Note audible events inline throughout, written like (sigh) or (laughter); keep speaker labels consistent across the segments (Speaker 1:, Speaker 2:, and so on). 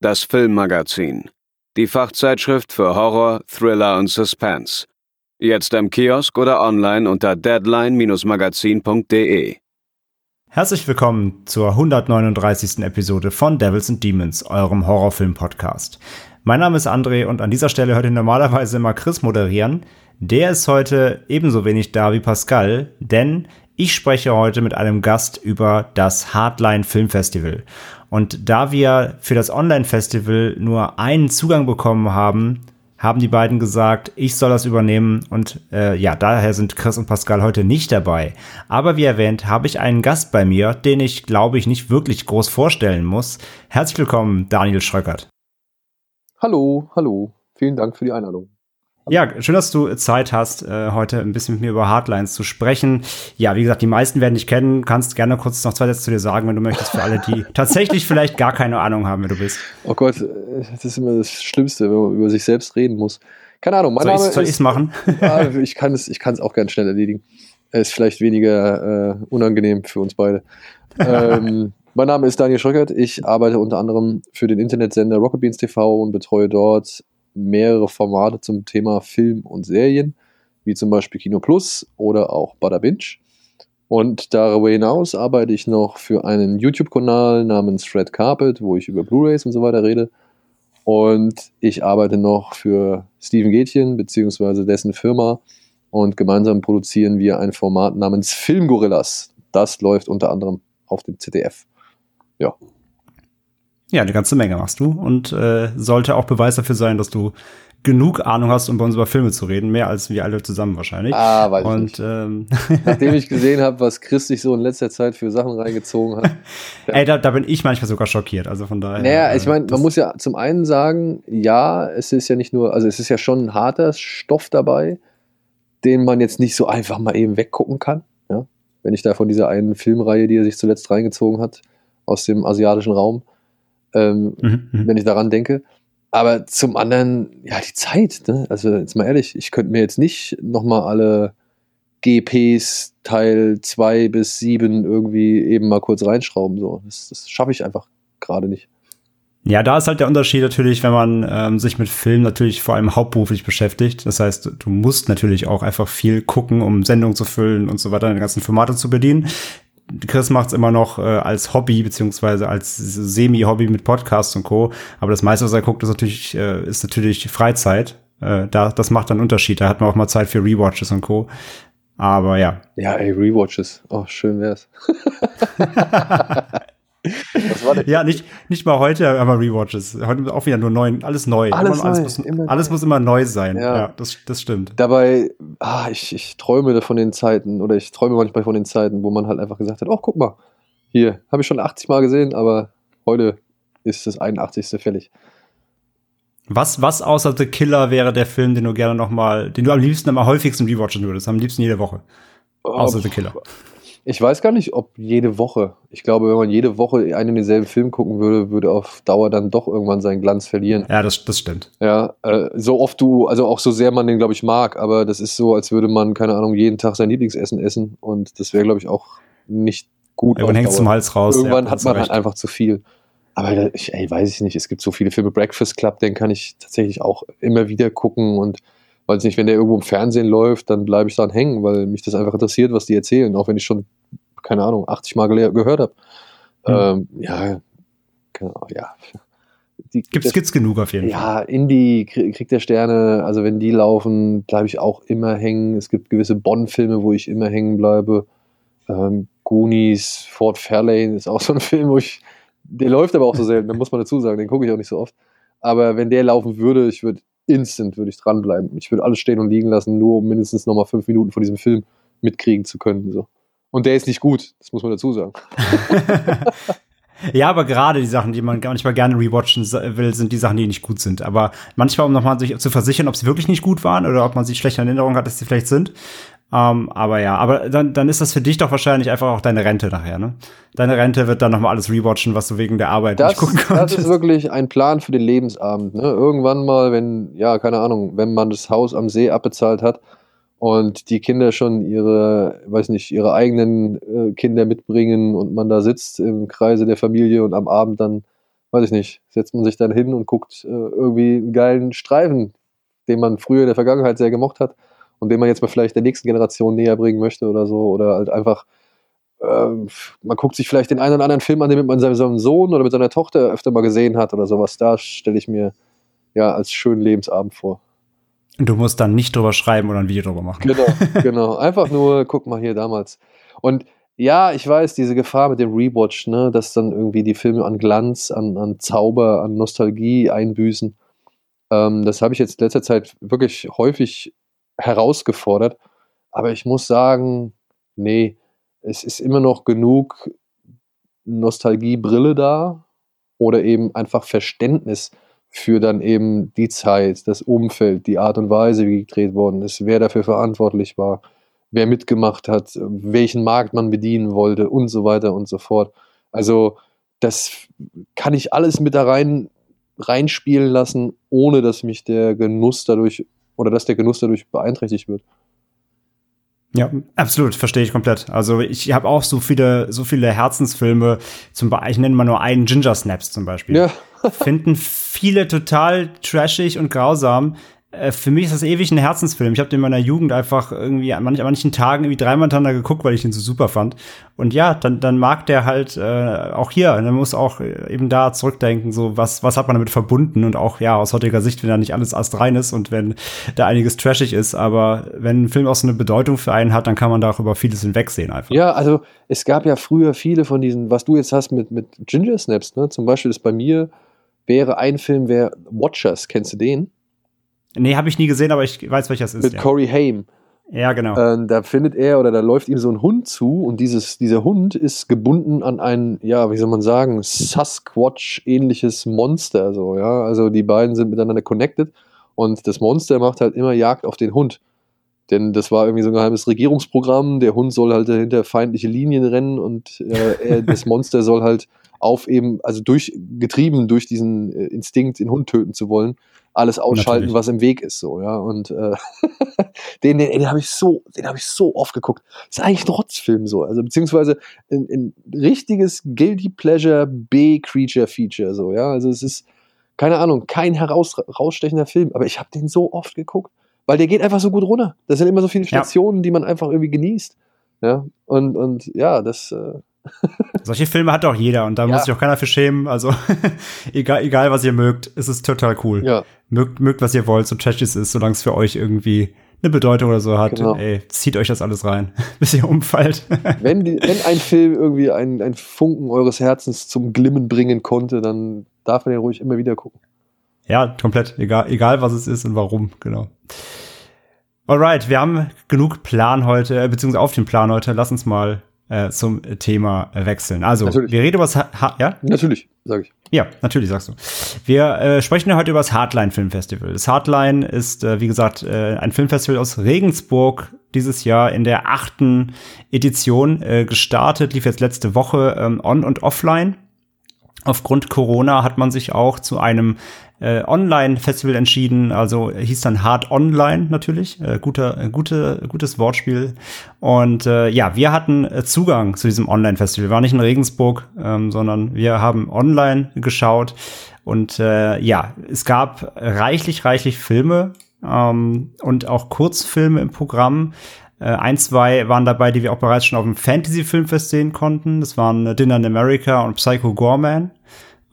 Speaker 1: das Filmmagazin, die Fachzeitschrift für Horror, Thriller und Suspense. Jetzt im Kiosk oder online unter deadline-magazin.de.
Speaker 2: Herzlich willkommen zur 139. Episode von Devils and Demons, eurem Horrorfilm-Podcast. Mein Name ist André und an dieser Stelle hört ihr normalerweise immer Chris moderieren. Der ist heute ebenso wenig da wie Pascal, denn ich spreche heute mit einem Gast über das Hardline Filmfestival. Und da wir für das Online-Festival nur einen Zugang bekommen haben, haben die beiden gesagt, ich soll das übernehmen und äh, ja, daher sind Chris und Pascal heute nicht dabei. Aber wie erwähnt, habe ich einen Gast bei mir, den ich glaube ich nicht wirklich groß vorstellen muss. Herzlich willkommen, Daniel Schröckert.
Speaker 3: Hallo, hallo. Vielen Dank für die Einladung.
Speaker 2: Ja, schön, dass du Zeit hast, äh, heute ein bisschen mit mir über Hardlines zu sprechen. Ja, wie gesagt, die meisten werden dich kennen. Kannst gerne kurz noch zwei Sätze zu dir sagen, wenn du möchtest, für alle, die (laughs) tatsächlich vielleicht gar keine Ahnung haben, wer du bist.
Speaker 3: Oh Gott, das ist immer das Schlimmste, wenn man über sich selbst reden muss. Keine Ahnung, mein
Speaker 2: soll
Speaker 3: Name
Speaker 2: ich, soll
Speaker 3: ist.
Speaker 2: machen?
Speaker 3: ja, (laughs) ich kann es, ich kann es auch ganz schnell erledigen. Es ist vielleicht weniger äh, unangenehm für uns beide. ähm, (laughs) mein Name ist Daniel Schröckert. Ich arbeite unter anderem für den Internetsender Rocket Beans TV und betreue dort mehrere Formate zum Thema Film und Serien, wie zum Beispiel Kino Plus oder auch Bada Binge. Und darüber hinaus arbeite ich noch für einen YouTube-Kanal namens Red Carpet, wo ich über Blu-rays und so weiter rede. Und ich arbeite noch für Steven Gätchen bzw. dessen Firma und gemeinsam produzieren wir ein Format namens Filmgorillas. Das läuft unter anderem auf dem ZDF. Ja.
Speaker 2: Ja, eine ganze Menge machst du und äh, sollte auch Beweis dafür sein, dass du genug Ahnung hast, um bei uns über Filme zu reden, mehr als wir alle zusammen wahrscheinlich.
Speaker 3: Ah, weiß
Speaker 2: und,
Speaker 3: ich nicht.
Speaker 2: Ähm, (laughs)
Speaker 3: Nachdem ich gesehen habe, was Chris sich so in letzter Zeit für Sachen reingezogen hat. (laughs)
Speaker 2: Ey, da, da bin ich manchmal sogar schockiert. Also von daher.
Speaker 3: Naja, ich
Speaker 2: äh,
Speaker 3: meine, man muss ja zum einen sagen, ja, es ist ja nicht nur, also es ist ja schon ein harter Stoff dabei, den man jetzt nicht so einfach mal eben weggucken kann. Ja? Wenn ich da von dieser einen Filmreihe, die er sich zuletzt reingezogen hat, aus dem asiatischen Raum, ähm,
Speaker 2: Mhm, mhm.
Speaker 3: wenn ich daran denke. Aber zum anderen, ja, die Zeit, ne? Also jetzt mal ehrlich, ich könnte mir jetzt nicht nochmal alle GPs Teil 2 bis 7 irgendwie eben mal kurz reinschrauben. So. Das, das schaffe ich einfach gerade nicht.
Speaker 2: Ja, da ist halt der Unterschied natürlich, wenn man ähm, sich mit Film natürlich vor allem hauptberuflich beschäftigt. Das heißt, du musst natürlich auch einfach viel gucken, um Sendungen zu füllen und so weiter, die ganzen Formate zu bedienen. Chris macht es immer noch äh, als Hobby, beziehungsweise als Semi-Hobby mit Podcasts und Co. Aber das meiste, was er guckt, ist natürlich, äh, ist natürlich Freizeit. Äh, da, das macht dann einen Unterschied. Da hat man auch mal Zeit für Rewatches und Co. Aber ja,
Speaker 3: Ja, ey, Rewatches. Oh, schön wär's. (laughs) (laughs)
Speaker 2: Ja, nicht, nicht mal heute, aber Rewatches. Heute auch wieder nur neu, alles neu.
Speaker 3: Alles
Speaker 2: immer, alles,
Speaker 3: neu,
Speaker 2: muss,
Speaker 3: immer
Speaker 2: alles muss immer neu sein.
Speaker 3: Ja.
Speaker 2: Ja, das, das stimmt.
Speaker 3: Dabei, ah, ich, ich träume von den Zeiten oder ich träume manchmal von den Zeiten, wo man halt einfach gesagt hat, oh, guck mal, hier, habe ich schon 80 Mal gesehen, aber heute ist das 81. fällig.
Speaker 2: Was, was außer The Killer wäre der Film, den du gerne noch mal, den du am liebsten am häufigsten rewatchen würdest, am liebsten jede Woche. Außer
Speaker 3: Oh,
Speaker 2: The Killer.
Speaker 3: Ich weiß gar nicht, ob jede Woche. Ich glaube, wenn man jede Woche einen und denselben Film gucken würde, würde auf Dauer dann doch irgendwann seinen Glanz verlieren.
Speaker 2: Ja, das, das stimmt.
Speaker 3: Ja, äh, so oft du, also auch so sehr man den, glaube ich, mag, aber das ist so, als würde man, keine Ahnung, jeden Tag sein Lieblingsessen essen und das wäre, glaube ich, auch nicht gut.
Speaker 2: Irgendwann hängt es zum. Hals raus.
Speaker 3: Irgendwann
Speaker 2: ja,
Speaker 3: hat man halt einfach zu viel. Aber ich, ey, weiß ich nicht, es gibt so viele Filme. Breakfast Club, den kann ich tatsächlich auch immer wieder gucken und weiß nicht, wenn der irgendwo im Fernsehen läuft, dann bleibe ich daran hängen, weil mich das einfach interessiert, was die erzählen, auch wenn ich schon, keine Ahnung, 80 Mal gehört habe.
Speaker 2: Hm.
Speaker 3: Ähm, ja, genau, ja. Die,
Speaker 2: Gibt's, gibt's genug auf jeden Fall.
Speaker 3: ja, Indie krie- kriegt der Sterne, also wenn die laufen, bleibe ich auch immer hängen. Es gibt gewisse Bonn-Filme, wo ich immer hängen bleibe. Ähm, Goonies, Fort Fairlane ist auch so ein (laughs) Film, wo ich, der läuft aber auch so selten, da muss man dazu sagen, den gucke ich auch nicht so oft. Aber wenn der laufen würde, ich würde instant würde ich dranbleiben. Ich würde alles stehen und liegen lassen, nur um mindestens nochmal fünf Minuten von diesem Film mitkriegen zu können. So. Und der ist nicht gut, das muss man dazu sagen. (laughs)
Speaker 2: Ja, aber gerade die Sachen, die man manchmal gerne rewatchen will, sind die Sachen, die nicht gut sind. Aber manchmal, um nochmal sich zu versichern, ob sie wirklich nicht gut waren oder ob man sich schlechte Erinnerungen hat, dass sie vielleicht sind. Ähm, aber ja, aber dann, dann ist das für dich doch wahrscheinlich einfach auch deine Rente nachher, ne? Deine Rente wird dann nochmal alles rewatchen, was du wegen der Arbeit
Speaker 3: das,
Speaker 2: nicht gucken konntest.
Speaker 3: Das ist wirklich ein Plan für den Lebensabend, ne? Irgendwann mal, wenn, ja, keine Ahnung, wenn man das Haus am See abbezahlt hat und die Kinder schon ihre, weiß nicht, ihre eigenen äh, Kinder mitbringen und man da sitzt im Kreise der Familie und am Abend dann, weiß ich nicht, setzt man sich dann hin und guckt äh, irgendwie einen geilen Streifen, den man früher in der Vergangenheit sehr gemocht hat und den man jetzt mal vielleicht der nächsten Generation näher bringen möchte oder so. Oder halt einfach, ähm, man guckt sich vielleicht den einen oder anderen Film an, den man mit seinem Sohn oder mit seiner Tochter öfter mal gesehen hat oder sowas. Da stelle ich mir ja als schönen Lebensabend vor.
Speaker 2: Und du musst dann nicht drüber schreiben oder ein Video drüber machen.
Speaker 3: Genau, (laughs) genau. Einfach nur, guck mal hier damals. Und ja, ich weiß, diese Gefahr mit dem Rewatch, ne, dass dann irgendwie die Filme an Glanz, an, an Zauber, an Nostalgie einbüßen. Ähm, das habe ich jetzt in letzter Zeit wirklich häufig herausgefordert. Aber ich muss sagen, nee, es ist immer noch genug Nostalgiebrille da oder eben einfach Verständnis für dann eben die Zeit, das Umfeld, die Art und Weise, wie gedreht worden ist, wer dafür verantwortlich war, wer mitgemacht hat, welchen Markt man bedienen wollte und so weiter und so fort. Also das kann ich alles mit da rein reinspielen lassen, ohne dass mich der Genuss dadurch oder dass der Genuss dadurch beeinträchtigt wird.
Speaker 2: Ja, absolut, verstehe ich komplett. Also ich habe auch so viele, so viele Herzensfilme, zum Beispiel, ich nenne mal nur einen Ginger Snaps zum Beispiel. Ja. Finden viele total trashig und grausam. Äh, für mich ist das ewig ein Herzensfilm. Ich habe den in meiner Jugend einfach irgendwie an manchen, manchen Tagen irgendwie dreimal hintereinander geguckt, weil ich ihn so super fand. Und ja, dann, dann mag der halt äh, auch hier. Man muss auch eben da zurückdenken, so was, was hat man damit verbunden und auch ja aus heutiger Sicht, wenn da nicht alles astrein ist und wenn da einiges trashig ist. Aber wenn ein Film auch so eine Bedeutung für einen hat, dann kann man da auch über vieles hinwegsehen einfach.
Speaker 3: Ja, also es gab ja früher viele von diesen, was du jetzt hast mit, mit Ginger Snaps, ne? Zum Beispiel ist bei mir wäre ein Film, wäre Watchers, kennst du den?
Speaker 2: Nee, habe ich nie gesehen, aber ich weiß, welcher es ist.
Speaker 3: Mit ja. Corey Haim.
Speaker 2: Ja, genau.
Speaker 3: Äh, da findet er oder da läuft ihm so ein Hund zu und dieses, dieser Hund ist gebunden an ein, ja, wie soll man sagen, Sasquatch-ähnliches Monster. So, ja? Also die beiden sind miteinander connected und das Monster macht halt immer Jagd auf den Hund. Denn das war irgendwie so ein geheimes Regierungsprogramm. Der Hund soll halt hinter feindliche Linien rennen und äh, das Monster soll halt auf eben, also durch, getrieben durch diesen äh, Instinkt, den Hund töten zu wollen, alles ausschalten, Natürlich. was im Weg ist, so, ja. Und äh, (laughs) den, den, den habe ich so, den habe ich so oft geguckt. Ist eigentlich ein Rotzfilm so, also beziehungsweise ein, ein richtiges Guilty Pleasure B-Creature-Feature, so, ja. Also es ist, keine Ahnung, kein herausstechender Film, aber ich habe den so oft geguckt, weil der geht einfach so gut runter. Das sind immer so viele Stationen, ja. die man einfach irgendwie genießt. Ja, und, und ja, das, äh,
Speaker 2: solche Filme hat auch jeder und da ja. muss sich auch keiner für schämen. Also (laughs) egal, egal, was ihr mögt, es ist total cool.
Speaker 3: Ja.
Speaker 2: Mögt, mögt, was ihr wollt, so trash es ist, solange es für euch irgendwie eine Bedeutung oder so hat. Genau. Ey, zieht euch das alles rein, (laughs) bis ihr umfallt. (laughs)
Speaker 3: wenn, die, wenn ein Film irgendwie ein, ein Funken eures Herzens zum Glimmen bringen konnte, dann darf man den ruhig immer wieder gucken.
Speaker 2: Ja, komplett. Egal, egal was es ist und warum, genau. Alright, wir haben genug Plan heute, äh, beziehungsweise auf dem Plan heute. Lass uns mal äh, zum Thema wechseln. Also, natürlich. wir reden über das, ha ja?
Speaker 3: Natürlich, sage ich.
Speaker 2: Ja, natürlich sagst du. Wir äh, sprechen heute über das Hardline Filmfestival. Das Hardline ist, äh, wie gesagt, äh, ein Filmfestival aus Regensburg dieses Jahr in der achten Edition äh, gestartet, lief jetzt letzte Woche ähm, on und offline. Aufgrund Corona hat man sich auch zu einem äh, Online-Festival entschieden, also hieß dann Hard Online natürlich, äh, guter, äh, gute, gutes Wortspiel. Und äh, ja, wir hatten äh, Zugang zu diesem Online-Festival. War nicht in Regensburg, ähm, sondern wir haben online geschaut. Und äh, ja, es gab reichlich, reichlich Filme ähm, und auch Kurzfilme im Programm. Äh, ein, zwei waren dabei, die wir auch bereits schon auf dem Fantasy-Filmfest sehen konnten. Das waren Dinner in America und Psycho Gorman.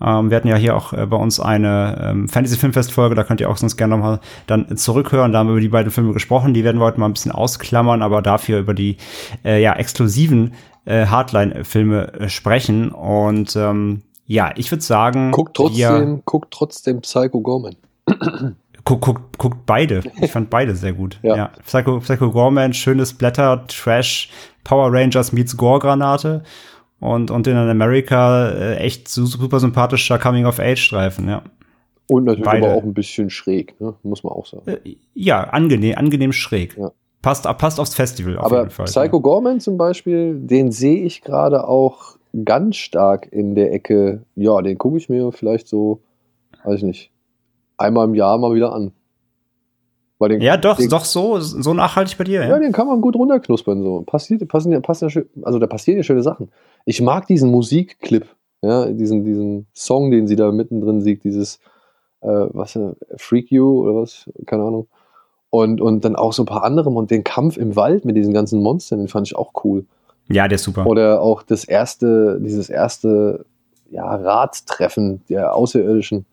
Speaker 2: Ähm, wir hatten ja hier auch äh, bei uns eine ähm, Fantasy-Filmfest-Folge, da könnt ihr auch sonst gerne nochmal dann zurückhören. Da haben wir über die beiden Filme gesprochen. Die werden wir heute mal ein bisschen ausklammern, aber dafür über die äh, ja, exklusiven äh, Hardline-Filme äh, sprechen. Und ähm, ja, ich würde sagen.
Speaker 3: Guckt trotzdem, guckt trotzdem Psycho Gorman. (clears throat)
Speaker 2: Guckt guck, guck beide. Ich fand beide sehr gut. ja. ja. Psycho, Psycho Gorman, schönes Blätter, Trash, Power Rangers meets Gore-Granate. Und, und in America äh, echt super sympathischer Coming-of-Age-Streifen, ja.
Speaker 3: Und natürlich
Speaker 2: Beide.
Speaker 3: aber auch ein bisschen schräg, ne? muss man auch sagen.
Speaker 2: Äh, ja, angenehm, angenehm schräg.
Speaker 3: Ja.
Speaker 2: Passt, passt aufs Festival auf
Speaker 3: aber
Speaker 2: jeden Fall.
Speaker 3: Psycho Gorman zum Beispiel, den sehe ich gerade auch ganz stark in der Ecke. Ja, den gucke ich mir vielleicht so, weiß ich nicht, einmal im Jahr mal wieder an. Den,
Speaker 2: ja, doch,
Speaker 3: den,
Speaker 2: doch so, so nachhaltig bei dir,
Speaker 3: ja.
Speaker 2: ja.
Speaker 3: den kann man gut runterknuspern. So. Passiert, passen, passen also da passieren ja schöne Sachen. Ich mag diesen Musikclip, ja, diesen, diesen Song, den sie da mittendrin singt, dieses, äh, was, äh, Freak You oder was, keine Ahnung. Und, und dann auch so ein paar andere und den Kampf im Wald mit diesen ganzen Monstern, den fand ich auch cool.
Speaker 2: Ja, der ist super.
Speaker 3: Oder auch das erste, dieses erste ja, Ratstreffen der Außerirdischen,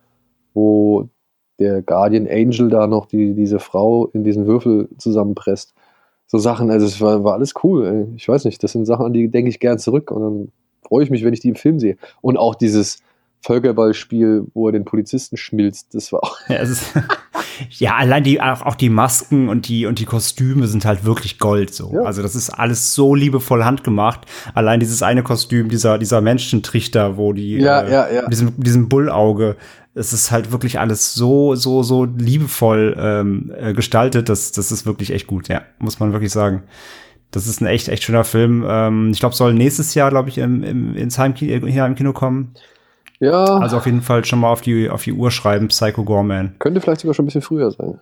Speaker 3: wo der Guardian Angel da noch die, diese Frau in diesen Würfel zusammenpresst. So Sachen, also es war, war alles cool. ey. Ich weiß nicht, das sind Sachen, an die denke ich gern zurück und dann freue ich mich, wenn ich die im Film sehe. Und auch dieses Völkerballspiel, wo er den Polizisten schmilzt, das war auch.
Speaker 2: Ja, (laughs) ja allein die, auch, auch die Masken und die, und die Kostüme sind halt wirklich Gold so.
Speaker 3: Ja.
Speaker 2: Also das ist alles so liebevoll handgemacht. Allein dieses eine Kostüm, dieser, dieser Menschentrichter, wo die,
Speaker 3: Ja,
Speaker 2: äh,
Speaker 3: ja, ja.
Speaker 2: diesem, diesem Bullauge, es ist halt wirklich alles so, so, so liebevoll ähm, äh, gestaltet. Das, das ist wirklich echt gut, ja, muss man wirklich sagen. Das ist ein echt, echt schöner Film. Ähm, ich glaube, soll nächstes Jahr, glaube ich, im, im, ins Heimkino, hier im Kino kommen.
Speaker 3: Ja,
Speaker 2: Also auf jeden Fall schon mal auf die, auf die Uhr schreiben, Psycho Gorman.
Speaker 3: könnte vielleicht sogar schon ein bisschen früher sein.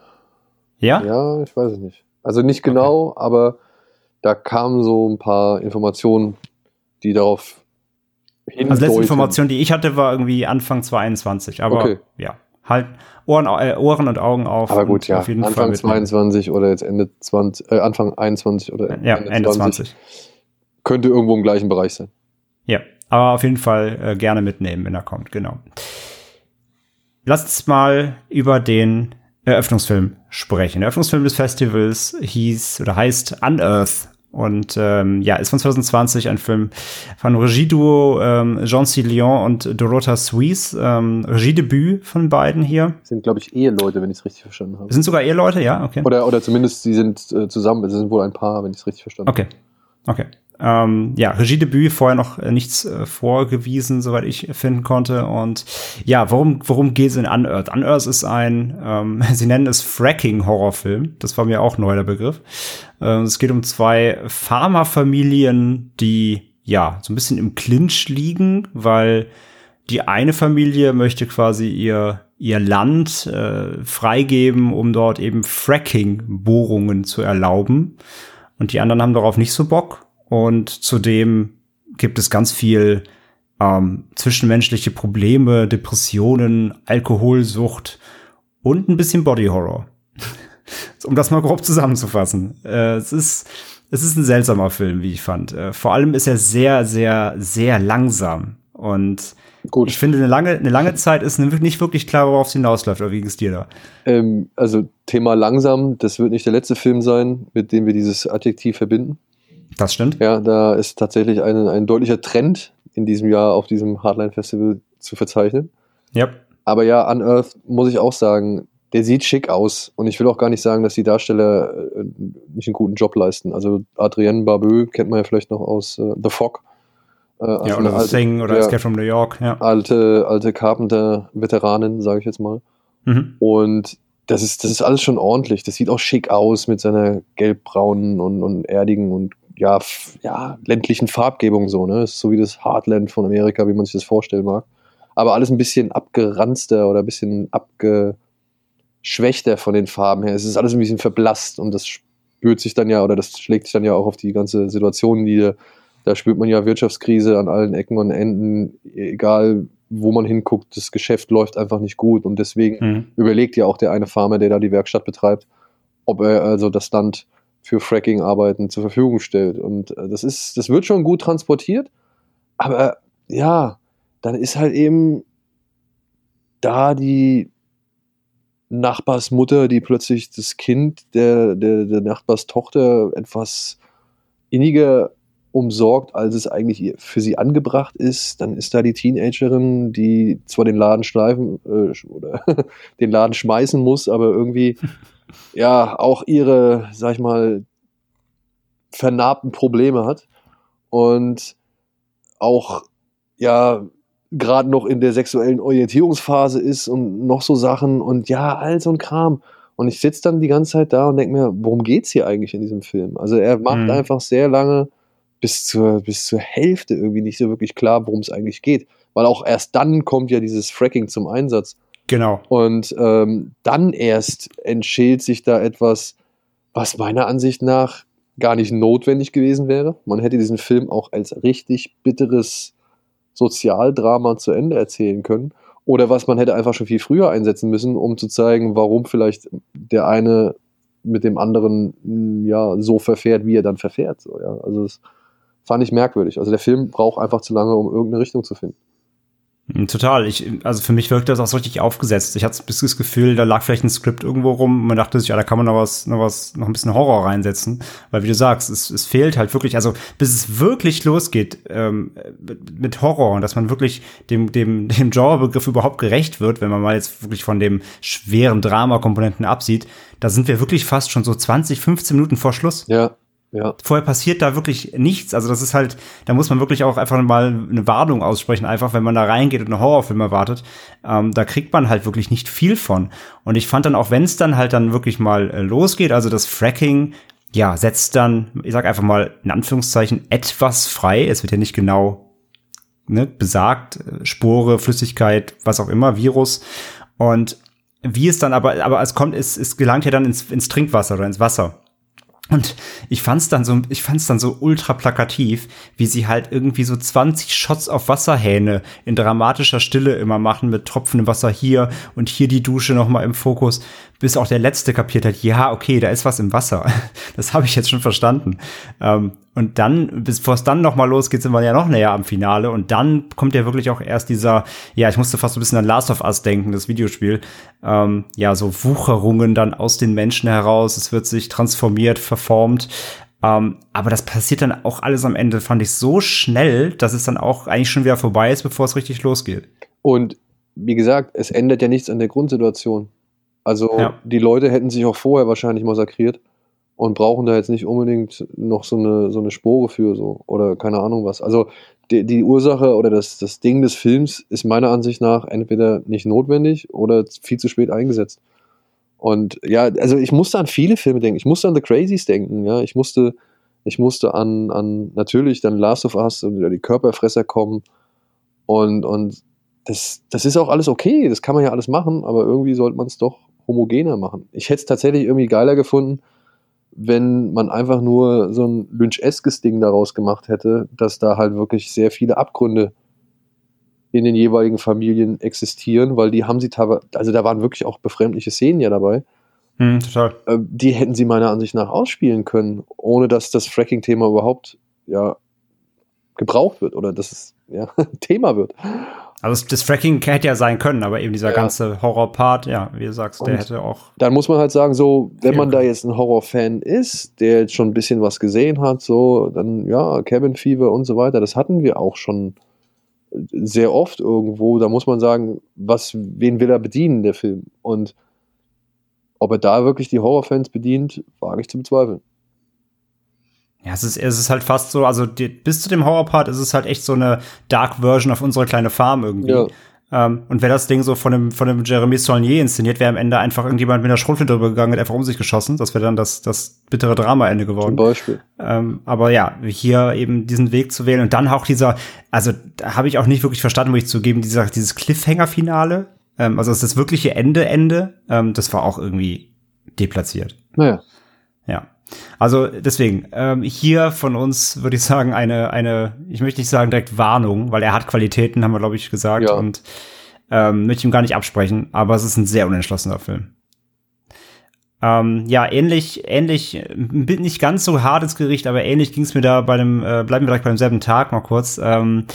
Speaker 2: Ja?
Speaker 3: Ja, ich weiß es nicht. Also nicht genau, aber da kamen so ein paar Informationen, die darauf hindeuten.
Speaker 2: Also letzte Information, die ich hatte, war irgendwie Anfang 2021. Aber
Speaker 3: Okay.
Speaker 2: ja, halt Ohren, äh, Ohren und Augen auf.
Speaker 3: Aber gut, ja,
Speaker 2: auf jeden Fall
Speaker 3: Anfang
Speaker 2: mitnehmen.
Speaker 3: 22 oder jetzt Ende 20, äh, Anfang 21 oder
Speaker 2: Ja, Ende 20.
Speaker 3: Könnte irgendwo im gleichen Bereich sein.
Speaker 2: Ja, aber auf jeden Fall äh, gerne mitnehmen, wenn er kommt, genau. Lasst uns mal über den Eröffnungsfilm sprechen. Der Eröffnungsfilm des Festivals hieß oder heißt Unearth. Und ähm, ja, ist von 2020 ein Film von Regieduo ähm, Jean C. Leon und Dorota Suisse. Ähm, Regiedebüt von beiden hier.
Speaker 3: Sind, glaube ich, Eheleute, wenn ich es richtig verstanden habe.
Speaker 2: Sind sogar Eheleute, ja, okay.
Speaker 3: Oder, oder zumindest sie sind äh, zusammen. Sie sind wohl ein Paar, wenn ich es richtig verstanden
Speaker 2: Okay. Okay. Ähm, ja, Regiedebüt, vorher noch äh, nichts äh, vorgewiesen, soweit ich finden konnte. Und ja, worum, worum geht es in Unearth? Unearth ist ein, ähm, (laughs) sie nennen es Fracking-Horrorfilm. Das war mir auch neu der Begriff. Ähm, es geht um zwei Pharmafamilien, die ja so ein bisschen im Clinch liegen, weil die eine Familie möchte quasi ihr ihr Land äh, freigeben, um dort eben Fracking-Bohrungen zu erlauben. Und die anderen haben darauf nicht so Bock. Und zudem gibt es ganz viel ähm, zwischenmenschliche Probleme, Depressionen, Alkoholsucht und ein bisschen Body Horror. (laughs) um das mal grob zusammenzufassen. Äh, es ist es ist ein seltsamer Film, wie ich fand. Äh, vor allem ist er sehr, sehr, sehr langsam. Und
Speaker 3: Gut.
Speaker 2: ich finde, eine lange, eine lange Zeit ist nicht wirklich klar, worauf es hinausläuft. Oder wie ging es dir da?
Speaker 3: Ähm, also Thema langsam, das wird nicht der letzte Film sein, mit dem wir dieses Adjektiv verbinden.
Speaker 2: Das stimmt.
Speaker 3: Ja, da ist tatsächlich ein, ein deutlicher Trend in diesem Jahr auf diesem Hardline Festival zu verzeichnen.
Speaker 2: Ja.
Speaker 3: Aber ja, Unearth muss ich auch sagen, der sieht schick aus. Und ich will auch gar nicht sagen, dass die Darsteller äh, nicht einen guten Job leisten. Also Adrienne Barbeau kennt man ja vielleicht noch aus äh, The Fog. Äh, also
Speaker 2: Ja, oder Sing oder
Speaker 3: ja,
Speaker 2: Escape from New York. Ja.
Speaker 3: alte, alte Carpenter-Veteranin, sage ich jetzt mal.
Speaker 2: Mhm.
Speaker 3: Und das ist, das ist alles schon ordentlich. Das sieht auch schick aus mit seiner gelbbraunen und, und erdigen und ja, ja, ländlichen Farbgebung so, ne? Das ist so wie das Heartland von Amerika, wie man sich das vorstellen mag. Aber alles ein bisschen abgeranzter oder ein bisschen abgeschwächter von den Farben her. Es ist alles ein bisschen verblasst und das spürt sich dann ja oder das schlägt sich dann ja auch auf die ganze Situation nieder. Da spürt man ja Wirtschaftskrise an allen Ecken und Enden, egal wo man hinguckt, das Geschäft läuft einfach nicht gut und deswegen
Speaker 2: Mhm.
Speaker 3: überlegt ja auch der eine Farmer, der da die Werkstatt betreibt, ob er also das Land für Fracking-Arbeiten zur Verfügung stellt. Und äh, das ist, das wird schon gut transportiert, aber ja, dann ist halt eben da die Nachbarsmutter, die plötzlich das Kind der, der, der Nachbarstochter etwas inniger umsorgt, als es eigentlich für sie angebracht ist. Dann ist da die Teenagerin, die zwar den Laden schleifen äh, oder (laughs) den Laden schmeißen muss, aber irgendwie (laughs) ja auch ihre, sag ich mal, vernarbten Probleme hat. Und auch ja gerade noch in der sexuellen Orientierungsphase ist und noch so Sachen und ja, all so ein Kram. Und ich sitze dann die ganze Zeit da und denke mir, worum geht's hier eigentlich in diesem Film? Also er macht
Speaker 2: Mhm.
Speaker 3: einfach sehr lange bis zur, bis zur Hälfte irgendwie nicht so wirklich klar, worum es eigentlich geht. Weil auch erst dann kommt ja dieses Fracking zum Einsatz.
Speaker 2: Genau.
Speaker 3: Und ähm, dann erst entschält sich da etwas, was meiner Ansicht nach gar nicht notwendig gewesen wäre. Man hätte diesen Film auch als richtig bitteres Sozialdrama zu Ende erzählen können. Oder was man hätte einfach schon viel früher einsetzen müssen, um zu zeigen, warum vielleicht der eine mit dem anderen ja so verfährt, wie er dann verfährt. So, ja. Also das fand ich merkwürdig. Also der Film braucht einfach zu lange, um irgendeine Richtung zu finden.
Speaker 2: Mm, Total. Ich, also für mich wirkte das auch so richtig aufgesetzt. Ich hatte bis das Gefühl, da lag vielleicht ein Skript irgendwo rum. Man dachte sich, ja, da kann man noch was, noch was, noch ein bisschen Horror reinsetzen. Weil wie du sagst, es, es fehlt halt wirklich, also bis es wirklich losgeht ähm, mit- mit Horror und dass man wirklich dem, dem, (laughs) dem Genrebegriff überhaupt gerecht wird, wenn man mal jetzt wirklich von dem schweren Drama-Komponenten absieht, da sind wir wirklich fast schon so 20, 15 Minuten vor Schluss
Speaker 3: Ja, ja.
Speaker 2: vorher passiert da wirklich nichts. Also das ist halt, da muss man wirklich auch einfach mal eine Warnung aussprechen, einfach wenn man da reingeht und einen Horrorfilm erwartet. Ähm, da kriegt man halt wirklich nicht viel von. Und ich fand dann auch, wenn es dann halt dann wirklich mal äh, losgeht, also das Fracking, ja, setzt dann, ich sag einfach mal in Anführungszeichen, etwas frei. Es wird ja nicht genau ne, besagt, äh, Spore, Flüssigkeit, was auch immer, Virus. Und wie es dann aber, aber es kommt, es, es gelangt ja dann ins, ins Trinkwasser oder ins Wasser. Und ich fand's dann so, ich fand's dann so ultra plakativ, wie sie halt irgendwie so 20 Shots auf Wasserhähne in dramatischer Stille immer machen mit tropfendem Wasser hier und hier die Dusche noch mal im Fokus, bis auch der letzte kapiert hat, ja, okay, da ist was im Wasser. (laughs) Das habe ich jetzt schon verstanden. Ähm, und dann, bevor es dann noch mal losgeht, sind wir ja noch näher am Finale und dann kommt ja wirklich auch erst dieser, ja, ich musste fast so ein bisschen an Last of Us denken, das Videospiel. Ähm, ja, so Wucherungen dann aus den Menschen heraus, es wird sich transformiert, verformt. Ähm, aber das passiert dann auch alles am Ende, fand ich so schnell, dass es dann auch eigentlich schon wieder vorbei ist, bevor es richtig losgeht.
Speaker 3: Und wie gesagt, es ändert ja nichts an der Grundsituation. Also
Speaker 2: Ja.
Speaker 3: die Leute hätten sich auch vorher wahrscheinlich massakriert und brauchen da jetzt nicht unbedingt noch so eine, so eine Spore für so oder keine Ahnung was. Also die, die Ursache oder das, das Ding des Films ist meiner Ansicht nach entweder nicht notwendig oder viel zu spät eingesetzt. Und ja, also ich musste an viele Filme denken. Ich musste an The Crazies denken, ja. Ich musste, ich musste an, an natürlich dann Last of Us und wieder die Körperfresser kommen. Und, und das, das ist auch alles okay, das kann man ja alles machen, aber irgendwie sollte man es doch homogener machen. Ich hätte es tatsächlich irgendwie geiler gefunden, wenn man einfach nur so ein Lynch-eskes Ding daraus gemacht hätte, dass da halt wirklich sehr viele Abgründe in den jeweiligen Familien existieren, weil die haben sie teilweise, also da waren wirklich auch befremdliche Szenen ja dabei.
Speaker 2: Hm, total.
Speaker 3: Äh, Die hätten sie meiner Ansicht nach ausspielen können, ohne dass das Fracking-Thema überhaupt ja gebraucht wird oder dass es ja (laughs) Thema wird.
Speaker 2: Also das, Fracking hätte ja sein können, aber eben dieser
Speaker 3: Ja.
Speaker 2: ganze Horror-Part, ja, wie du sagst, der
Speaker 3: Und-
Speaker 2: hätte auch.
Speaker 3: dann muss man halt sagen, so, wenn man da jetzt ein Horrorfan ist, der jetzt schon ein bisschen was gesehen hat, so, dann ja, Cabin Fever und so weiter, das hatten wir auch schon sehr oft irgendwo. Da muss man sagen, was, wen will er bedienen, der Film? Und ob er da wirklich die Horrorfans bedient, wage ich zu bezweifeln.
Speaker 2: Ja, es ist, es ist halt fast so, also die, bis zu dem Horror-Part ist es halt echt so eine Dark Version auf unsere kleine Farm irgendwie.
Speaker 3: Ja.
Speaker 2: Ähm, und wäre das Ding so von dem, von dem Jeremy Saulnier inszeniert, wäre am Ende einfach irgendjemand mit einer Schrotflinte drüber gegangen, hat einfach um sich geschossen. Das wäre dann das, das bittere Drama-Ende
Speaker 3: Zum
Speaker 2: geworden.
Speaker 3: Beispiel.
Speaker 2: Ähm, aber ja, hier eben diesen Weg zu wählen und dann auch dieser, also da habe ich auch nicht wirklich verstanden, muss ich zugeben, dieser, dieses Cliffhanger-Finale, ähm, also das, das wirkliche Ende, Ende, das war auch irgendwie deplatziert.
Speaker 3: Naja.
Speaker 2: Ja. Also deswegen, ähm, hier von uns würde ich sagen, eine, eine, ich möchte nicht sagen direkt Warnung, weil er hat Qualitäten, haben wir, glaube ich, gesagt.
Speaker 3: Ja.
Speaker 2: Und ähm, möchte ich ihm gar nicht absprechen, aber es ist ein sehr unentschlossener Film. Ähm, ja, ähnlich, ähnlich, äh, bin nicht ganz so hart ins Gericht, aber ähnlich ging es mir da bei dem, äh, bleiben wir direkt beim selben Tag mal kurz. Ähm,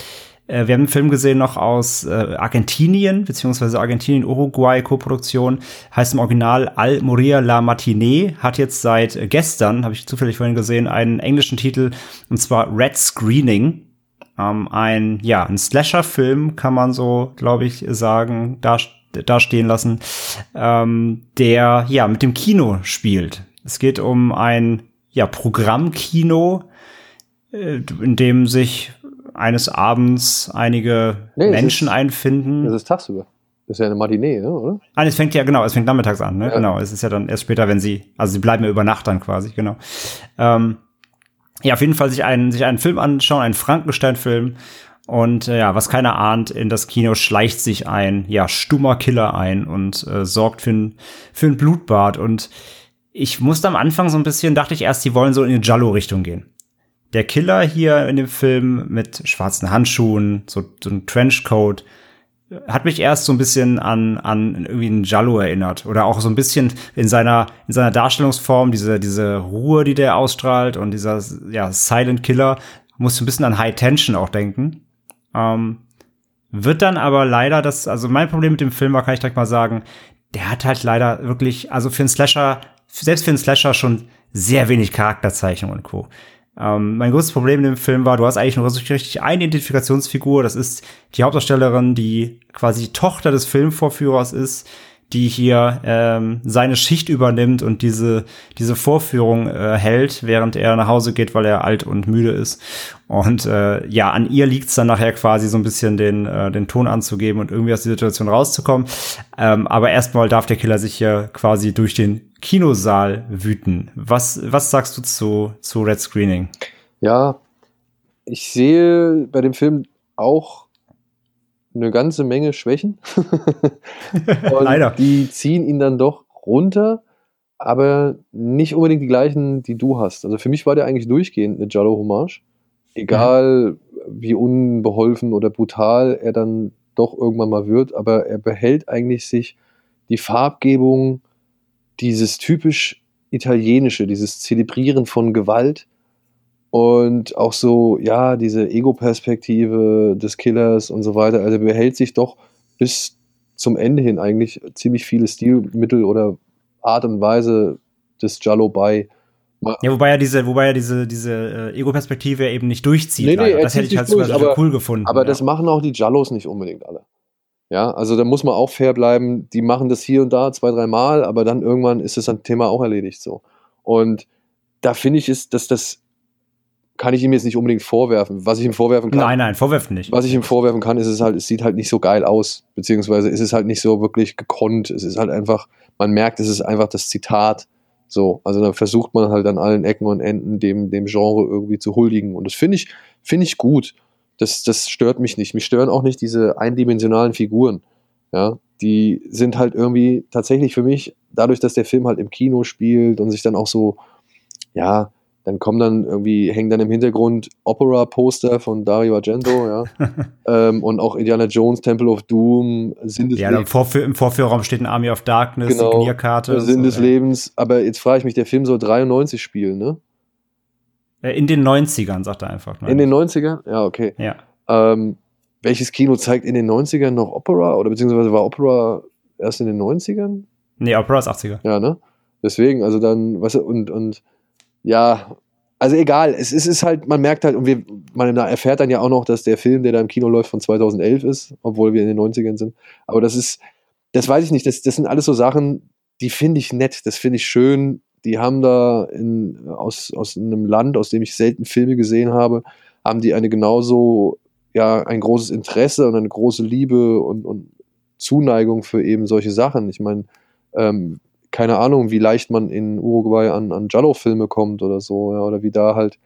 Speaker 2: äh, wir haben einen Film gesehen noch aus äh, Argentinien, beziehungsweise Argentinien-Uruguay-Koproduktion, heißt im Original Al Morir la Matinee, hat jetzt seit gestern, habe ich zufällig vorhin gesehen, einen englischen Titel, und zwar Red Screening. Ähm, ein, ja, ein Slasher-Film, kann man so, glaube ich, sagen, da, da stehen lassen, ähm, der, ja, mit dem Kino spielt. Es geht um ein, ja, Programmkino, äh, in dem sich eines Abends einige
Speaker 3: Nee,
Speaker 2: Menschen
Speaker 3: ist-
Speaker 2: einfinden.
Speaker 3: Das ist tagsüber. Das ist ja eine Matinee, ne, oder?
Speaker 2: Ah, es fängt ja, genau, es fängt nachmittags an, ne?
Speaker 3: Ja.
Speaker 2: Genau. Es ist ja dann erst später, wenn sie, also sie bleiben ja über Nacht dann quasi, genau. Ähm, ja, auf jeden Fall sich einen, sich einen Film anschauen, einen Frankenstein-Film. Und äh, ja, was keiner ahnt, in das Kino schleicht sich ein, ja, stummer Killer ein und äh, sorgt für ein, für ein Blutbad. Und ich musste am Anfang so ein bisschen, dachte ich erst, die wollen so in die Jallo-Richtung gehen. Der Killer hier in dem Film mit schwarzen Handschuhen, so, so ein Trenchcoat, hat mich erst so ein bisschen an, an irgendwie einen Jallo erinnert. Oder auch so ein bisschen in seiner, in seiner Darstellungsform, diese, diese Ruhe, die der ausstrahlt und dieser, ja, Silent Killer, musste ein bisschen an High Tension auch denken. Ähm, wird dann aber leider das, also mein Problem mit dem Film war, kann ich direkt mal sagen, der hat halt leider wirklich, also für einen Slasher, selbst für einen Slasher schon sehr wenig Charakterzeichnung und Co. Ähm, mein größtes Problem in dem Film war, du hast eigentlich nur richtig eine Identifikationsfigur, das ist die Hauptdarstellerin, die quasi die Tochter des Filmvorführers ist, die hier ähm, seine Schicht übernimmt und diese, diese Vorführung äh, hält, während er nach Hause geht, weil er alt und müde ist. Und äh, ja, an ihr liegt es dann nachher quasi so ein bisschen den, äh, den Ton anzugeben und irgendwie aus der Situation rauszukommen. Ähm, aber erstmal darf der Killer sich hier quasi durch den Kinosaal wüten. Was, was sagst du zu, zu Red Screening?
Speaker 3: Ja, ich sehe bei dem Film auch eine ganze Menge Schwächen. (laughs)
Speaker 2: Leider.
Speaker 3: Die ziehen ihn dann doch runter, aber nicht unbedingt die gleichen, die du hast. Also für mich war der eigentlich durchgehend eine Jallo-Hommage. Egal wie unbeholfen oder brutal er dann doch irgendwann mal wird, aber er behält eigentlich sich die Farbgebung, dieses typisch italienische, dieses Zelebrieren von Gewalt und auch so, ja, diese Ego-Perspektive des Killers und so weiter. Also behält sich doch bis zum Ende hin eigentlich ziemlich viele Stilmittel oder Art und Weise des Jallo bei.
Speaker 2: Ja, wobei er diese, wobei er diese, diese äh, Ego-Perspektive eben nicht durchzieht.
Speaker 3: Nee, nee,
Speaker 2: das hätte ich halt sogar
Speaker 3: durch,
Speaker 2: total
Speaker 3: aber-
Speaker 2: cool gefunden.
Speaker 3: Aber
Speaker 2: ja.
Speaker 3: das machen auch die Jallos nicht unbedingt alle. Ja, also da muss man auch fair bleiben. Die machen das hier und da zwei, drei Mal, aber dann irgendwann ist das ein Thema auch erledigt so. Und da finde ich, ist, dass das kann ich ihm jetzt nicht unbedingt vorwerfen. Was ich ihm vorwerfen kann,
Speaker 2: Nein, nein, vorwerfen nicht.
Speaker 3: was ich ihm vorwerfen kann, ist es halt, es sieht halt nicht so geil aus, beziehungsweise ist es halt nicht so wirklich gekonnt. Es ist halt einfach, man merkt, es ist einfach das Zitat. So, also da versucht man halt an allen Ecken und Enden dem, dem Genre irgendwie zu huldigen. Und das finde ich, finde ich gut. Das, das stört mich nicht. Mich stören auch nicht diese eindimensionalen Figuren. Ja, die sind halt irgendwie tatsächlich für mich, dadurch, dass der Film halt im Kino spielt und sich dann auch so, ja, dann kommen dann irgendwie, hängen dann im Hintergrund Opera-Poster von Dario Argento, ja. (laughs) ähm, und auch Indiana Jones, Temple of Doom, Sinn des
Speaker 2: Ja, im, Vorführ im Vorführraum steht ein Army of Darkness,
Speaker 3: Genau,
Speaker 2: Signierkarte.
Speaker 3: Sinn
Speaker 2: so,
Speaker 3: des
Speaker 2: ey.
Speaker 3: Lebens. Aber jetzt frage ich mich, der Film soll 93 spielen, ne?
Speaker 2: Äh, In den 90ern, sagt er einfach.
Speaker 3: In den 90ern? Ja, okay.
Speaker 2: Ja.
Speaker 3: Ähm, welches Kino zeigt in den 90ern noch Opera? Oder beziehungsweise war Opera erst in den 90ern?
Speaker 2: Nee, Opera ist 80er.
Speaker 3: Ja, ne? Deswegen, also dann, was und, und ja, also egal, es, ist- ist halt, man merkt halt, und wir, man erfährt dann ja auch noch, dass der Film, der da im Kino läuft, von 2011 ist, obwohl wir in den 90ern sind. Aber das ist, das weiß ich nicht, das, das sind alles so Sachen, die finde ich nett, das finde ich schön. Die haben da in, aus, aus einem Land, aus dem ich selten Filme gesehen habe, haben die eine genauso, ja, ein großes Interesse und eine große Liebe und, und Zuneigung für eben solche Sachen. Ich meine, ähm, keine Ahnung, wie leicht man in Uruguay an, an Giallo-Filme kommt oder so, ja, oder wie da halt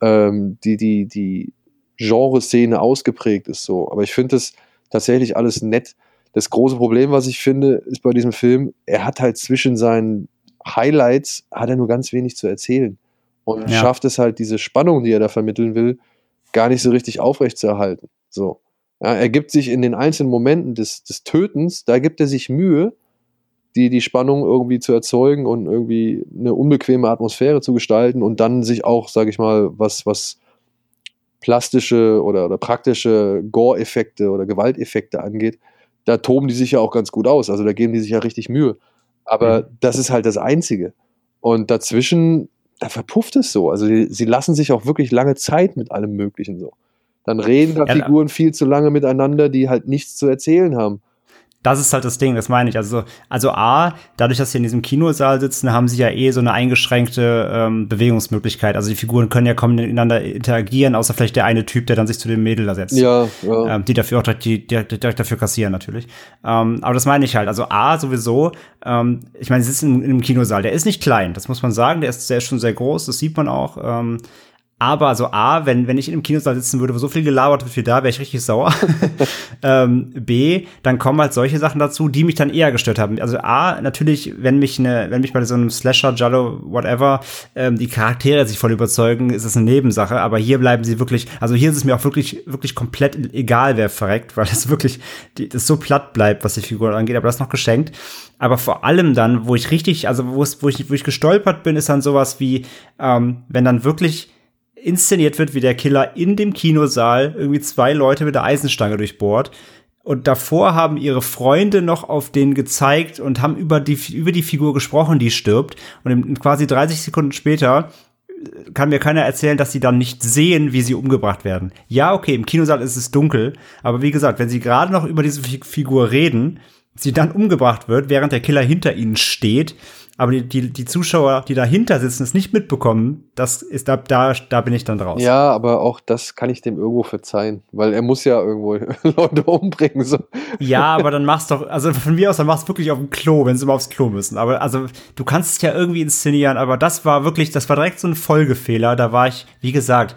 Speaker 3: ähm, die, die, die Genreszene ausgeprägt ist so. Aber ich finde das tatsächlich alles nett. Das große Problem, was ich finde, ist bei diesem Film, er hat halt zwischen seinen Highlights, hat er nur ganz wenig zu erzählen. Und
Speaker 2: Ja.
Speaker 3: schafft es halt, diese Spannung, die er da vermitteln will, gar nicht so richtig aufrechtzuerhalten. So. Ja, er gibt sich in den einzelnen Momenten des, des Tötens, da gibt er sich Mühe, die, die Spannung irgendwie zu erzeugen und irgendwie eine unbequeme Atmosphäre zu gestalten und dann sich auch, sage ich mal, was, was plastische oder, oder praktische Gore-Effekte oder Gewalteffekte angeht, da toben die sich ja auch ganz gut aus. Also da geben die sich ja richtig Mühe. Aber das ist halt das Einzige. Und dazwischen, da verpufft es so. Also die, sie lassen sich auch wirklich lange Zeit mit allem Möglichen so. Dann reden da
Speaker 2: Ja,
Speaker 3: Figuren viel zu lange miteinander, die halt nichts zu erzählen haben.
Speaker 2: Das ist halt das Ding, das meine ich. Also, also A, dadurch, dass sie in diesem Kinosaal sitzen, haben sie ja eh so eine eingeschränkte ähm, Bewegungsmöglichkeit. Also die Figuren können ja kommen miteinander interagieren, außer vielleicht der eine Typ, der dann sich zu dem Mädel da setzt.
Speaker 3: Ja, ja.
Speaker 2: Ähm, die dafür auch direkt, die, direkt, direkt dafür kassieren natürlich. Ähm, aber das meine ich halt. Also A, sowieso, ähm, ich meine, sie sitzen in, in einem Kinosaal. Der ist nicht klein, das muss man sagen. Der ist, der ist schon sehr groß, das sieht man auch. Ähm, aber also A, wenn, wenn ich in einem Kinosaal sitzen würde, wo so viel gelabert wird wie da, wäre ich richtig sauer. (laughs) ähm, B, dann kommen halt solche Sachen dazu, die mich dann eher gestört haben. Also A, natürlich, wenn mich eine, wenn mich bei so einem Slasher, Jallo, whatever, ähm, die Charaktere sich voll überzeugen, ist es eine Nebensache. Aber hier bleiben sie wirklich, also hier ist es mir auch wirklich, wirklich komplett egal, wer verreckt, weil es wirklich, die, das so platt bleibt, was die Figur angeht. Aber das noch geschenkt. Aber vor allem dann, wo ich richtig, also wo ich, wo ich gestolpert bin, ist dann sowas wie, ähm, wenn dann wirklich inszeniert wird, wie der Killer in dem Kinosaal irgendwie zwei Leute mit der Eisenstange durchbohrt. Und davor haben ihre Freunde noch auf den gezeigt und haben über die, über die Figur gesprochen, die stirbt. Und quasi 30 Sekunden später äh, kann mir keiner erzählen, dass sie dann nicht sehen, wie sie umgebracht werden. Ja, okay, im Kinosaal ist es dunkel, aber wie gesagt, wenn sie gerade noch über diese Figur reden, sie dann umgebracht wird, während der Killer hinter ihnen steht, aber die, die, die Zuschauer, die dahinter sitzen, es nicht mitbekommen, das ist da, da, da bin ich dann draus.
Speaker 3: Ja, aber auch das kann ich dem irgendwo verzeihen, weil er muss ja irgendwo (laughs) Leute umbringen. So.
Speaker 2: Ja, aber dann machst doch, also von mir aus, dann machst du wirklich auf dem Klo, wenn sie mal aufs Klo müssen. Aber also du kannst es ja irgendwie inszenieren, aber das war wirklich, das war direkt so ein Folgefehler. Da war ich, wie gesagt,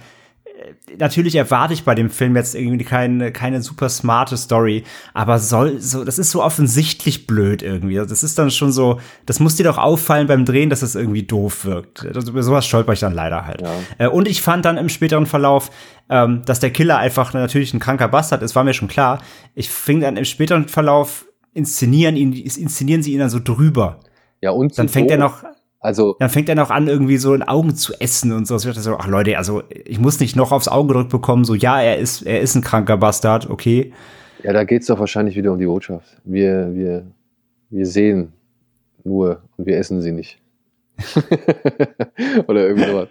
Speaker 2: natürlich erwarte ich bei dem Film jetzt irgendwie keine, keine super smarte Story, aber soll so, das ist so offensichtlich blöd irgendwie. Das ist dann schon so, das muss dir doch auffallen beim Drehen, dass es das irgendwie doof wirkt. Also, über sowas stolper ich dann leider halt. Ja. Äh, und ich fand dann im späteren Verlauf, ähm, dass der Killer einfach natürlich ein kranker Bastard ist, war mir schon klar. Ich fing dann im späteren Verlauf inszenieren ihn, inszenieren sie ihn dann so drüber.
Speaker 3: Ja, und
Speaker 2: dann fängt
Speaker 3: so
Speaker 2: er noch,
Speaker 3: also
Speaker 2: dann fängt er noch an, irgendwie so in Augen zu essen und so. Ich dachte so, ach Leute, also ich muss nicht noch aufs Auge gedrückt bekommen, so ja, er ist, er ist ein kranker Bastard, okay.
Speaker 3: Ja, da geht's doch wahrscheinlich wieder um die Botschaft. Wir, wir, wir sehen nur und wir essen sie nicht. (laughs) Oder irgendwie sowas.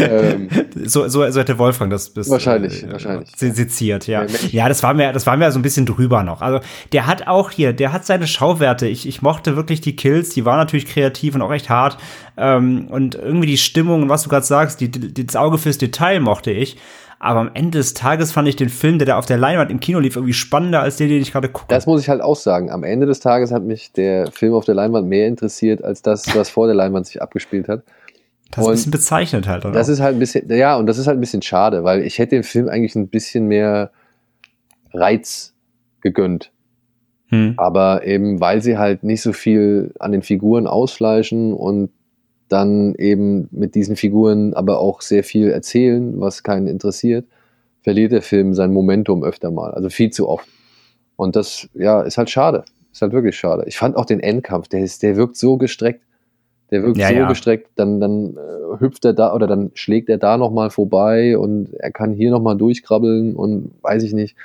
Speaker 2: ähm, so, so, so hätte Wolfgang das bis
Speaker 3: wahrscheinlich, äh, wahrscheinlich.
Speaker 2: seziert, ja. Ja, das war mir, das war mir so ein bisschen drüber noch. Also der hat auch hier, der hat seine Schauwerte. Ich, ich mochte wirklich die Kills, die waren natürlich kreativ und auch echt hart. Ähm, und irgendwie die Stimmung und was du gerade sagst, die, die, das Auge fürs Detail mochte ich. Aber am Ende des Tages fand ich den Film, der da auf der Leinwand im Kino lief, irgendwie spannender als den, den ich gerade gucke.
Speaker 3: Das muss ich halt auch sagen. Am Ende des Tages hat mich der Film auf der Leinwand mehr interessiert, als das, was vor der Leinwand sich abgespielt hat.
Speaker 2: Das ist ein bisschen bezeichnet halt, oder?
Speaker 3: Das ist halt ein bisschen, ja, und das ist halt ein bisschen schade, weil ich hätte dem Film eigentlich ein bisschen mehr Reiz gegönnt. Hm. Aber eben, weil sie halt nicht so viel an den Figuren ausfleischen und dann eben mit diesen Figuren aber auch sehr viel erzählen, was keinen interessiert, verliert der Film sein Momentum öfter mal, also viel zu oft. Und das, ja, ist halt schade. Ist halt wirklich schade. Ich fand auch den Endkampf, der, ist, der wirkt so gestreckt. Der wirkt ja, so ja. gestreckt, dann, dann äh, hüpft er da oder dann schlägt er da nochmal vorbei und er kann hier nochmal durchkrabbeln und weiß ich nicht.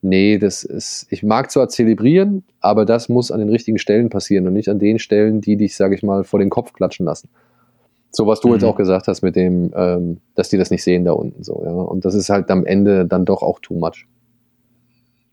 Speaker 3: Nee, das ist, ich mag zwar zelebrieren, aber das muss an den richtigen Stellen passieren und nicht an den Stellen, die dich, sag ich mal, vor den Kopf klatschen lassen. So was du mhm. jetzt auch gesagt hast mit dem, ähm, dass die das nicht sehen da unten so, ja. Und das ist halt am Ende dann doch auch too much.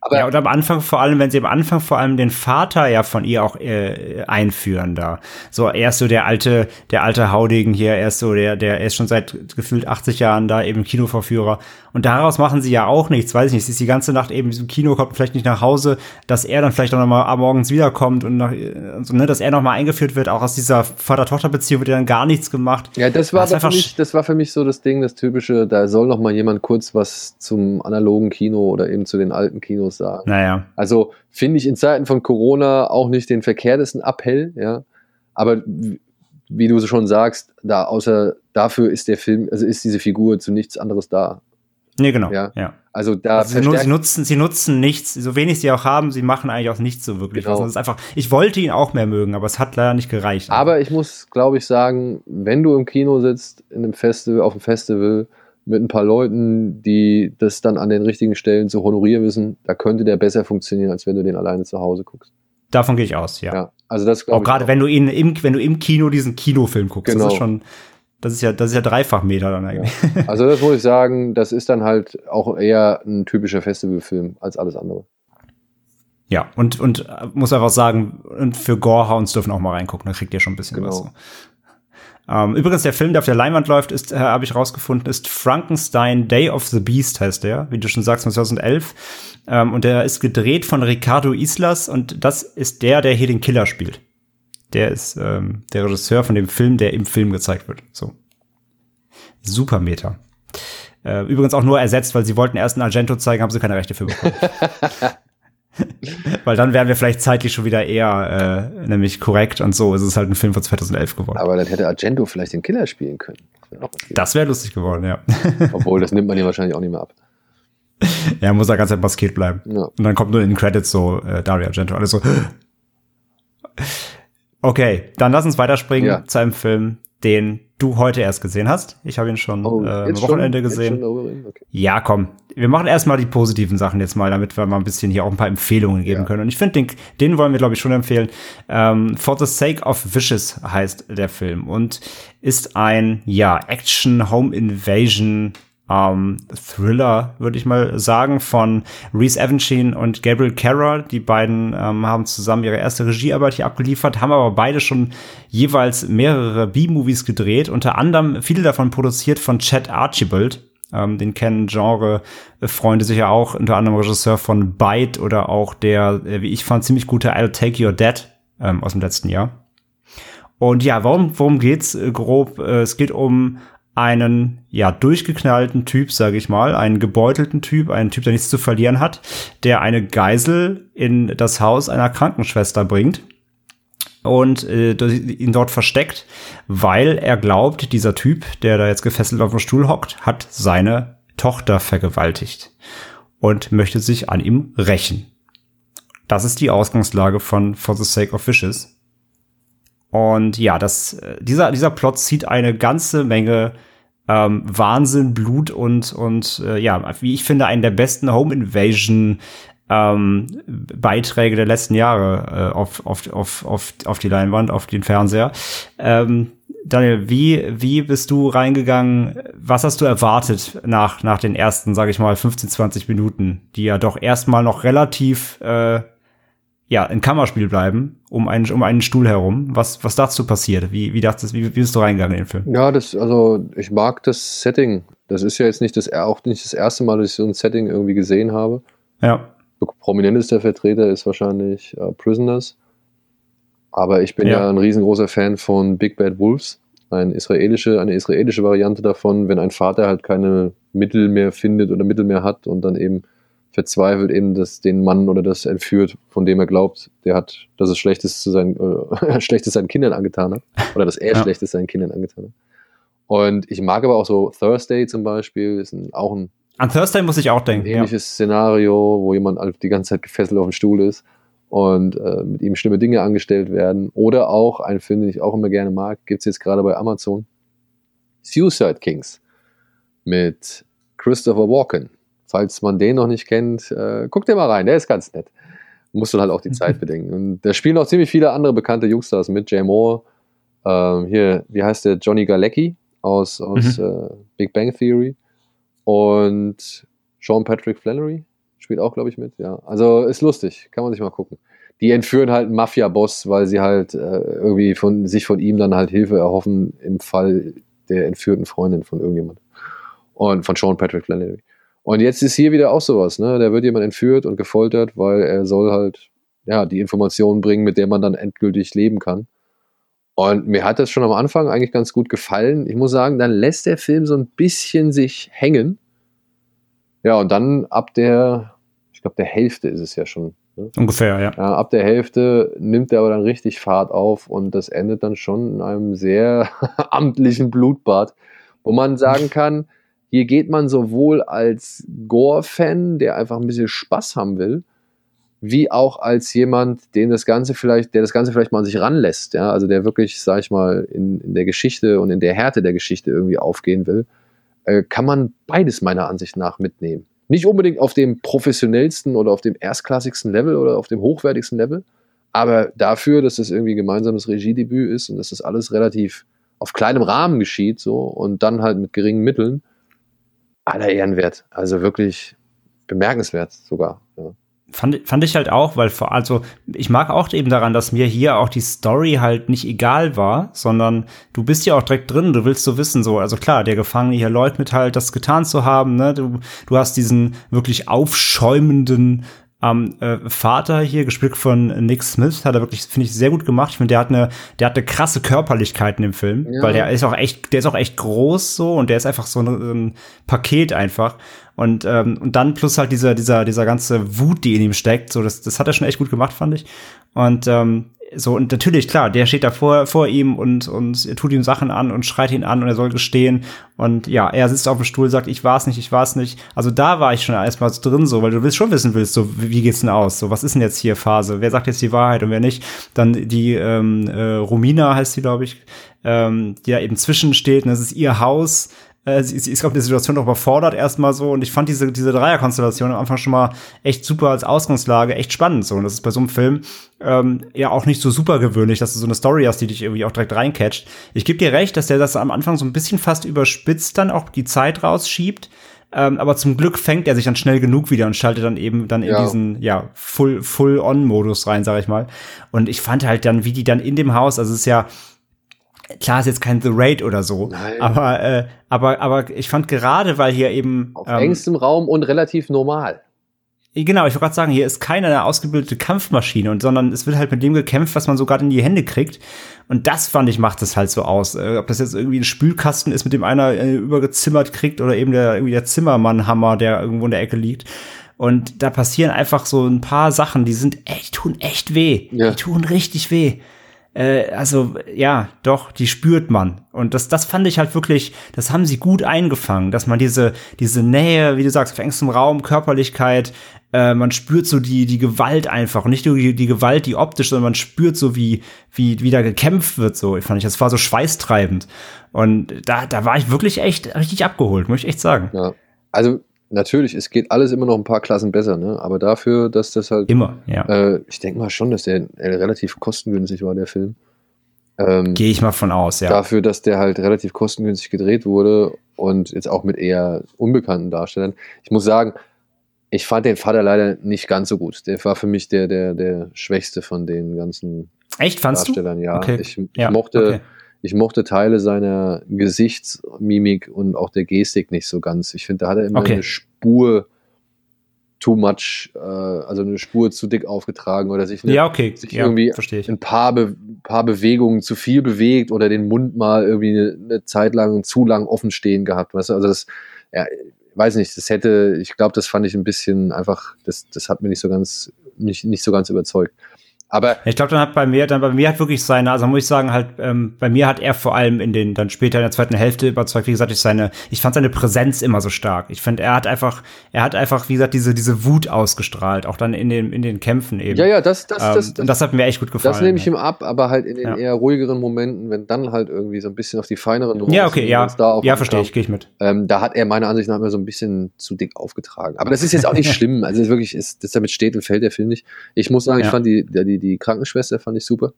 Speaker 2: Aber ja, und am Anfang vor allem, wenn sie am Anfang vor allem den Vater ja von ihr auch äh, einführen da. So, er ist so der alte, der alte Haudegen hier, er ist so der, der er ist schon seit gefühlt 80 Jahren da eben Kinoverführer. Und daraus machen sie ja auch nichts, weiß ich nicht. Sie ist die ganze Nacht eben im Kino, kommt vielleicht nicht nach Hause, dass er dann vielleicht auch noch mal morgens wiederkommt und nach, also, ne, dass er noch mal eingeführt wird. Auch aus dieser Vater-Tochter-Beziehung wird ja dann gar nichts gemacht.
Speaker 3: Ja, das war, das, für mich, das war für mich so das Ding, das typische, da soll noch mal jemand kurz was zum analogen Kino oder eben zu den alten Kinos sagen.
Speaker 2: Naja.
Speaker 3: Also finde ich in Zeiten von Corona auch nicht den verkehrtesten Appell, ja. Aber wie du schon sagst, da außer dafür ist der Film, also ist diese Figur zu nichts anderes da.
Speaker 2: Nee, genau.
Speaker 3: Ja.
Speaker 2: ja.
Speaker 3: Also da
Speaker 2: also sie, sie, nutzen, sie nutzen nichts, so wenig sie auch haben, sie machen eigentlich auch nichts so wirklich. Genau. Also ist einfach, ich wollte ihn auch mehr mögen, aber es hat leider nicht gereicht.
Speaker 3: Aber ich muss, glaube ich, sagen, wenn du im Kino sitzt, in einem Festival, auf einem Festival, mit ein paar Leuten, die das dann an den richtigen Stellen zu honorieren wissen, da könnte der besser funktionieren, als wenn du den alleine zu Hause guckst.
Speaker 2: Davon gehe ich aus, ja. ja
Speaker 3: also das
Speaker 2: auch gerade wenn du ihn im, wenn du im Kino diesen Kinofilm guckst, genau. das ist schon, das ist ja, das ist ja Dreifachmeter dann eigentlich.
Speaker 3: Ja. Also das muss ich sagen, das ist dann halt auch eher ein typischer Festivalfilm als alles andere.
Speaker 2: Ja, und, und äh, muss einfach sagen, und für Gorehounds dürfen auch mal reingucken, da kriegt ihr schon ein bisschen
Speaker 3: Genau.
Speaker 2: was. So. Ähm, übrigens, der Film, der auf der Leinwand läuft, ist, äh, habe ich rausgefunden, ist Frankenstein Day of the Beast, heißt der, wie du schon sagst, von 2011. Ähm, und der ist gedreht von Ricardo Islas und das ist der, der hier den Killer spielt. Der ist ähm, der Regisseur von dem Film, der im Film gezeigt wird. So. Super Meter. Äh, übrigens auch nur ersetzt, weil sie wollten erst einen Argento zeigen, haben sie keine Rechte für bekommen. (laughs) weil dann wären wir vielleicht zeitlich schon wieder eher äh, nämlich korrekt und so ist es halt ein Film von 2011 geworden.
Speaker 3: Aber dann hätte Argento vielleicht den Killer spielen können. Das wäre
Speaker 2: lustig geworden, ja. (laughs)
Speaker 3: Obwohl, das nimmt man ihm wahrscheinlich auch nicht mehr ab.
Speaker 2: er muss da ganz Zeit maskiert bleiben.
Speaker 3: Ja.
Speaker 2: Und dann kommt nur in den Credits so äh, Dario Argento. Alles so. Okay, dann lass uns weiterspringen
Speaker 3: Ja.
Speaker 2: zu einem Film, den du heute erst gesehen hast. Ich habe ihn schon äh, am
Speaker 3: Oh,
Speaker 2: Wochenende
Speaker 3: schon?
Speaker 2: Gesehen.
Speaker 3: Okay.
Speaker 2: Ja, komm. Wir machen erstmal die positiven Sachen jetzt mal, damit wir mal ein bisschen hier auch ein paar Empfehlungen geben
Speaker 3: Ja.
Speaker 2: können. Und ich finde, den, den wollen wir, glaube ich, schon empfehlen. Ähm, For the Sake of Wishes heißt der Film und ist ein, ja, Action Home Invasion ähm, Thriller, würde ich mal sagen, von Reese Evanstein und Gabriel Carra. Die beiden ähm, haben zusammen ihre erste Regiearbeit hier abgeliefert, haben aber beide schon jeweils mehrere B-Movies gedreht, unter anderem viele davon produziert von Chad Archibald. Ähm, den kennen Genre-Freunde sicher auch, unter anderem Regisseur von Bite oder auch der, äh, wie ich fand, ziemlich gute I'll Take Your Dead ähm, aus dem letzten Jahr. Und ja, worum, worum geht's äh, grob? Äh, es geht um einen ja durchgeknallten Typ, sage ich mal, einen gebeutelten Typ, einen Typ, der nichts zu verlieren hat, der eine Geisel in das Haus einer Krankenschwester bringt und äh, ihn dort versteckt, weil er glaubt, dieser Typ, der da jetzt gefesselt auf dem Stuhl hockt, hat seine Tochter vergewaltigt und möchte sich an ihm rächen. Das ist die Ausgangslage von For the Sake of Wishes. Und ja, das, äh, dieser, dieser Plot zieht eine ganze Menge ähm, Wahnsinn, Blut und, und äh, ja, wie ich finde, einen der besten Home Invasion ähm, Beiträge der letzten Jahre äh, auf, auf, auf, auf, auf die Leinwand, auf den Fernseher. Ähm, Daniel, wie, wie bist du reingegangen? Was hast du erwartet nach, nach den ersten, sage ich mal, 15, 20 Minuten, die ja doch erstmal noch relativ äh, ja, in Kammerspiel bleiben, um einen, um einen Stuhl herum. Was, was dazu passiert? Wie, wie dachtest, wie, wie bist du reingegangen in den Film?
Speaker 3: Ja, das, also ich mag das Setting. Das ist ja jetzt nicht das, auch nicht das erste Mal, dass ich so ein Setting irgendwie gesehen habe.
Speaker 2: Ja,
Speaker 3: Prominentester Vertreter ist wahrscheinlich äh, Prisoners. Aber ich bin ja.
Speaker 2: Ja.
Speaker 3: ein riesengroßer Fan von Big Bad Wolves. Ein israelische, eine israelische Variante davon, wenn ein Vater halt keine Mittel mehr findet oder Mittel mehr hat und dann eben verzweifelt eben das, den Mann oder das entführt, von dem er glaubt, der hat, dass es Schlechtes zu seinen, äh, (laughs) Schlechtes seinen Kindern angetan hat. Oder dass er
Speaker 2: Ja.
Speaker 3: Schlechtes seinen Kindern angetan hat. Und ich mag aber auch so Thursday zum Beispiel, ist ein, auch ein
Speaker 2: an Thursday muss ich auch
Speaker 3: ein
Speaker 2: denken. Ja.
Speaker 3: ähnliches Szenario, wo jemand die ganze Zeit gefesselt auf dem Stuhl ist und äh, mit ihm schlimme Dinge angestellt werden. Oder auch ein Film, den ich auch immer gerne mag, gibt es jetzt gerade bei Amazon. Suicide Kings mit Christopher Walken. Falls man den noch nicht kennt, äh, guckt dir mal rein, der ist ganz nett. Muss dann halt auch die (laughs) Zeit bedenken. Und da spielen auch ziemlich viele andere bekannte Jungstars mit. Jay Moore, ähm, hier, wie heißt der? Johnny Galecki aus, aus äh, Big Bang Theory. Und Sean Patrick Flannery spielt auch, glaube ich, mit. Ja, also ist lustig, kann man sich mal gucken. Die entführen halt einen Mafia-Boss, weil sie halt äh, irgendwie von sich von ihm dann halt Hilfe erhoffen im Fall der entführten Freundin von irgendjemand. Und von Sean Patrick Flannery. Und jetzt ist hier wieder auch sowas, ne? Da wird jemand entführt und gefoltert, weil er soll halt ja die Informationen bringen, mit der man dann endgültig leben kann. Und mir hat das schon am Anfang eigentlich ganz gut gefallen. Ich muss sagen, dann lässt der Film so ein bisschen sich hängen. Ja, und dann ab der, ich glaube, der Hälfte ist es ja schon. Ne?
Speaker 2: Ungefähr, ja.
Speaker 3: Ja, ab der Hälfte nimmt er aber dann richtig Fahrt auf und das endet dann schon in einem sehr (laughs) amtlichen Blutbad, wo man sagen kann, hier geht man sowohl als Gore-Fan, der einfach ein bisschen Spaß haben will, wie auch als jemand, den das Ganze vielleicht, der das Ganze vielleicht mal an sich ranlässt, ja, also der wirklich, sag ich mal, in, in der Geschichte und in der Härte der Geschichte irgendwie aufgehen will, äh, kann man beides meiner Ansicht nach mitnehmen. Nicht unbedingt auf dem professionellsten oder auf dem erstklassigsten Level oder auf dem hochwertigsten Level, aber dafür, dass das irgendwie gemeinsames Regiedebüt ist und dass das alles relativ auf kleinem Rahmen geschieht, so und dann halt mit geringen Mitteln, aller Ehrenwert. Also wirklich bemerkenswert sogar. Ja.
Speaker 2: fand, fand ich halt auch, weil vor, also ich mag auch eben daran, dass mir hier auch die Story halt nicht egal war, sondern du bist ja auch direkt drin, du willst so wissen, so, also klar, der Gefangene hier leugnet mit halt, das getan zu haben, ne, du, du hast diesen wirklich aufschäumenden ähm, äh, Vater hier, gespielt von Nick Smith, hat er wirklich, finde ich, sehr gut gemacht. Ich finde, der hat eine, der hat eine krasse Körperlichkeit in dem Film, ja. weil der ist auch echt, der ist auch echt groß so und der ist einfach so ein, ein Paket einfach. Und, ähm, und dann plus halt dieser, dieser, dieser ganze Wut, die in ihm steckt, so, das, das hat er schon echt gut gemacht, fand ich. Und ähm, so, und natürlich, klar, der steht da vor, vor ihm und, und tut ihm Sachen an und schreit ihn an und er soll gestehen. Und ja, er sitzt auf dem Stuhl, sagt, ich war's nicht, ich war's nicht. Also da war ich schon erstmal so drin, so, weil du willst schon wissen willst, so, wie geht's denn aus? So, was ist denn jetzt hier Phase? Wer sagt jetzt die Wahrheit und wer nicht? Dann die, ähm, äh, Romina heißt sie, glaube ich, ähm, die da eben zwischensteht, und das ist ihr Haus äh, sie, sie ist, glaube ich, die Situation noch überfordert erstmal so. Und ich fand diese, diese Dreierkonstellation am Anfang schon mal echt super als Ausgangslage, echt spannend so. Und das ist bei so einem Film ähm, ja auch nicht so super gewöhnlich, dass du so eine Story hast, die dich irgendwie auch direkt reincatcht. Ich gebe dir recht, dass der das am Anfang so ein bisschen fast überspitzt dann auch die Zeit rausschiebt. Ähm, aber zum Glück fängt er sich dann schnell genug wieder und schaltet dann eben dann in ja. diesen ja Full Full On Modus rein, sag ich mal. Und ich fand halt dann, wie die dann in dem Haus, also es ist ja klar ist jetzt kein The Raid oder so, Nein. aber äh, aber aber ich fand gerade, weil hier eben
Speaker 3: auf ähm, engstem Raum und relativ normal.
Speaker 2: Genau, ich wollte gerade sagen, hier ist keine ausgebildete Kampfmaschine, und sondern es wird halt mit dem gekämpft, was man so gerade in die Hände kriegt. Und das fand ich macht es halt so aus. Äh, ob das jetzt irgendwie ein Spülkasten ist, mit dem einer äh, übergezimmert kriegt, oder eben der irgendwie der Zimmermannhammer, der irgendwo in der Ecke liegt. Und da passieren einfach so ein paar Sachen, die sind echt, tun echt weh. Ja. Die tun richtig weh äh, also ja, doch, die spürt man. Und das, das fand ich halt wirklich, das haben sie gut eingefangen, dass man diese, diese Nähe, wie du sagst, auf engstem Raum, Körperlichkeit, äh, man spürt so die, die Gewalt einfach. Und nicht nur die, die Gewalt, die optisch, sondern man spürt so, wie, wie, wie da gekämpft wird, so. Fand ich, das war so schweißtreibend. Und da, da war ich wirklich echt richtig abgeholt, muss ich echt sagen.
Speaker 3: Ja. Also natürlich, es geht alles immer noch ein paar Klassen besser, ne? Aber dafür, dass das halt.
Speaker 2: Immer, ja.
Speaker 3: Äh, ich denke mal schon, dass der äh, relativ kostengünstig war, der Film.
Speaker 2: Ähm, Gehe ich mal von aus, ja.
Speaker 3: Dafür, dass der halt relativ kostengünstig gedreht wurde und jetzt auch mit eher unbekannten Darstellern. Ich muss sagen, ich fand den Vater leider nicht ganz so gut. Der war für mich der, der, der schwächste von den ganzen
Speaker 2: Echt, fandst
Speaker 3: Darstellern.
Speaker 2: Du?
Speaker 3: Ja, okay. ich, ich ja, mochte. Okay ich mochte Teile seiner Gesichtsmimik und auch der Gestik nicht so ganz. Ich finde, da hat er immer okay. eine Spur too much, äh, also eine Spur zu dick aufgetragen oder sich, eine,
Speaker 2: ja, okay.
Speaker 3: sich ja, irgendwie ein paar, Be paar Bewegungen zu viel bewegt oder den Mund mal irgendwie eine, eine Zeit lang zu lang offen stehen gehabt. Weißt du? Also das, ja, weiß nicht, das hätte, ich glaube, das fand ich ein bisschen einfach, das, das hat mir nicht so ganz, nicht, nicht so ganz überzeugt. Aber
Speaker 2: ich glaube, dann hat bei mir, dann bei mir hat wirklich seine, also muss ich sagen, halt, ähm, bei mir hat er vor allem in den, dann später in der zweiten Hälfte überzeugt, wie gesagt, ich seine, ich fand seine Präsenz immer so stark. Ich finde, er hat einfach, er hat einfach, wie gesagt, diese, diese Wut ausgestrahlt, auch dann in den, in den Kämpfen eben.
Speaker 3: Ja, ja, das, das, ähm, das,
Speaker 2: das, und das hat mir echt gut gefallen.
Speaker 3: Das nehme ich ihm ab, aber halt in den ja. eher ruhigeren Momenten, wenn dann halt irgendwie so ein bisschen auf die feineren
Speaker 2: Nuancen, Ja, okay, ja, da ja, verstehe ich, gehe ich mit.
Speaker 3: Ähm, da hat er meiner Ansicht nach immer so ein bisschen zu dick aufgetragen. Aber das ist jetzt auch nicht (laughs) schlimm. Also wirklich, ist, das damit steht und fällt der Film nicht. Ich muss sagen, ja. ich fand die, die, die Krankenschwester Schwester fand ich super.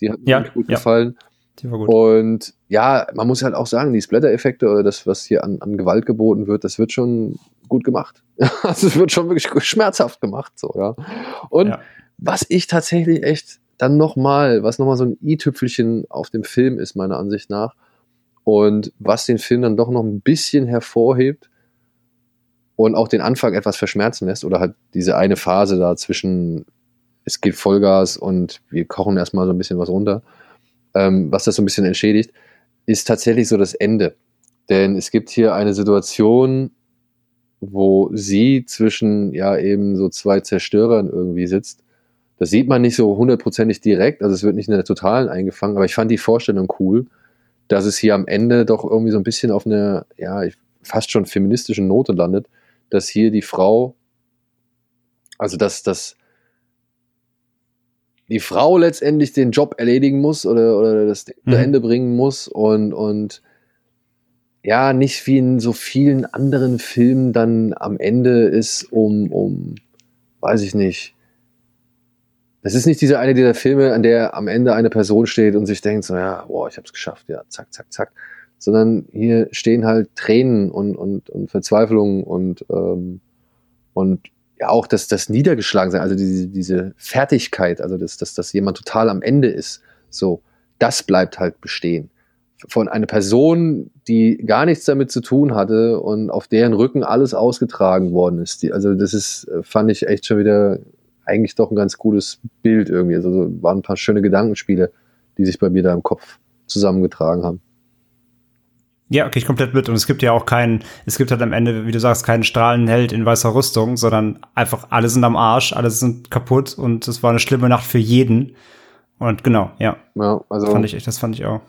Speaker 3: Die hat mir ja, gut ja. gefallen. Die war gut. Und ja, man muss halt auch sagen, die Splatter-Effekte oder das, was hier an, an Gewalt geboten wird, das wird schon gut gemacht. (laughs) also es wird schon wirklich schmerzhaft gemacht, so, ja. Und ja. was ich tatsächlich echt dann nochmal, was nochmal so ein i-Tüpfelchen auf dem Film ist, meiner Ansicht nach, und was den Film dann doch noch ein bisschen hervorhebt und auch den Anfang etwas verschmerzen lässt, oder halt diese eine Phase da zwischen es geht Vollgas und wir kochen erstmal so ein bisschen was runter, ähm, was das so ein bisschen entschädigt, ist tatsächlich so das Ende. Denn es gibt hier eine Situation, wo sie zwischen ja eben so zwei Zerstörern irgendwie sitzt. Das sieht man nicht so hundertprozentig direkt, also es wird nicht in der totalen eingefangen, aber ich fand die Vorstellung cool, dass es hier am Ende doch irgendwie so ein bisschen auf eine, ja, fast schon feministische Note landet, dass hier die Frau, also dass das die Frau letztendlich den Job erledigen muss oder, oder das Ding mhm. zu Ende bringen muss und, und ja, nicht wie in so vielen anderen Filmen dann am Ende ist, um, um, weiß ich nicht. Es ist nicht diese eine dieser Filme, an der am Ende eine Person steht und sich denkt, so, ja, boah, ich hab's geschafft, ja, zack, zack, zack. Sondern hier stehen halt Tränen und, und, und Verzweiflung und, ähm, und ja auch das, das Niedergeschlagensein, also diese, diese Fertigkeit, also dass, dass, dass jemand total am Ende ist, so, das bleibt halt bestehen. Von einer Person, die gar nichts damit zu tun hatte und auf deren Rücken alles ausgetragen worden ist. Die, also das ist, äh, fand ich echt schon wieder eigentlich doch ein ganz gutes Bild irgendwie. Also waren ein paar schöne Gedankenspiele, die sich bei mir da im Kopf zusammengetragen haben.
Speaker 2: Ja, okay, ich komplett mit. Und es gibt ja auch keinen, es gibt halt am Ende, wie du sagst, keinen Strahlenheld in weißer Rüstung, sondern einfach alle sind am Arsch, alle sind kaputt und es war eine schlimme Nacht für jeden. Und genau, ja.
Speaker 3: Ja, also.
Speaker 2: Fand ich echt, das fand ich auch.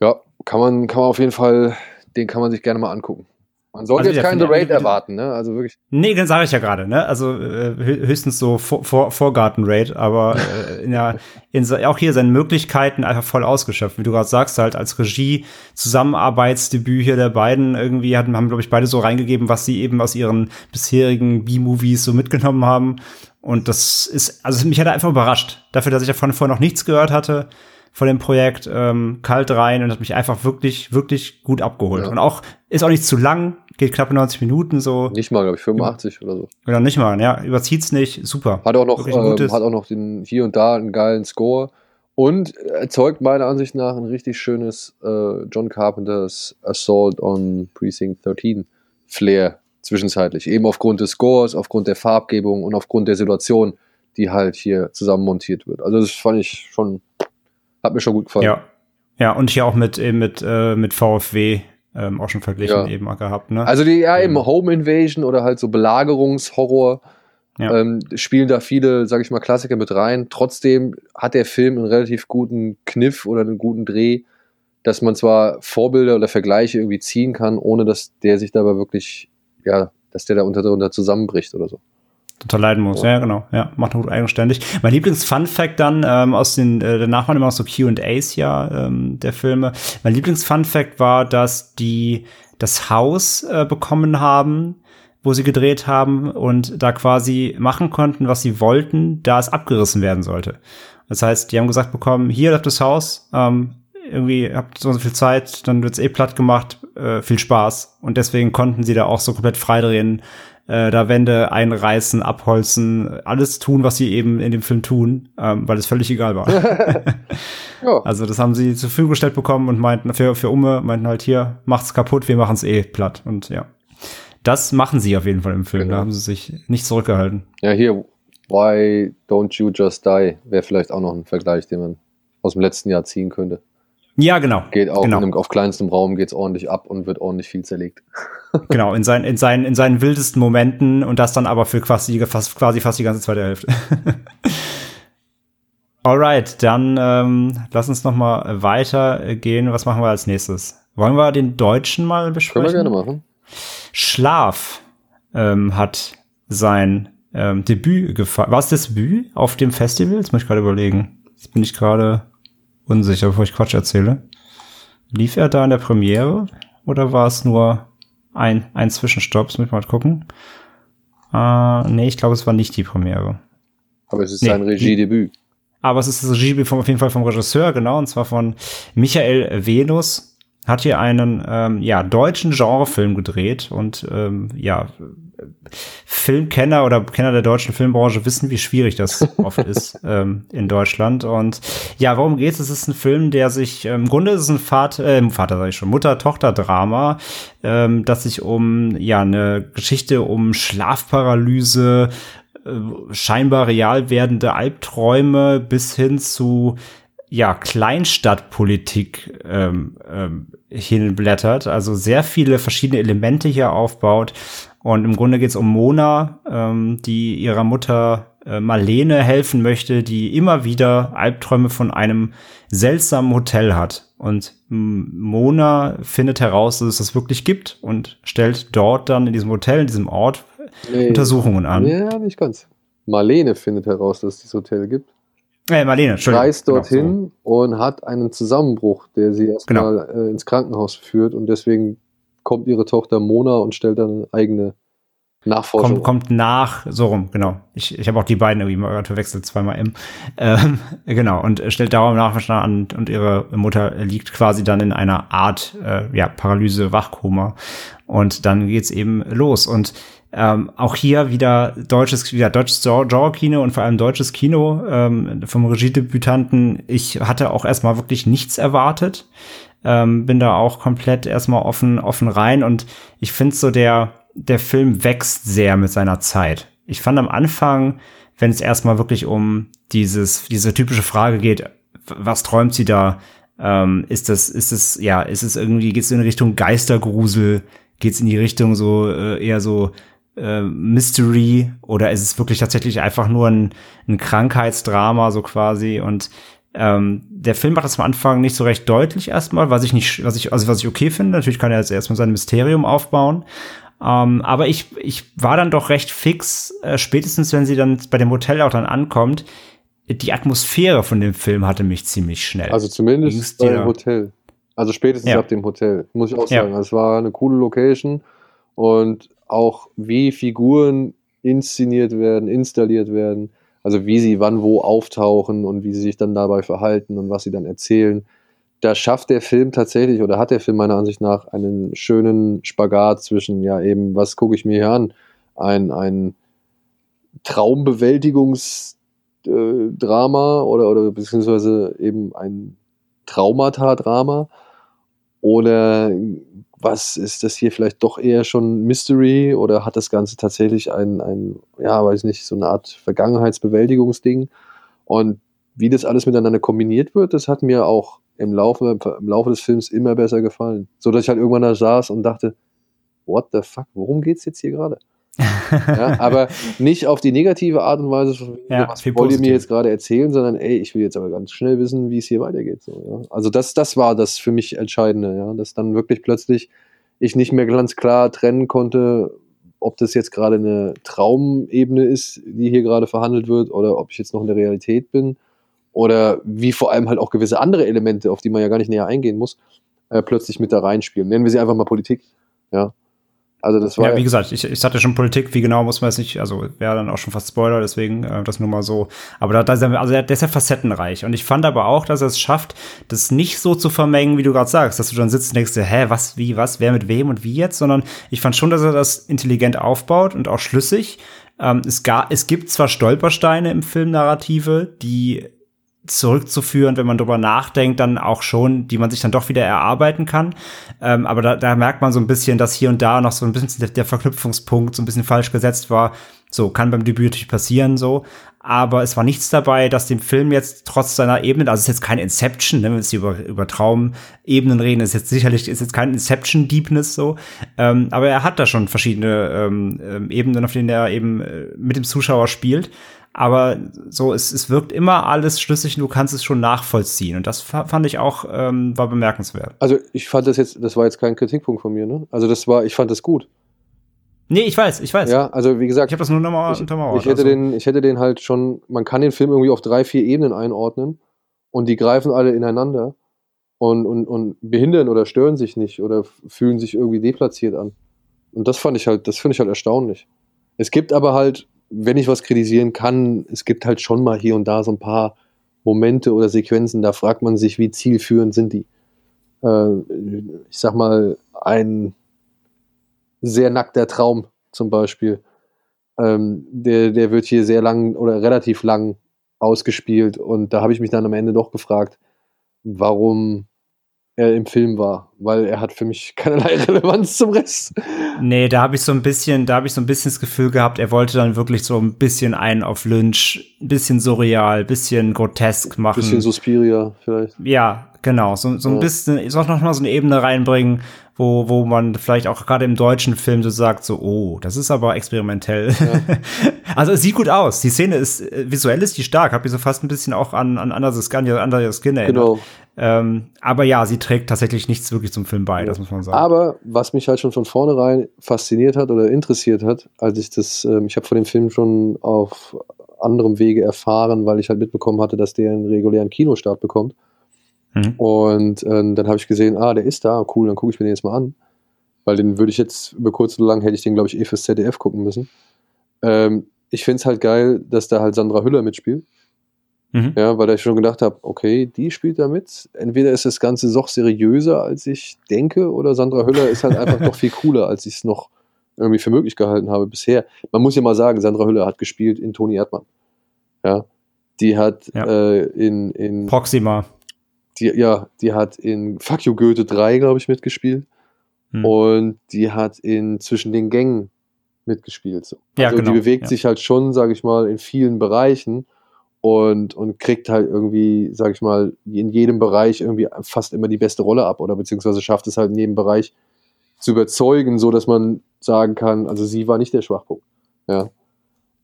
Speaker 3: Ja, kann man, kann man auf jeden Fall, den kann man sich gerne mal angucken. Man sollte
Speaker 2: Also
Speaker 3: jetzt keinen The Raid erwarten, ne? Also wirklich.
Speaker 2: Nee, das sage ich ja gerade, ne? Also äh, hö- höchstens so Vor Vor Vorgarten-Raid, aber (laughs) äh, in der, in, se- auch hier seine Möglichkeiten einfach voll ausgeschöpft. Wie du gerade sagst, halt als Regie, Zusammenarbeitsdebüt hier der beiden irgendwie hatten, haben, glaube ich, beide so reingegeben, was sie eben aus ihren bisherigen B-Movies so mitgenommen haben. Und das ist, also mich hat er einfach überrascht. Dafür, dass ich davon vorher noch nichts gehört hatte von dem Projekt, ähm, kalt rein und hat mich einfach wirklich, wirklich gut abgeholt.
Speaker 3: Ja.
Speaker 2: Und auch, ist auch nicht zu lang, geht knappe 90 Minuten so.
Speaker 3: Nicht mal, glaube ich, 85 oder so.
Speaker 2: Oder nicht mal, ja, überzieht's nicht, super.
Speaker 3: Hat auch noch, ähm, hat auch noch den, hier und da einen geilen Score und erzeugt meiner Ansicht nach ein richtig schönes äh, John Carpenters Assault on Precinct 13 Flair zwischenzeitlich. Eben aufgrund des Scores, aufgrund der Farbgebung und aufgrund der Situation, die halt hier zusammen montiert wird. Also das fand ich schon, hat mir schon gut gefallen.
Speaker 2: Ja. Ja, und hier auch mit, eben mit, äh, mit VfW ähm, auch schon verglichen
Speaker 3: Ja.
Speaker 2: eben mal gehabt, ne?
Speaker 3: Also die ja eben
Speaker 2: Ähm.
Speaker 3: Home Invasion oder halt so Belagerungshorror
Speaker 2: Ja.
Speaker 3: ähm, spielen da viele, sag ich mal, Klassiker mit rein. Trotzdem hat der Film einen relativ guten Kniff oder einen guten Dreh, dass man zwar Vorbilder oder Vergleiche irgendwie ziehen kann, ohne dass der sich dabei wirklich, ja, dass der da unter, darunter zusammenbricht oder so.
Speaker 2: Total leiden muss. Ja, genau. Ja, macht er gut eigenständig. Mein Lieblings-Fun-Fact dann ähm, aus den, äh, danach waren immer noch so Q&As ja ähm, der Filme. Mein Lieblings-Fun-Fact war, dass die das Haus äh, bekommen haben, wo sie gedreht haben und da quasi machen konnten, was sie wollten, da es abgerissen werden sollte. Das heißt, die haben gesagt bekommen, hier habt das Haus, ähm, irgendwie habt so viel Zeit, dann wird's eh platt gemacht, äh, viel Spaß. Und deswegen konnten sie da auch so komplett freidrehen, äh, da Wände einreißen, abholzen, alles tun, was sie eben in dem Film tun, ähm, weil es völlig egal war. (laughs) (laughs)
Speaker 3: Ja,
Speaker 2: also das haben sie zur Verfügung gestellt bekommen und meinten für, für Umme, meinten halt hier, macht's kaputt, wir machen's eh platt. Und ja. Das machen sie auf jeden Fall im Film.
Speaker 3: Genau.
Speaker 2: Da haben sie sich nicht zurückgehalten.
Speaker 3: ja hier, Why Don't You Just Die wäre vielleicht auch noch ein Vergleich, den man aus dem letzten Jahr ziehen könnte.
Speaker 2: Ja, genau.
Speaker 3: Geht auch
Speaker 2: genau.
Speaker 3: in einem, auf kleinstem Raum geht's ordentlich ab und wird ordentlich viel zerlegt. (laughs)
Speaker 2: Genau, in, seinen in, seinen, in seinen wildesten Momenten und das dann aber für quasi fast, quasi fast die ganze zweite Hälfte. (laughs) Alright, dann ähm, lass uns noch mal weitergehen. Was machen wir als nächstes? Wollen wir den Deutschen mal
Speaker 3: Können
Speaker 2: besprechen?
Speaker 3: wir gerne machen.
Speaker 2: Schlaf ähm, hat sein ähm, Debüt gefeiert. War es das Debüt auf dem Festival? Jetzt muss ich gerade überlegen. Jetzt bin ich gerade unsicher, bevor ich Quatsch erzähle. Lief er da in der Premiere oder war es nur ein, ein Zwischenstopp? Das muss ich mal gucken. Äh, nee, ich glaube, es war nicht die Premiere.
Speaker 3: Aber es ist
Speaker 2: Nee,
Speaker 3: sein Regiedebüt.
Speaker 2: Aber es ist das Regie vom, auf jeden Fall vom Regisseur, genau, und zwar von Michael Venus. Hat hier einen ähm, ja, deutschen Genrefilm gedreht und ähm, ja, Filmkenner oder Kenner der deutschen Filmbranche wissen, wie schwierig das (laughs) oft ist ähm, in Deutschland. Und ja, worum geht's? Es ist ein Film, der sich ähm, im Grunde ist es ein Vater, äh, Vater sag ich schon, Mutter-Tochter-Drama, ähm, das sich um ja eine Geschichte um Schlafparalyse, äh, scheinbar real werdende Albträume bis hin zu ja, Kleinstadtpolitik ähm, ähm, hinblättert, also sehr viele verschiedene Elemente hier aufbaut. Und im Grunde geht es um Mona, ähm, die ihrer Mutter äh, Marlene helfen möchte, die immer wieder Albträume von einem seltsamen Hotel hat. Und Mona findet heraus, dass es das wirklich gibt und stellt dort dann in diesem Hotel, in diesem Ort
Speaker 3: Nee.
Speaker 2: Untersuchungen an.
Speaker 3: Ja, nicht ganz. Marlene findet heraus, dass es dieses Hotel gibt,
Speaker 2: Äh, Marlene, Entschuldigung.
Speaker 3: reist
Speaker 2: Genau,
Speaker 3: dorthin und hat einen Zusammenbruch, der sie erstmal
Speaker 2: Genau.
Speaker 3: äh, ins Krankenhaus führt und deswegen kommt ihre Tochter Mona und stellt dann eine eigene Nachforschung.
Speaker 2: kommt, kommt nach, so rum, genau. Ich, ich habe auch die beiden irgendwie mal verwechselt, zweimal M. Ähm, (laughs) genau, und stellt darum nach an und ihre Mutter liegt quasi dann in einer Art äh, ja, Paralyse, Wachkoma. Und dann geht's eben los. Und Ähm, auch hier wieder deutsches, wieder deutsches Genre-Kino und vor allem deutsches Kino ähm, vom Regiedebütanten. Ich hatte auch erstmal wirklich nichts erwartet. Ähm, bin da auch komplett erstmal offen, offen rein und ich finde so der, der Film wächst sehr mit seiner Zeit. Ich fand am Anfang, wenn es erstmal wirklich um dieses, diese typische Frage geht, was träumt sie da? Ähm, ist das, ist es, ja, ist es irgendwie, geht es in Richtung Geistergrusel? Geht es in die Richtung so äh, eher so äh, Mystery oder ist es wirklich tatsächlich einfach nur ein, ein Krankheitsdrama so quasi und ähm, der Film macht das am Anfang nicht so recht deutlich erstmal, was ich nicht, was ich, also was ich okay finde. Natürlich kann er jetzt erstmal sein Mysterium aufbauen. Ähm, aber ich, ich war dann doch recht fix, äh, spätestens wenn sie dann bei dem Hotel auch dann ankommt. Die Atmosphäre von dem Film hatte mich ziemlich schnell.
Speaker 3: Also zumindest bei dem Hotel. Also spätestens
Speaker 2: Ja.
Speaker 3: ab dem Hotel, muss ich auch sagen. Es war eine coole Location und auch wie Figuren inszeniert werden, installiert werden, also wie sie wann wo auftauchen und wie sie sich dann dabei verhalten und was sie dann erzählen. Da schafft der Film tatsächlich oder hat der Film meiner Ansicht nach einen schönen Spagat zwischen, ja, eben, was gucke ich mir hier an? Ein, ein Traumbewältigungsdrama oder, oder beziehungsweise eben ein Traumata-Drama oder was ist das hier vielleicht doch eher schon Mystery oder hat das Ganze tatsächlich ein, ein ja, weiß nicht, so eine Art Vergangenheitsbewältigungsding? Und wie das alles miteinander kombiniert wird, das hat mir auch im Laufe, im Laufe des Films immer besser gefallen. So dass ich halt irgendwann da saß und dachte, what the fuck, worum geht's jetzt hier gerade? Ja, aber nicht auf die negative Art und Weise, von,
Speaker 2: Ja,
Speaker 3: was wollt ihr mir jetzt gerade erzählen, sondern ey, ich will jetzt aber ganz schnell wissen, wie es hier weitergeht. So, ja. Also das, das war das für mich Entscheidende, ja, dass dann wirklich plötzlich ich nicht mehr ganz klar trennen konnte, ob das jetzt gerade eine Traumebene ist, die hier gerade verhandelt wird, oder ob ich jetzt noch in der Realität bin, oder wie vor allem halt auch gewisse andere Elemente, auf die man ja gar nicht näher eingehen muss, äh, plötzlich mit da reinspielen. Nennen wir sie einfach mal Politik, ja. Also das war
Speaker 2: Ja, wie gesagt, ich, ich hatte schon Politik, wie genau muss man es nicht, also wäre dann auch schon fast Spoiler, deswegen äh, das nur mal so. Aber da, da ist er, also der, ist ja facettenreich. Und ich fand aber auch, dass er es schafft, das nicht so zu vermengen, wie du gerade sagst, dass du dann sitzt und denkst, hä, was, wie, was, wer mit wem und wie jetzt, sondern ich fand schon, dass er das intelligent aufbaut und auch schlüssig. Ähm, es, ga, es gibt zwar Stolpersteine im Filmnarrative, die zurückzuführen, wenn man drüber nachdenkt, dann auch schon, die man sich dann doch wieder erarbeiten kann. Ähm, aber da, da merkt man so ein bisschen, dass hier und da noch so ein bisschen der, der Verknüpfungspunkt so ein bisschen falsch gesetzt war. So, kann beim Debüt natürlich passieren, so. Aber es war nichts dabei, dass dem Film jetzt trotz seiner Ebene, also es ist jetzt kein Inception, ne, wenn wir jetzt über, über Traumebenen reden, ist jetzt sicherlich, ist jetzt kein Inception-Deepness so. Ähm, aber er hat da schon verschiedene ähm, ähm, Ebenen, auf denen er eben äh, mit dem Zuschauer spielt. Aber so, es, es wirkt immer alles schlüssig und du kannst es schon nachvollziehen. Und das fa- fand ich auch, ähm, war bemerkenswert.
Speaker 3: Also ich fand das jetzt, das war jetzt kein Kritikpunkt von mir, ne? Also das war, ich fand das gut.
Speaker 2: Nee, ich weiß, ich weiß.
Speaker 3: Ja, also wie gesagt,
Speaker 2: Ich habe das nur nochmal
Speaker 3: ich,
Speaker 2: untermauert.
Speaker 3: ich hätte
Speaker 2: also.
Speaker 3: den, ich hätte den halt schon, man kann den Film irgendwie auf drei, vier Ebenen einordnen und die greifen alle ineinander und, und, und behindern oder stören sich nicht oder fühlen sich irgendwie deplatziert an. Und das fand ich halt, das finde ich halt erstaunlich. Es gibt aber halt, wenn ich was kritisieren kann, es gibt halt schon mal hier und da so ein paar Momente oder Sequenzen, da fragt man sich, wie zielführend sind die. Äh, ich sag mal, ein sehr nackter Traum zum Beispiel. Ähm, der, der wird hier sehr lang oder relativ lang ausgespielt und da habe ich mich dann am Ende doch gefragt, warum er im Film war, weil er hat für mich (laughs) keinerlei Relevanz zum Rest.
Speaker 2: Nee, da habe ich so ein bisschen, da habe ich so ein bisschen das Gefühl gehabt, er wollte dann wirklich so ein bisschen einen auf Lynch, ein bisschen surreal, ein bisschen grotesk machen.
Speaker 3: Bisschen Suspiria vielleicht.
Speaker 2: Ja, genau. So, so ein
Speaker 3: Ja.
Speaker 2: bisschen, soll noch mal so eine Ebene reinbringen, wo, wo man vielleicht auch gerade im deutschen Film so sagt, so, oh, das ist aber experimentell. (laughs) also es sieht gut aus. Die Szene ist, äh, visuell ist die stark. Hab ich so fast ein bisschen auch an, an Under the Skin, Under the Skin erinnert.
Speaker 3: Genau.
Speaker 2: Ähm, aber ja, sie trägt tatsächlich nichts wirklich zum Film bei, das muss man sagen.
Speaker 3: Aber was mich halt schon von vornherein fasziniert hat oder interessiert hat, als ich das, ähm, ich habe von dem Film schon auf anderem Wege erfahren, weil ich halt mitbekommen hatte, dass der einen regulären Kinostart bekommt.
Speaker 2: Mhm.
Speaker 3: Und ähm, dann habe ich gesehen, ah, der ist da, cool, dann gucke ich mir den jetzt mal an. Weil den würde ich jetzt über kurz oder lang, hätte ich den, glaube ich, eh fürs ZDF gucken müssen. Ähm, ich finde es halt geil, dass da halt Sandra Hüller mitspielt.
Speaker 2: Mhm.
Speaker 3: Ja, weil ich schon gedacht habe, okay, die spielt da mit. Entweder ist das Ganze doch seriöser, als ich denke, oder Sandra Hüller ist halt einfach doch viel cooler, als ich es noch irgendwie für möglich gehalten habe bisher. Man muss ja mal sagen, Sandra Hüller hat gespielt in Toni Erdmann. Ja. Die hat
Speaker 2: Ja.
Speaker 3: äh, in, in
Speaker 2: Proxima.
Speaker 3: Die, ja, die hat in Fuck You Goethe 3, glaube ich, mitgespielt.
Speaker 2: Hm.
Speaker 3: Und die hat in Zwischen den Gängen mitgespielt. So.
Speaker 2: Ja,
Speaker 3: also
Speaker 2: genau,
Speaker 3: die bewegt
Speaker 2: ja.
Speaker 3: sich halt schon, sage ich mal, in vielen Bereichen und, und kriegt halt irgendwie, sage ich mal, in jedem Bereich irgendwie fast immer die beste Rolle ab oder beziehungsweise schafft es halt in jedem Bereich zu überzeugen, so dass man sagen kann, also sie war nicht der Schwachpunkt. Ja.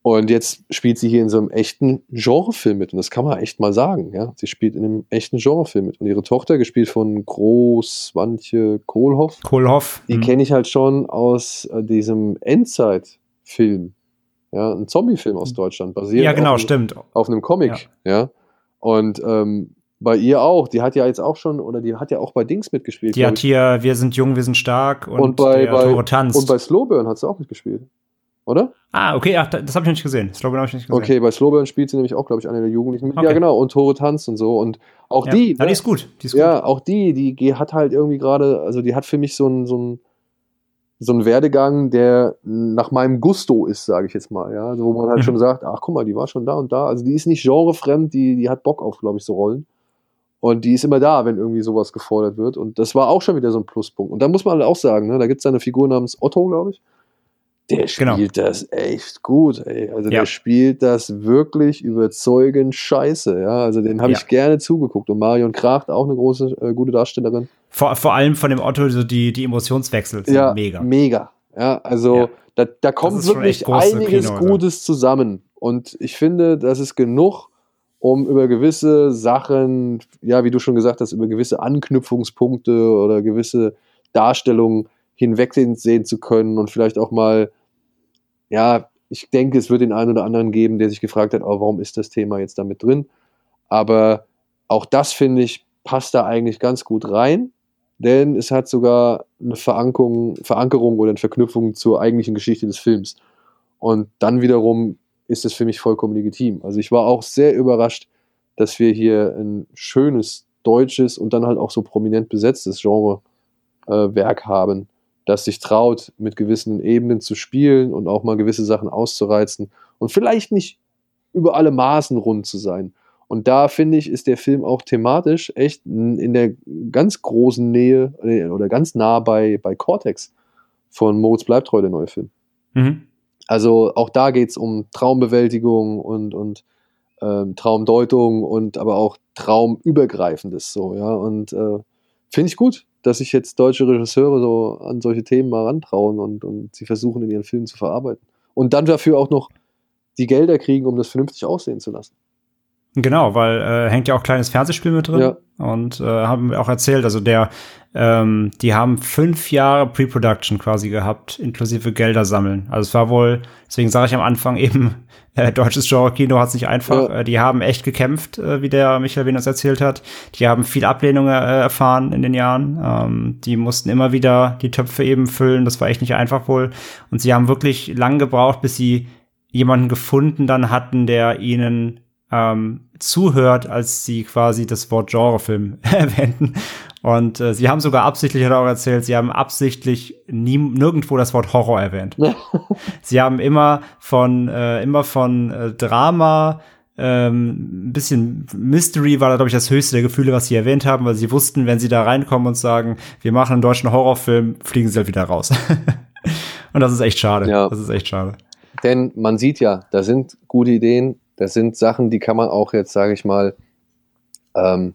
Speaker 3: Und jetzt spielt sie hier in so einem echten Genrefilm mit. Und das kann man echt mal sagen. Ja? Sie spielt in einem echten Genrefilm mit. Und ihre Tochter, gespielt von Groß Wantje Kohlhoff,
Speaker 2: Kohlhoff.
Speaker 3: die
Speaker 2: hm.
Speaker 3: kenne ich halt schon aus äh, diesem Endzeit-Film. Ja, ein Zombie-Film aus Deutschland, basiert
Speaker 2: Ja, genau,
Speaker 3: auf, einem-
Speaker 2: stimmt.
Speaker 3: auf einem Comic. Ja. Und ähm, bei ihr auch, die hat ja jetzt auch schon, oder die hat ja auch bei Dings mitgespielt.
Speaker 2: Die hat hier Wir sind jung, wir sind stark und,
Speaker 3: Und bei-
Speaker 2: der
Speaker 3: bei-
Speaker 2: Tore tanzt.
Speaker 3: Und bei Slowburn hat sie auch mitgespielt. Oder?
Speaker 2: ah, okay, ach, das habe ich noch nicht gesehen. Ich, habe ich nicht gesehen.
Speaker 3: Okay, bei Slowburn spielt sie nämlich auch, glaube ich, eine der Jugendlichen mit. Ja,
Speaker 2: Okay.
Speaker 3: genau. Und Tore tanzt und so. Und auch
Speaker 2: Ja.
Speaker 3: die.
Speaker 2: Ja,
Speaker 3: ne?
Speaker 2: die ist gut. Die ist
Speaker 3: Ja, auch die, die hat halt irgendwie gerade, also die hat für mich so einen so so einen Werdegang, der nach meinem Gusto ist, sage ich jetzt mal, ja, also wo man halt
Speaker 2: Mhm.
Speaker 3: schon sagt, ach guck mal, die war schon da und da, also die ist nicht genrefremd, die, die hat Bock auf, glaube ich, so Rollen und die ist immer da, wenn irgendwie sowas gefordert wird und das war auch schon wieder so ein Pluspunkt und da muss man halt auch sagen, ne, da gibt es eine Figur namens Otto, glaube ich, der
Speaker 2: Genau.
Speaker 3: spielt das echt gut, ey. Also
Speaker 2: Ja.
Speaker 3: der spielt das wirklich überzeugend scheiße, ja. Also den habe
Speaker 2: Ja.
Speaker 3: ich gerne zugeguckt. Und Marion Kracht, auch eine große, äh, gute Darstellerin.
Speaker 2: Vor, vor allem von dem Otto, so die, die Emotionswechsel sind
Speaker 3: ja,
Speaker 2: mega.
Speaker 3: Mega. Ja, also
Speaker 2: Ja.
Speaker 3: da, da kommt wirklich einiges
Speaker 2: Kino, also.
Speaker 3: Gutes zusammen. Und ich finde, das ist genug, um über gewisse Sachen, ja, wie du schon gesagt hast, über gewisse Anknüpfungspunkte oder gewisse Darstellungen hinwegsehen zu können und vielleicht auch mal, ja, ich denke, es wird den einen oder anderen geben, der sich gefragt hat, oh, warum ist das Thema jetzt damit drin? Aber auch das, finde ich, passt da eigentlich ganz gut rein, denn es hat sogar eine Verankerung, Verankerung oder eine Verknüpfung zur eigentlichen Geschichte des Films. Und dann wiederum ist es für mich vollkommen legitim. Also ich war auch sehr überrascht, dass wir hier ein schönes deutsches und dann halt auch so prominent besetztes Genre-Werk haben, das sich traut, mit gewissen Ebenen zu spielen und auch mal gewisse Sachen auszureizen und vielleicht nicht über alle Maßen rund zu sein. Und da finde ich, ist der Film auch thematisch echt in der ganz großen Nähe äh, oder ganz nah bei, bei Cortex von Moritz bleibt treu, der neue Film.
Speaker 2: Mhm.
Speaker 3: Also auch da geht es um Traumbewältigung und, und ähm, Traumdeutung und aber auch Traumübergreifendes so, ja. Und äh, finde ich gut, dass sich jetzt deutsche Regisseure so an solche Themen mal rantrauen und, und sie versuchen, in ihren Filmen zu verarbeiten. Und dann dafür auch noch die Gelder kriegen, um das vernünftig aussehen zu lassen.
Speaker 2: Genau, weil äh, hängt ja auch kleines Fernsehspiel mit drin.
Speaker 3: Ja.
Speaker 2: Und äh, haben wir auch erzählt, also der, ähm, die haben fünf Jahre Pre-Production quasi gehabt, inklusive Gelder sammeln. Also es war wohl, deswegen sage ich am Anfang (laughs) eben, äh, deutsches Genre-Kino hat es nicht einfach.
Speaker 3: Ja.
Speaker 2: Äh, die haben echt gekämpft, äh, wie der Michael Venus erzählt hat. Die haben viel Ablehnung äh, erfahren in den Jahren. Ähm, die mussten immer wieder die Töpfe eben füllen. Das war echt nicht einfach wohl. Und sie haben wirklich lang gebraucht, bis sie jemanden gefunden dann hatten, der ihnen ähm, zuhört, als sie quasi das Wort Genrefilm (laughs) erwähnten. Und äh, sie haben sogar absichtlich, hat er auch erzählt, sie haben absichtlich nie, nirgendwo das Wort Horror erwähnt. (laughs) sie haben immer von, äh, immer von äh, Drama, ähm, ein bisschen Mystery war da, glaube ich, das höchste der Gefühle, was sie erwähnt haben, weil sie wussten, wenn sie da reinkommen und sagen, wir machen einen deutschen Horrorfilm, fliegen sie halt wieder raus. (laughs) und das ist echt schade.
Speaker 3: Ja.
Speaker 2: Das ist echt schade.
Speaker 3: Denn man sieht ja, da sind gute Ideen, das sind Sachen, die kann man auch jetzt, sage ich mal, ähm,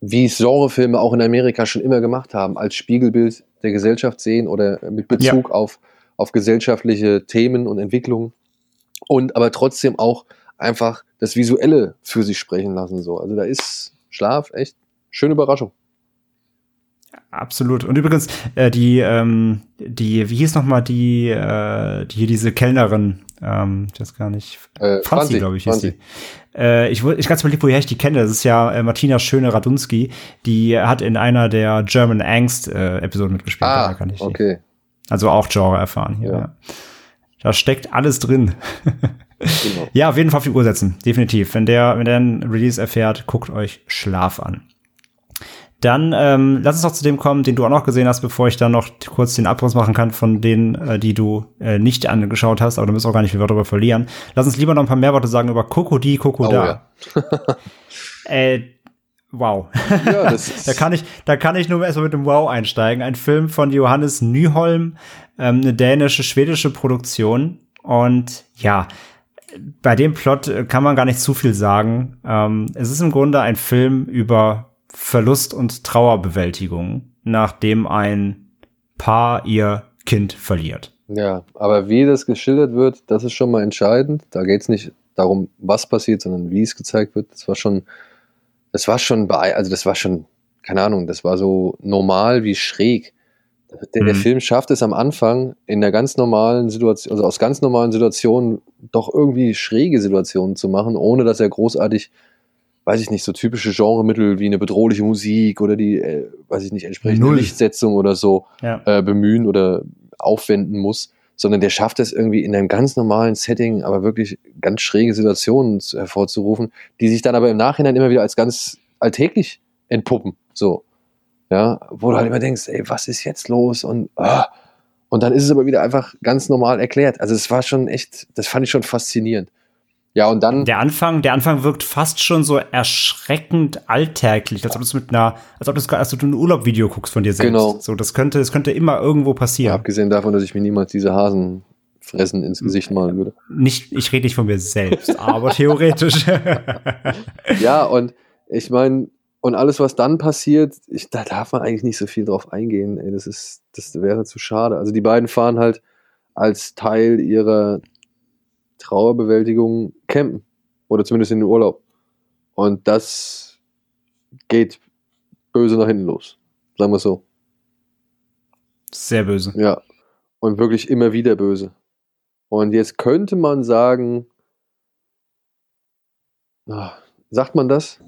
Speaker 3: wie es Genrefilme auch in Amerika schon immer gemacht haben, als Spiegelbild der Gesellschaft sehen oder mit Bezug auf, auf gesellschaftliche Themen und Entwicklungen und aber trotzdem auch einfach das Visuelle für sich sprechen lassen. So. Also da ist Schlaf echt schöne Überraschung.
Speaker 2: Absolut. Und übrigens, äh, die, ähm, die, wie hieß noch mal die, äh, die hier diese Kellnerin, ähm, ich weiß gar nicht,
Speaker 3: Äh,
Speaker 2: Franzi, glaube ich, hieß
Speaker 3: Franzi.
Speaker 2: die. Äh, ich ich ganz überlegt, woher ich die kenne. Das ist ja äh, Martina Schöne-Radunski. Die hat in einer der German Angst äh, mitgespielt.
Speaker 3: Ah,
Speaker 2: kann ich die.
Speaker 3: okay.
Speaker 2: Also auch Genre erfahren hier.
Speaker 3: Ja.
Speaker 2: Ja. Da steckt alles drin.
Speaker 3: Genau. (laughs)
Speaker 2: Ja, auf jeden Fall auf die Uhr setzen. Definitiv. Wenn der, wenn der ein Release erfährt, guckt euch Schlaf an. Dann ähm, lass uns noch zu dem kommen, den du auch noch gesehen hast, bevor ich dann noch kurz den Abriss machen kann von denen, äh, die du äh, nicht angeschaut hast, aber du musst auch gar nicht viel Wörter darüber verlieren. Lass uns lieber noch ein paar mehr Worte sagen über Kokodi Kokoda.
Speaker 3: Oh, ja. (laughs)
Speaker 2: äh, wow.
Speaker 3: Ja, (laughs)
Speaker 2: da kann ich, da kann ich nur erstmal mit dem Wow einsteigen. Ein Film von Johannes Nyholm, ähm, eine dänische, schwedische Produktion. Und ja, bei dem Plot äh, kann man gar nicht zu viel sagen. Ähm, es ist im Grunde ein Film über Verlust und Trauerbewältigung, nachdem ein Paar ihr Kind verliert.
Speaker 3: Ja, aber wie das geschildert wird, das ist schon mal entscheidend. Da geht es nicht darum, was passiert, sondern wie es gezeigt wird. Das war schon, das war schon, also das war schon, keine Ahnung, das war so normal wie schräg. Der, der
Speaker 2: Mhm.
Speaker 3: Film schafft es am Anfang in der ganz normalen Situation, also aus ganz normalen Situationen doch irgendwie schräge Situationen zu machen, ohne dass er großartig, weiß ich nicht, so typische Genremittel wie eine bedrohliche Musik oder die, äh, weiß ich nicht, entsprechende
Speaker 2: Null.
Speaker 3: Lichtsetzung oder so
Speaker 2: Ja.
Speaker 3: äh, bemühen oder aufwenden muss, sondern der schafft es irgendwie in einem ganz normalen Setting, aber wirklich ganz schräge Situationen zu- hervorzurufen, die sich dann aber im Nachhinein immer wieder als ganz alltäglich entpuppen. So. Ja, wo du halt immer denkst, ey, was ist jetzt los? Und, ah, und dann ist es aber wieder einfach ganz normal erklärt. Also es war schon echt, das fand ich schon faszinierend. Ja, und dann.
Speaker 2: Der Anfang, der Anfang wirkt fast schon so erschreckend alltäglich, als ob du mit einer, als ob du, als du ein Urlaubvideo guckst von dir selbst.
Speaker 3: Genau.
Speaker 2: So, das könnte, das könnte immer irgendwo passieren.
Speaker 3: Abgesehen davon, dass ich mir niemals diese Hasen fressen ins Gesicht malen würde.
Speaker 2: Nicht, ich rede nicht von mir selbst, aber theoretisch. (laughs)
Speaker 3: Ja, und ich meine, und alles, was dann passiert, ich, da darf man eigentlich nicht so viel drauf eingehen. Ey, das ist, das wäre zu schade. Also die beiden fahren halt als Teil ihrer Trauerbewältigung campen. Oder zumindest in den Urlaub. Und das geht böse nach hinten los. Sagen wir es so.
Speaker 2: Sehr böse.
Speaker 3: Ja. Und wirklich immer wieder böse. Und jetzt könnte man sagen, ah, sagt man das?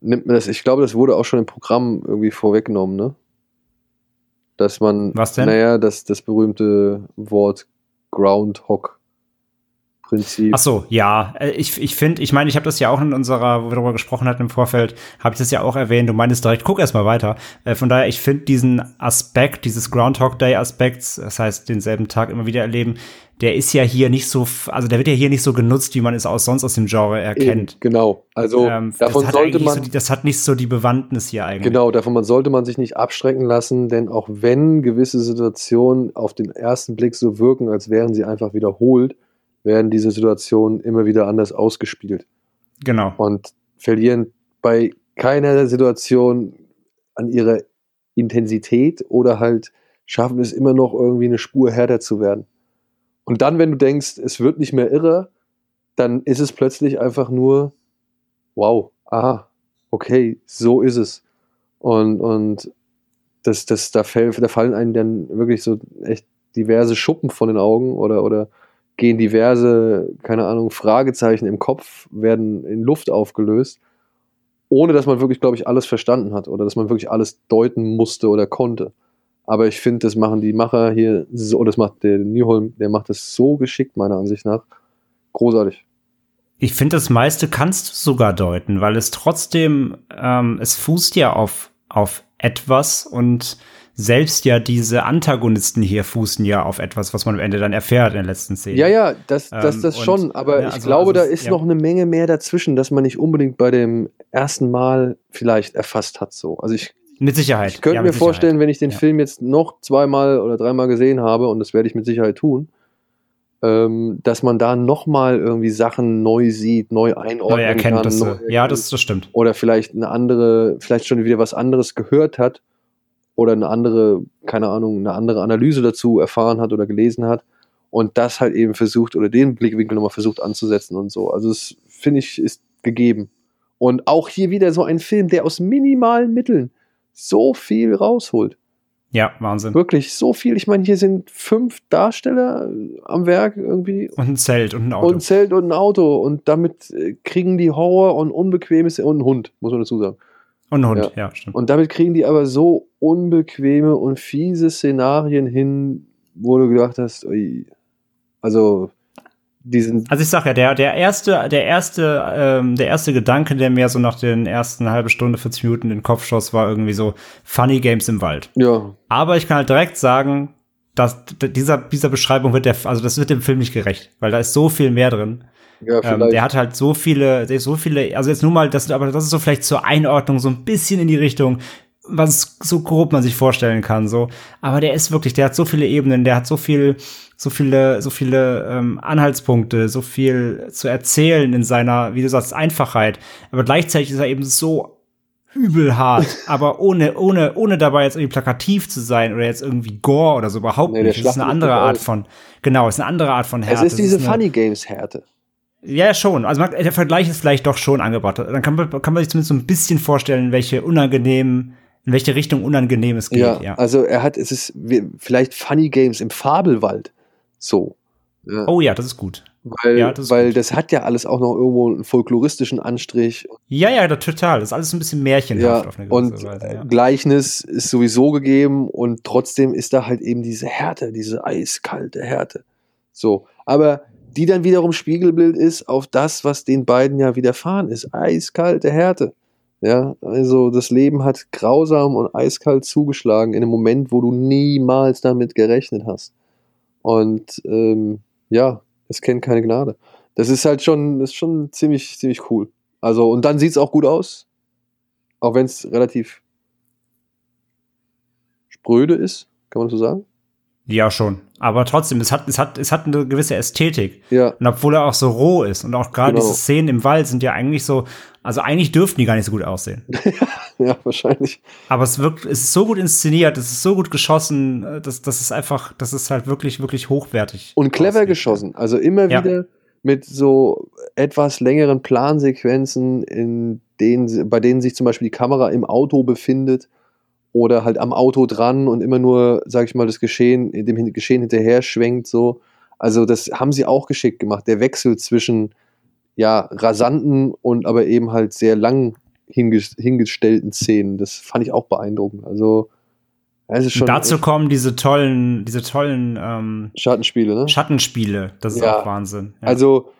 Speaker 3: Nimmt man das? Ich glaube, das wurde auch schon im Programm irgendwie vorweggenommen, ne? Dass man,
Speaker 2: Was denn?
Speaker 3: naja, das, das berühmte Wort Groundhog-Prinzip.
Speaker 2: Ach so, ja. Äh, Ich, ich finde, ich meine, ich habe das ja auch in unserer, wo wir darüber gesprochen hatten im Vorfeld, habe ich das ja auch erwähnt. Du meinst direkt, guck erst mal weiter. Äh, Von daher, ich finde diesen Aspekt, dieses Groundhog Day Aspekts, das heißt, denselben Tag immer wieder erleben, der ist ja hier nicht so, also der wird ja hier nicht so genutzt, wie man es auch sonst aus dem Genre erkennt.
Speaker 3: Eben, genau. Also
Speaker 2: Ähm,
Speaker 3: davon
Speaker 2: das hat
Speaker 3: sollte man.
Speaker 2: so die, das hat nicht so die Bewandtnis hier eigentlich.
Speaker 3: Genau, davon man sollte man sich nicht abschrecken lassen, denn auch wenn gewisse Situationen auf den ersten Blick so wirken, als wären sie einfach wiederholt, werden diese Situationen immer wieder anders ausgespielt
Speaker 2: Genau.
Speaker 3: und verlieren bei keiner Situation an ihrer Intensität oder halt schaffen es immer noch irgendwie eine Spur härter zu werden. Und dann, wenn du denkst, es wird nicht mehr irre, dann ist es plötzlich einfach nur, wow, aha, okay, so ist es. Und, und das, das, da, fäll, da fallen einem dann wirklich so echt diverse Schuppen von den Augen oder, oder gehen diverse, keine Ahnung, Fragezeichen im Kopf, werden in Luft aufgelöst, ohne dass man wirklich, glaube ich, alles verstanden hat oder dass man wirklich alles deuten musste oder konnte. Aber ich finde, das machen die Macher hier so, das macht der Newholm, der macht das so geschickt, meiner Ansicht nach. Großartig.
Speaker 2: Ich finde, das meiste kannst du sogar deuten, weil es trotzdem, ähm, es fußt ja auf, auf etwas und selbst ja diese Antagonisten hier fußen ja auf etwas, was man am Ende dann erfährt in der letzten Szene.
Speaker 3: Ja, ja, das, das,
Speaker 2: Ähm,
Speaker 3: das
Speaker 2: und-
Speaker 3: schon, aber
Speaker 2: ja,
Speaker 3: ich
Speaker 2: also-
Speaker 3: glaube,
Speaker 2: also
Speaker 3: da ist
Speaker 2: ja.
Speaker 3: noch eine Menge mehr dazwischen, dass man nicht unbedingt bei dem ersten Mal vielleicht erfasst hat. So. Also ich,
Speaker 2: Mit Sicherheit.
Speaker 3: ich könnte
Speaker 2: ja,
Speaker 3: mir vorstellen, wenn ich den. Film jetzt noch zweimal oder dreimal gesehen habe, und das werde ich mit Sicherheit tun, ähm, dass man da nochmal irgendwie Sachen neu sieht, neu einordnen
Speaker 2: Neue
Speaker 3: kann.
Speaker 2: Erkenntnisse.
Speaker 3: neu
Speaker 2: ja,
Speaker 3: erkennt.
Speaker 2: das, das stimmt.
Speaker 3: oder vielleicht eine andere, vielleicht schon wieder was anderes gehört hat oder eine andere, keine Ahnung, eine andere Analyse dazu erfahren hat oder gelesen hat und das halt eben versucht oder den Blickwinkel nochmal versucht anzusetzen und so. Also das finde ich ist gegeben. Und auch hier wieder so ein Film, der aus minimalen Mitteln so viel rausholt.
Speaker 2: Ja, Wahnsinn.
Speaker 3: Wirklich so viel. Ich meine, hier sind fünf Darsteller am Werk irgendwie
Speaker 2: Und ein Zelt und ein Auto.
Speaker 3: und ein Zelt und ein Auto und damit äh, kriegen die Horror und Unbequemes und einen Hund, muss man dazu sagen.
Speaker 2: Und ein Hund, ja, stimmt.
Speaker 3: Und damit kriegen die aber so unbequeme und fiese Szenarien hin, wo du gedacht hast, ui, also diesen.
Speaker 2: Also ich sag ja, der, der erste, der erste, ähm, der erste Gedanke, der mir so nach den ersten halbe Stunde, 40 Minuten in den Kopf schoss, war irgendwie so Funny Games im Wald.
Speaker 3: Ja,
Speaker 2: Aber ich kann halt direkt sagen, dass dieser, dieser Beschreibung wird der, also das wird dem Film nicht gerecht, weil da ist so viel mehr drin.
Speaker 3: ja,
Speaker 2: Ähm,
Speaker 3: vielleicht.
Speaker 2: der hat halt so viele, so viele, also jetzt nur mal, das, aber das ist so vielleicht zur Einordnung so ein bisschen in die Richtung, was so grob man sich vorstellen kann, so. Aber der ist wirklich, der hat so viele Ebenen, der hat so viel, so viele, so viele ähm, Anhaltspunkte, so viel zu erzählen in seiner, wie du sagst, Einfachheit. Aber gleichzeitig ist er eben so übel hart, (laughs) aber ohne, ohne, ohne dabei jetzt irgendwie plakativ zu sein oder jetzt irgendwie Gore oder so überhaupt
Speaker 3: Nee,
Speaker 2: nicht. Das ist eine andere Art
Speaker 3: aus.
Speaker 2: von, genau, ist eine andere Art von
Speaker 3: es
Speaker 2: Härte.
Speaker 3: ist diese
Speaker 2: eine-
Speaker 3: Funny Games Härte.
Speaker 2: ja, schon. Also man, der Vergleich ist vielleicht doch schon angebracht. Dann kann man, kann man sich zumindest so ein bisschen vorstellen, welche unangenehmen, in welche Richtung unangenehm es geht.
Speaker 3: Ja,
Speaker 2: Ja.
Speaker 3: also er hat, es ist vielleicht Funny Games im Fabelwald. So. Ja,
Speaker 2: Oh ja, das ist gut.
Speaker 3: weil,
Speaker 2: ja, das
Speaker 3: weil das hat ja alles auch noch irgendwo einen folkloristischen Anstrich.
Speaker 2: Ja, ja, das, total. Das ist alles ein bisschen märchenhaft
Speaker 3: Ja,
Speaker 2: auf eine gewisse
Speaker 3: und
Speaker 2: Weise. Ja.
Speaker 3: Gleichnis ist sowieso gegeben und trotzdem ist da halt eben diese Härte, diese eiskalte Härte. So, aber die dann wiederum Spiegelbild ist auf das, was den beiden ja widerfahren ist. Eiskalte Härte. Ja, also das Leben hat grausam und eiskalt zugeschlagen in einem Moment, wo du niemals damit gerechnet hast. Und ähm, ja, es kennt keine Gnade. Das ist halt schon, das ist schon ziemlich, ziemlich cool. Also, und dann sieht's auch gut aus. Auch wenn es relativ spröde ist, kann man so sagen?
Speaker 2: Ja, schon. Aber trotzdem, es hat, es hat, es hat eine gewisse Ästhetik.
Speaker 3: Ja,
Speaker 2: Und obwohl er auch so roh ist und auch gerade
Speaker 3: Genau.
Speaker 2: diese Szenen im Wald sind ja eigentlich so, also eigentlich dürften die gar nicht so gut aussehen. (laughs)
Speaker 3: ja, wahrscheinlich.
Speaker 2: Aber es wirkt, es ist so gut inszeniert, es ist so gut geschossen, äh, das, das ist einfach, das ist halt wirklich, wirklich hochwertig.
Speaker 3: Und clever
Speaker 2: aussieht.
Speaker 3: geschossen. Also immer
Speaker 2: Ja.
Speaker 3: wieder mit so etwas längeren Plansequenzen, in denen, bei denen sich zum Beispiel die Kamera im Auto befindet oder halt am Auto dran und immer nur, sag ich mal, das Geschehen, dem Geschehen hinterher schwenkt so. Also das haben sie auch geschickt gemacht. Der Wechsel zwischen ja rasanten und aber eben halt sehr lang hinges hingestellten Szenen, das fand ich auch beeindruckend. Also ja, es ist schon
Speaker 2: dazu kommen diese tollen, diese tollen ähm,
Speaker 3: Schattenspiele, ne?
Speaker 2: Schattenspiele. Das ist
Speaker 3: Ja.
Speaker 2: auch Wahnsinn. Ja.
Speaker 3: Also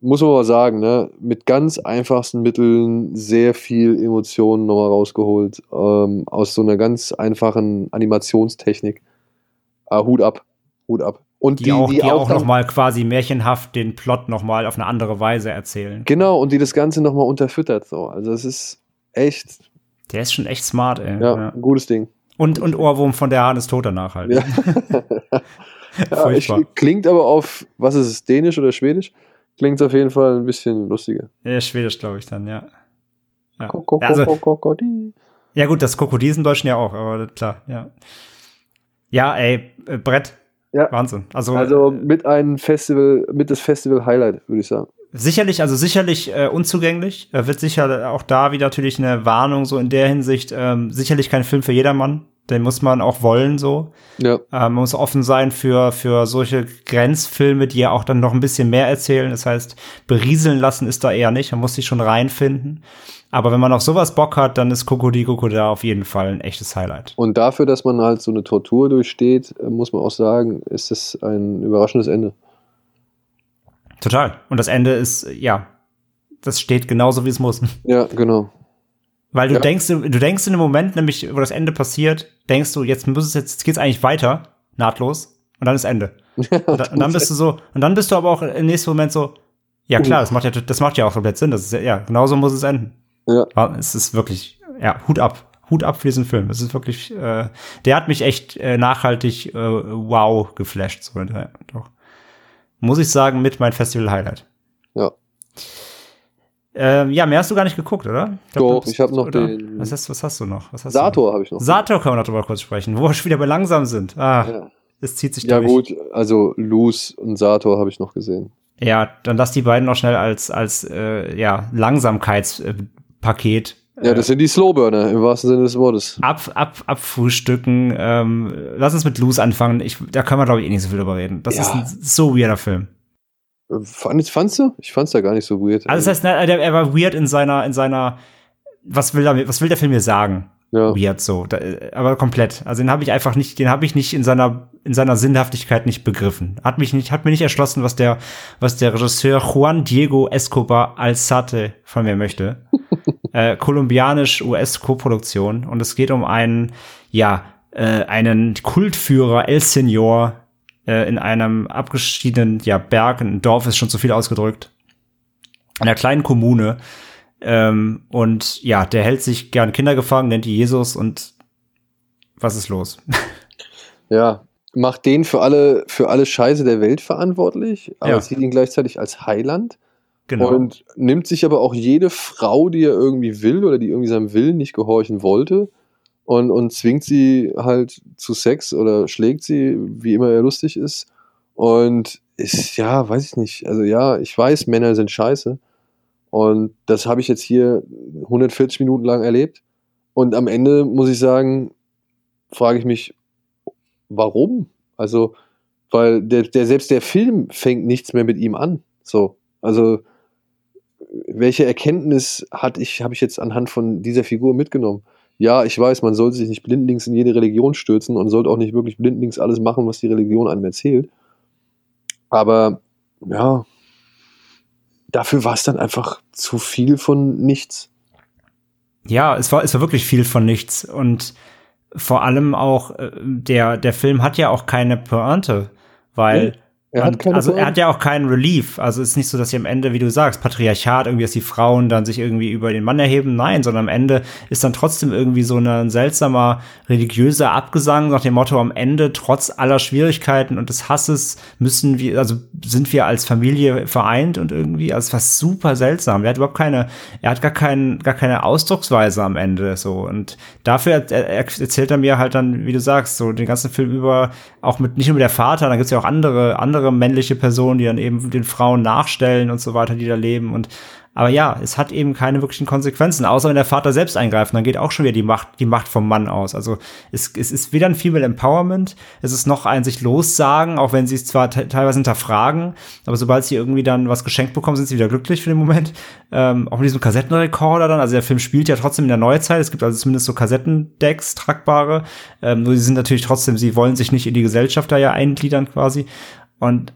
Speaker 3: muss man mal sagen, ne, mit ganz einfachsten Mitteln sehr viel Emotionen nochmal rausgeholt. Ähm, aus so einer ganz einfachen Animationstechnik. Ah, Hut ab. Hut ab. Und
Speaker 2: die, auch, die auch,
Speaker 3: dann-
Speaker 2: noch mal quasi märchenhaft den Plot noch mal auf eine andere Weise erzählen.
Speaker 3: Genau, und die das Ganze nochmal unterfüttert. So. Also es ist echt
Speaker 2: Der ist schon echt smart, ey.
Speaker 3: ja,
Speaker 2: Ja.
Speaker 3: ein gutes Ding.
Speaker 2: Und, und Ohrwurm von der Hahn ist tot danach halt.
Speaker 3: Ja. (laughs) (laughs) ja, ich, klingt aber auf, was ist es, Dänisch oder Schwedisch? Klingt auf jeden Fall ein bisschen lustiger.
Speaker 2: Ja, Schwedisch, glaube ich dann, ja. Ja. Also, ja gut, das Krokodil ist im Deutschen ja auch, aber klar, ja. Ja, ey, äh, Brett.
Speaker 3: Ja.
Speaker 2: Wahnsinn. Also,
Speaker 3: Also
Speaker 2: äh,
Speaker 3: mit einem Festival, mit das Festival-Highlight, würde ich sagen.
Speaker 2: sicherlich, also sicherlich äh, unzugänglich. Äh, wird sicher auch da wieder natürlich eine Warnung so in der Hinsicht. Ähm, sicherlich kein Film für jedermann. Den muss man auch wollen so.
Speaker 3: Ja.
Speaker 2: Ähm, man muss offen sein für, für solche Grenzfilme, die ja auch dann noch ein bisschen mehr erzählen. Das heißt, berieseln lassen ist da eher nicht. Man muss sich schon reinfinden. Aber wenn man auf sowas Bock hat, dann ist Kokodi da auf jeden Fall ein echtes Highlight.
Speaker 3: Und dafür, dass man halt so eine Tortur durchsteht, äh, muss man auch sagen, ist es ein überraschendes Ende.
Speaker 2: Total. Und das Ende ist, ja, das steht genauso, wie es muss.
Speaker 3: Ja, genau.
Speaker 2: Weil du
Speaker 3: Ja.
Speaker 2: denkst, du denkst in dem Moment, nämlich, wo das Ende passiert, denkst du, jetzt muss es jetzt, jetzt geht's eigentlich weiter, nahtlos, und dann ist Ende. (laughs) Und, dann, und dann bist du so, und dann bist du aber auch im nächsten Moment so, ja klar, das macht ja, das macht ja auch komplett Sinn. Das ist ja, ja, genauso muss es enden.
Speaker 3: Ja.
Speaker 2: Es ist wirklich, ja, Hut ab. Hut ab für diesen Film. Es ist wirklich, äh, der hat mich echt äh, nachhaltig äh, wow geflasht. So, ja, doch. Muss ich sagen, mit mein Festival-Highlight.
Speaker 3: Ja.
Speaker 2: Ähm, ja, mehr hast du gar nicht geguckt, oder?
Speaker 3: Doch,
Speaker 2: du bist-
Speaker 3: ich hab noch
Speaker 2: oder?
Speaker 3: den-
Speaker 2: Was hast, was hast du noch? Was
Speaker 3: Sator habe ich noch.
Speaker 2: Sator können wir noch drüber kurz sprechen, wo wir schon wieder bei langsam sind. Ah,
Speaker 3: ja,
Speaker 2: es zieht sich
Speaker 3: ja
Speaker 2: durch.
Speaker 3: gut, also Luz und Sator habe ich noch gesehen.
Speaker 2: Ja, dann lass die beiden noch schnell als, als äh, ja, Langsamkeitspaket
Speaker 3: Ja, das sind die Slowburner im wahrsten Sinne des Wortes.
Speaker 2: ab, ab, abfrühstücken. Ähm, lass uns mit Loose anfangen. Ich, da können wir, glaube ich, eh nicht so viel drüber reden. Das
Speaker 3: Ja.
Speaker 2: ist ein so weirder Film.
Speaker 3: Fand, fandst du? Ich fand's ja gar nicht so weird.
Speaker 2: Also das heißt, der, er war weird in seiner, in seiner, was will, er, was will der Film mir sagen? ja. weird so. Da, aber komplett. Also den habe ich einfach nicht, den habe ich nicht in seiner in seiner Sinnhaftigkeit nicht begriffen. Hat mich nicht, hat mir nicht erschlossen, was der, was der Regisseur Juan Diego Escobar Alzate von mir möchte. (laughs) äh, Kolumbianisch-US-Koproduktion und es geht um einen, ja, äh, einen Kultführer El Senor äh, in einem abgeschiedenen ja, Berg, ein Dorf ist schon zu viel ausgedrückt, einer kleinen Kommune, ähm, und ja, der hält sich gern Kinder gefangen, nennt die Jesus und was ist los? (laughs)
Speaker 3: Ja, macht den für alle, für alle Scheiße der Welt verantwortlich, aber ja. sieht ihn gleichzeitig als Heiland. Genau. Und nimmt sich aber auch jede Frau, die er irgendwie will oder die irgendwie seinem Willen nicht gehorchen wollte und, und zwingt sie halt zu Sex oder schlägt sie, wie immer er lustig ist. Und ist, ja, weiß ich nicht. Also ja, ich weiß, Männer sind scheiße. Und das habe ich jetzt hier 140 Minuten lang erlebt. Und am Ende muss ich sagen, frage ich mich, warum? Also, weil der, der, selbst der Film fängt nichts mehr mit ihm an. So, also, welche Erkenntnis hat ich, habe ich jetzt anhand von dieser Figur mitgenommen? Ja, ich weiß, man sollte sich nicht blindlings in jede Religion stürzen und sollte auch nicht wirklich blindlings alles machen, was die Religion einem erzählt. Aber ja, dafür war es dann einfach zu viel von nichts.
Speaker 2: Ja, es war, es war wirklich viel von nichts. Und vor allem auch, äh, der, der Film hat ja auch keine Pointe, weil nee. Er hat keine also er hat ja auch keinen Relief. Also es ist nicht so, dass sie am Ende, wie du sagst, Patriarchat, irgendwie, dass die Frauen dann sich irgendwie über den Mann erheben. Nein, sondern am Ende ist dann trotzdem irgendwie so ein seltsamer religiöser Abgesang nach dem Motto, am Ende, trotz aller Schwierigkeiten und des Hasses, müssen wir, also sind wir als Familie vereint und irgendwie, also was super seltsam. Er hat überhaupt keine, er hat gar keinen, gar keine Ausdrucksweise am Ende so. Und dafür er, er erzählt er mir halt dann, wie du sagst, so den ganzen Film über, auch mit, nicht nur mit der Vater, dann gibt's ja auch andere, andere andere männliche Personen, die dann eben den Frauen nachstellen und so weiter, die da leben und aber ja, es hat eben keine wirklichen Konsequenzen, außer wenn der Vater selbst eingreift, dann geht auch schon wieder die Macht, die Macht vom Mann aus. Also es, es ist weder ein Female Empowerment, es ist noch ein sich lossagen, auch wenn sie es zwar teilweise hinterfragen, aber sobald sie irgendwie dann was geschenkt bekommen, sind sie wieder glücklich für den Moment. Ähm, auch mit diesem Kassettenrekorder dann, also der Film spielt ja trotzdem in der Neuzeit, es gibt also zumindest so Kassettendecks, tragbare, ähm, nur sie sind natürlich trotzdem, sie wollen sich nicht in die Gesellschaft da ja eingliedern quasi. Und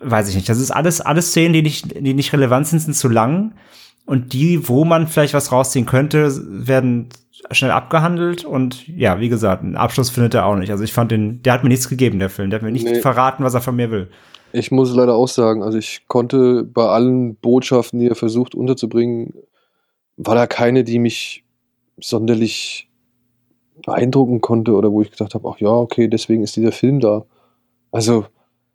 Speaker 2: weiß ich nicht, das ist alles, alles Szenen, die nicht, die nicht relevant sind, sind zu lang. Und die, wo man vielleicht was rausziehen könnte, werden schnell abgehandelt. Und ja, wie gesagt, einen Abschluss findet er auch nicht. Also ich fand den, der hat mir nichts gegeben, der Film. Der hat mir nicht nee. verraten, was er von mir will.
Speaker 3: Ich muss leider auch sagen, also ich konnte bei allen Botschaften, die er versucht unterzubringen, war da keine, die mich sonderlich beeindrucken konnte oder wo ich gedacht habe, ach ja, okay, deswegen ist dieser Film da. Also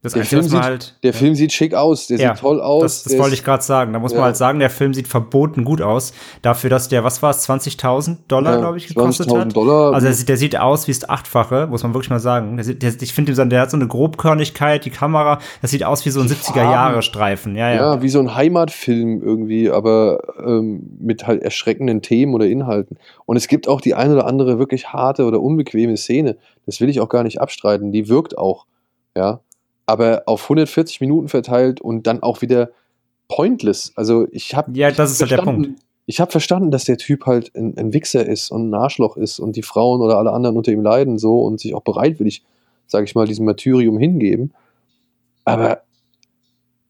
Speaker 2: das der, Film, sieht, halt,
Speaker 3: der Film sieht schick aus, der ja, sieht toll aus.
Speaker 2: Das, das wollte ich gerade sagen. Da muss ja. man halt sagen, der Film sieht verboten gut aus. Dafür, dass der, was war es, 20.000 Dollar, ja, glaube ich, gekostet hat. Dollar. Also der sieht, der sieht aus wie das Achtfache, muss man wirklich mal sagen. Der, der, ich finde, der hat so eine Grobkörnigkeit, die Kamera, das sieht aus wie so ein 70er-Jahre-Streifen. Ja, ja.
Speaker 3: ja, wie so ein Heimatfilm irgendwie, aber ähm, mit halt erschreckenden Themen oder Inhalten. Und es gibt auch die eine oder andere wirklich harte oder unbequeme Szene. Das will ich auch gar nicht abstreiten. Die wirkt auch. Ja, aber auf 140 Minuten verteilt und dann auch wieder pointless. Also ich habe
Speaker 2: ja, das ist halt der Punkt.
Speaker 3: Ich habe verstanden, dass der Typ halt ein, ein, Wichser ist und ein Arschloch ist und die Frauen oder alle anderen unter ihm leiden so und sich auch bereitwillig, sage ich mal, diesem Martyrium hingeben. Aber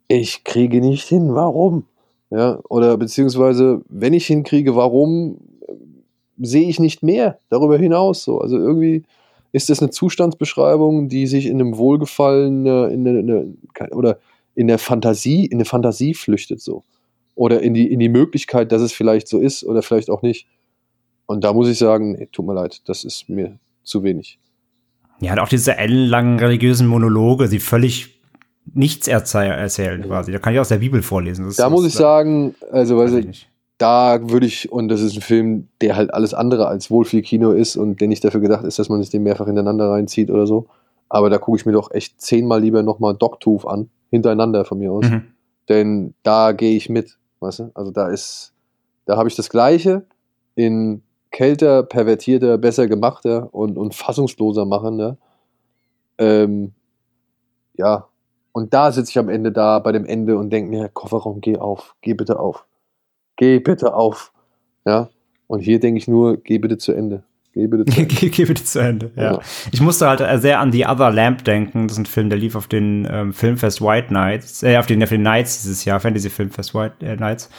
Speaker 3: ich kriege nicht hin. Warum? Ja, oder beziehungsweise, wenn ich hinkriege, warum sehe ich nicht mehr darüber hinaus? So, also irgendwie ist das eine Zustandsbeschreibung, die sich in einem Wohlgefallen in eine, eine, oder in der Fantasie, in eine Fantasie flüchtet so? Oder in die, in die Möglichkeit, dass es vielleicht so ist oder vielleicht auch nicht. Und da muss ich sagen, nee, tut mir leid, das ist mir zu wenig.
Speaker 2: Ja, und auch diese ellenlangen religiösen Monologe, die völlig nichts erzählen quasi. Da kann ich aus der Bibel vorlesen.
Speaker 3: Das da muss ich sagen, also weiß ich, da würde ich, und das ist ein Film, der halt alles andere als Wohlfühlkino ist und der nicht dafür gedacht ist, dass man sich den mehrfach hintereinander reinzieht oder so. Aber da gucke ich mir doch echt zehnmal lieber nochmal Dogtooth an, hintereinander von mir aus. Mhm. Denn da gehe ich mit, weißt du? Also da ist, da habe ich das Gleiche in kälter, pervertierter, besser gemachter und, und fassungsloser machender. Ähm, ja, und da sitze ich am Ende da bei dem Ende und denke mir, Kofferraum, geh auf, geh bitte auf geh bitte auf. Ja, und hier denke ich nur, geh bitte zu Ende. Geh bitte zu (laughs) Ende.
Speaker 2: Geh, geh bitte zu Ende. Ja.
Speaker 3: Ja.
Speaker 2: Ich musste halt äh, sehr an The Other Lamp denken. Das ist ein Film, der lief auf den ähm, Filmfest White Nights, äh, auf den, auf den Nights dieses Jahr, Fantasy Filmfest White äh, Nights.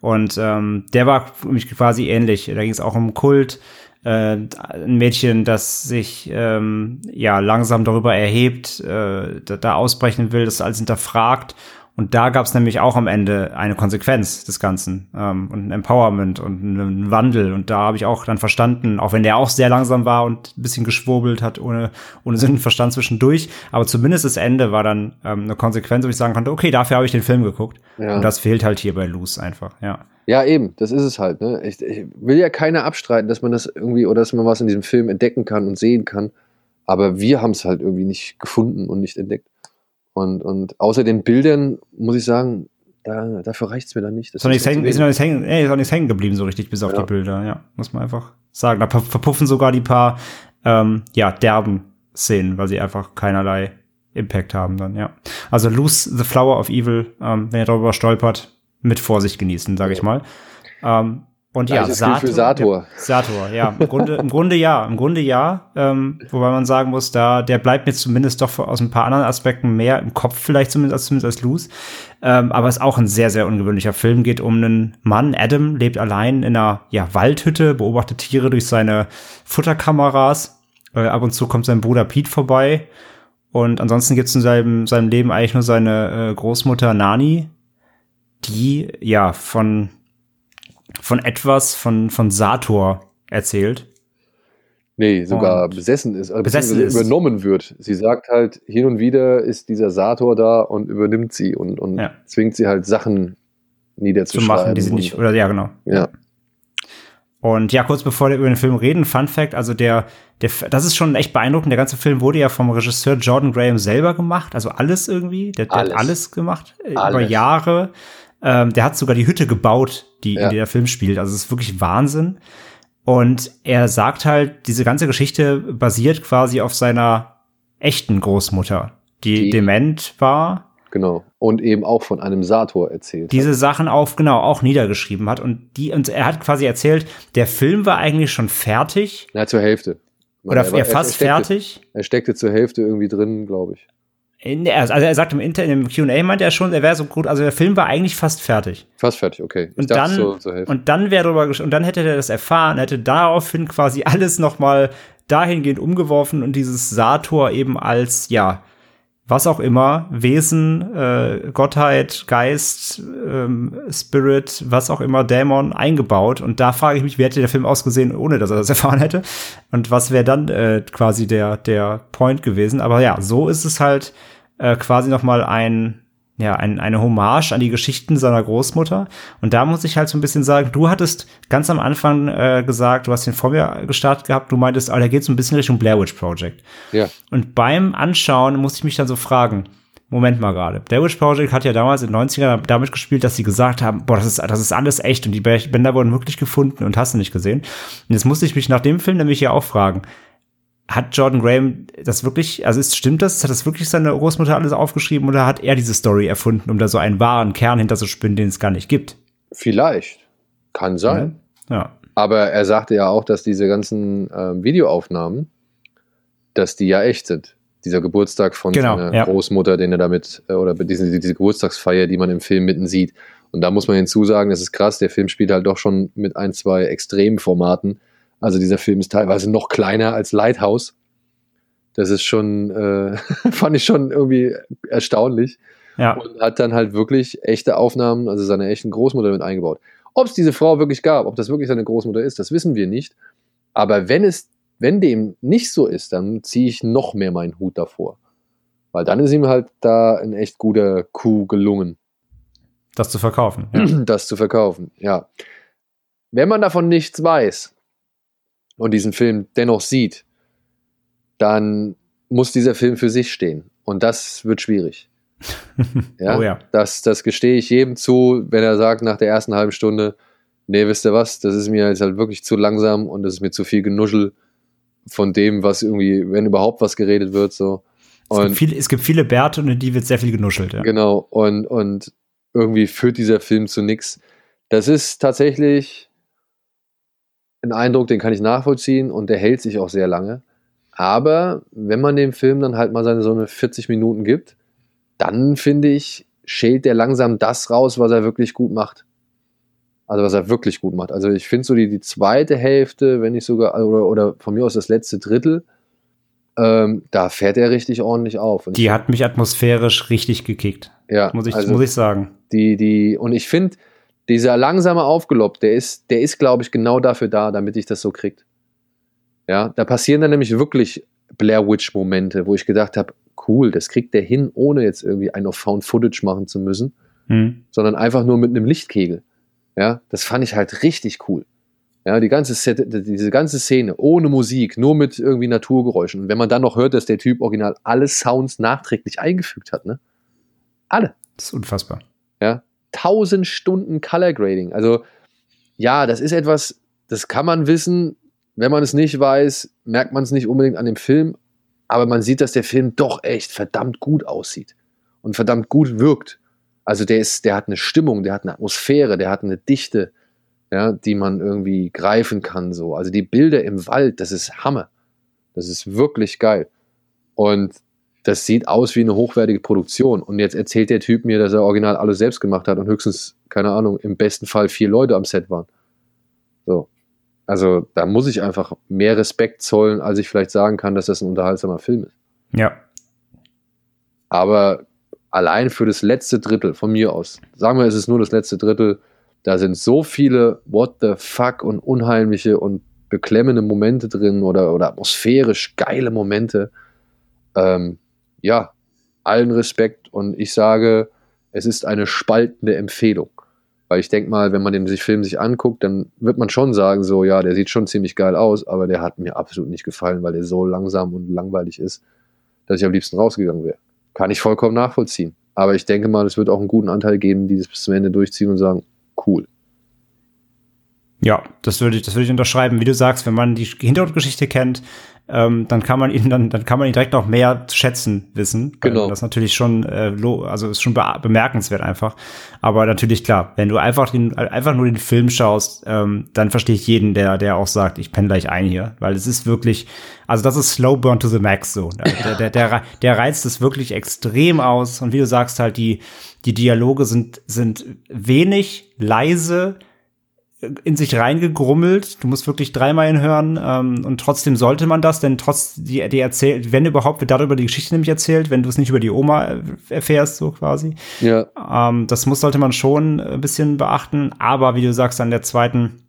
Speaker 2: Und ähm, der war für mich quasi ähnlich. Da ging es auch um Kult. Äh, ein Mädchen, das sich ähm, ja langsam darüber erhebt, äh, da, da ausbrechen will, das alles hinterfragt. Und da gab es nämlich auch am Ende eine Konsequenz des Ganzen ähm, und ein Empowerment und einen Wandel. Und da habe ich auch dann verstanden, auch wenn der auch sehr langsam war und ein bisschen geschwurbelt hat, ohne, ohne Sinn und Verstand zwischendurch. Aber zumindest das Ende war dann ähm, eine Konsequenz, wo ich sagen konnte, okay, dafür habe ich den Film geguckt.
Speaker 3: Ja.
Speaker 2: Und das fehlt halt hier bei Loose einfach, ja.
Speaker 3: Ja, eben, das ist es halt. Ne? Ich, ich will ja keiner abstreiten, dass man das irgendwie oder dass man was in diesem Film entdecken kann und sehen kann. Aber wir haben es halt irgendwie nicht gefunden und nicht entdeckt. Und, und außer den Bildern muss ich sagen, da, dafür reicht es mir dann nicht. Das
Speaker 2: Ist noch nichts hängen, ist noch nichts hängen, ey, ist noch nichts hängen geblieben, so richtig, bis auf
Speaker 3: Ja.
Speaker 2: die Bilder, ja. Muss man einfach sagen. Da ver- verpuffen sogar die paar, ähm, ja, derben Szenen, weil sie einfach keinerlei Impact haben dann, ja. Also Lose the Flower of Evil, ähm, wenn ihr darüber stolpert, mit Vorsicht genießen, sage ich mal. Ähm, und ja,
Speaker 3: Sator.
Speaker 2: Ja, Sator, ja. Im Grunde, im Grunde ja. Im Grunde ja. Ähm, wobei man sagen muss, da, der bleibt mir zumindest doch aus ein paar anderen Aspekten mehr im Kopf, vielleicht zumindest als, zumindest als Loose. Ähm, aber ist auch ein sehr, sehr ungewöhnlicher Film. Geht um einen Mann, Adam, lebt allein in einer ja, Waldhütte, beobachtet Tiere durch seine Futterkameras. Äh, ab und zu kommt sein Bruder Pete vorbei. Und ansonsten gibt es in seinem, seinem Leben eigentlich nur seine äh, Großmutter Nani, die ja von, von etwas von, von Sator erzählt.
Speaker 3: Nee, sogar
Speaker 2: Und-
Speaker 3: besessen ist, also
Speaker 2: Besessen ist.
Speaker 3: übernommen wird. Sie sagt halt, hin und wieder ist dieser Sator da und übernimmt sie und, und
Speaker 2: Ja.
Speaker 3: zwingt sie halt Sachen
Speaker 2: zu
Speaker 3: niederzuschreiben.
Speaker 2: machen, die sie nicht, oder ja, genau.
Speaker 3: ja.
Speaker 2: Und ja, kurz bevor wir über den Film reden, Fun Fact, also der, der, das ist schon echt beeindruckend. Der ganze Film wurde ja vom Regisseur Jordan Graham selber gemacht, also alles irgendwie. Der, der
Speaker 3: Alles.
Speaker 2: hat alles gemacht, äh, über
Speaker 3: Alles.
Speaker 2: Jahre. Ähm, der hat sogar die Hütte gebaut, die,
Speaker 3: Ja.
Speaker 2: in der der Film spielt. Also es ist wirklich Wahnsinn. Und er sagt halt, diese ganze Geschichte basiert quasi auf seiner echten Großmutter, die,
Speaker 3: Die-
Speaker 2: dement war
Speaker 3: Genau. Und eben auch von einem Sator erzählt.
Speaker 2: diese Sachen auf, genau, auch niedergeschrieben hat. Und die, und er hat quasi erzählt, der Film war eigentlich schon fertig.
Speaker 3: Na, zur Hälfte.
Speaker 2: Oder
Speaker 3: Er
Speaker 2: ja, fast
Speaker 3: er steckte,
Speaker 2: fertig.
Speaker 3: Er steckte zur Hälfte irgendwie drin, glaube ich.
Speaker 2: In der, also er sagt im Inter, in dem Q&A meinte er schon, er wäre so gut, also der Film war eigentlich fast fertig.
Speaker 3: Fast fertig, okay. Ich
Speaker 2: Und dann,
Speaker 3: so, Hälfte.
Speaker 2: und dann wäre darüber, und dann hätte er das erfahren, hätte daraufhin quasi (laughs) alles nochmal dahingehend umgeworfen und dieses Sator eben als, ja, was auch immer, Wesen, äh, Gottheit, Geist, ähm, Spirit, was auch immer, Dämon eingebaut. Und da frage ich mich, wie hätte der Film ausgesehen, ohne dass er das (laughs) erfahren hätte? Und was wäre dann äh, quasi der, der Point gewesen? Aber ja, so ist es halt äh, quasi noch mal ein, ja, ein, eine Hommage an die Geschichten seiner Großmutter. Und da muss ich halt so ein bisschen sagen, du hattest ganz am Anfang äh, gesagt, du hast den vor mir gestartet gehabt, du meintest, ah, da geht so ein bisschen Richtung Blair Witch Project.
Speaker 3: ja.
Speaker 2: Und beim Anschauen muss ich mich dann so fragen, Moment mal gerade. Blair Witch Project hat ja damals in den 90ern damit gespielt, dass sie gesagt haben, boah, das ist, das ist alles echt und die Bänder wurden wirklich gefunden und hast du nicht gesehen. Und jetzt musste ich mich nach dem Film nämlich ja auch fragen, hat Jordan Graham das wirklich, also ist, stimmt das? Hat das wirklich seine Großmutter alles aufgeschrieben oder hat er diese Story erfunden, um da so einen wahren Kern hinterzuspinnen, den es gar nicht gibt?
Speaker 3: Vielleicht. Kann sein.
Speaker 2: Ja.
Speaker 3: Aber er sagte ja auch, dass diese ganzen ähm, Videoaufnahmen, dass die ja echt sind. Dieser Geburtstag von
Speaker 2: Genau,
Speaker 3: seiner
Speaker 2: ja.
Speaker 3: Großmutter, den er damit, äh, oder diese, diese Geburtstagsfeier, die man im Film mitten sieht. Und da muss man hinzusagen, das ist krass, der Film spielt halt doch schon mit ein, zwei extremen Formaten. Also dieser Film ist teilweise noch kleiner als Lighthouse. Das ist schon, äh, (laughs) fand ich schon irgendwie erstaunlich
Speaker 2: Ja.
Speaker 3: und hat dann halt wirklich echte Aufnahmen, also seine echten Großmutter mit eingebaut. Ob es diese Frau wirklich gab, ob das wirklich seine Großmutter ist, das wissen wir nicht. Aber wenn es, wenn dem nicht so ist, dann ziehe ich noch mehr meinen Hut davor. Weil dann ist ihm halt da ein echt guter Coup gelungen,
Speaker 2: Das zu verkaufen. Ja. (clears throat)
Speaker 3: das zu verkaufen. Ja. Wenn man davon nichts weiß und diesen Film dennoch sieht, dann muss dieser Film für sich stehen. Und das wird schwierig. (laughs) Ja,
Speaker 2: Oh ja.
Speaker 3: Das, das gestehe ich jedem zu, wenn er sagt nach der ersten halben Stunde, nee, wisst ihr was, das ist mir jetzt halt wirklich zu langsam und das ist mir zu viel Genuschel von dem, was irgendwie, wenn überhaupt was geredet wird, so.
Speaker 2: Es gibt,
Speaker 3: Und
Speaker 2: viele, es gibt viele Bärte und in die wird sehr viel genuschelt. Ja.
Speaker 3: genau, und, und irgendwie führt dieser Film zu nichts. Das ist tatsächlich ein Eindruck, den kann ich nachvollziehen und der hält sich auch sehr lange. Aber wenn man dem Film dann halt mal seine so eine 40 Minuten gibt, dann finde ich, schält der langsam das raus, was er wirklich gut macht. Also was er wirklich gut macht. Also ich finde so die, die zweite Hälfte, wenn nicht sogar, oder, oder von mir aus das letzte Drittel, ähm, da fährt er richtig ordentlich auf. Und
Speaker 2: die hat mich atmosphärisch richtig gekickt.
Speaker 3: Ja,
Speaker 2: muss ich,
Speaker 3: also
Speaker 2: muss ich sagen.
Speaker 3: Die, die, und ich finde, dieser langsame Aufgelob, der ist, der ist, glaube ich, genau dafür da, damit ich das so kriegt. Ja, da passieren dann nämlich wirklich Blair Witch-Momente, wo ich gedacht habe, cool, das kriegt der hin, ohne jetzt irgendwie ein auf Found Footage machen zu müssen,
Speaker 2: Hm.
Speaker 3: sondern einfach nur mit einem Lichtkegel. Ja, das fand ich halt richtig cool. Ja, die ganze Set, diese ganze Szene ohne Musik, nur mit irgendwie Naturgeräuschen. Und wenn man dann noch hört, dass der Typ original alle Sounds nachträglich eingefügt hat, ne? Alle.
Speaker 2: Das ist unfassbar.
Speaker 3: Ja, 1000 Stunden Color Grading. Also, ja, das ist etwas, das kann man wissen. Wenn man es nicht weiß, merkt man es nicht unbedingt an dem Film. Aber man sieht, dass der Film doch echt verdammt gut aussieht und verdammt gut wirkt. Also, der ist, der hat eine Stimmung, der hat eine Atmosphäre, der hat eine Dichte, ja, die man irgendwie greifen kann, so. Also, die Bilder im Wald, das ist Hammer. Das ist wirklich geil. Und das sieht aus wie eine hochwertige Produktion. Und jetzt erzählt der Typ mir, dass er original alles selbst gemacht hat und höchstens, keine Ahnung, im besten Fall vier Leute am Set waren. So. Also da muss ich einfach mehr Respekt zollen, als ich vielleicht sagen kann, dass das ein unterhaltsamer Film ist.
Speaker 2: Ja.
Speaker 3: Aber allein für das letzte Drittel von mir aus, sagen wir, es ist nur das letzte Drittel, da sind so viele What the fuck und unheimliche und beklemmende Momente drin oder, oder atmosphärisch geile Momente. Ähm, ja, allen Respekt und ich sage, es ist eine spaltende Empfehlung. Weil ich denke mal, wenn man den Film sich anguckt, dann wird man schon sagen, so, ja, der sieht schon ziemlich geil aus, aber der hat mir absolut nicht gefallen, weil der so langsam und langweilig ist, dass ich am liebsten rausgegangen wäre. Kann ich vollkommen nachvollziehen. Aber ich denke mal, es wird auch einen guten Anteil geben, die das bis zum Ende durchziehen und sagen, cool.
Speaker 2: Ja, das würde ich, das würde ich unterschreiben. Wie du sagst, wenn man die Hintergrundgeschichte kennt, ähm, dann kann man ihn dann, dann kann man ihn direkt noch mehr schätzen wissen. Weil
Speaker 3: Genau.
Speaker 2: Das ist natürlich schon, äh, lo- also ist schon be bemerkenswert einfach. Aber natürlich klar, wenn du einfach den, einfach nur den Film schaust, ähm, dann verstehe ich jeden, der, der auch sagt, ich penne gleich ein hier, weil es ist wirklich, also das ist Slow Burn to the Max so. (laughs) Der, der, der, der, der reizt es wirklich extrem aus und wie du sagst halt die, die Dialoge sind, sind wenig, leise, in sich reingegrummelt. Du musst wirklich dreimal hinhören ähm, und trotzdem sollte man das, denn trotz die, die erzählt, wenn überhaupt, wird darüber die Geschichte nämlich erzählt, wenn du es nicht über die Oma äh, erfährst, so quasi.
Speaker 3: Ja,
Speaker 2: Ähm, das muss sollte man schon ein bisschen beachten, aber wie du sagst, an der zweiten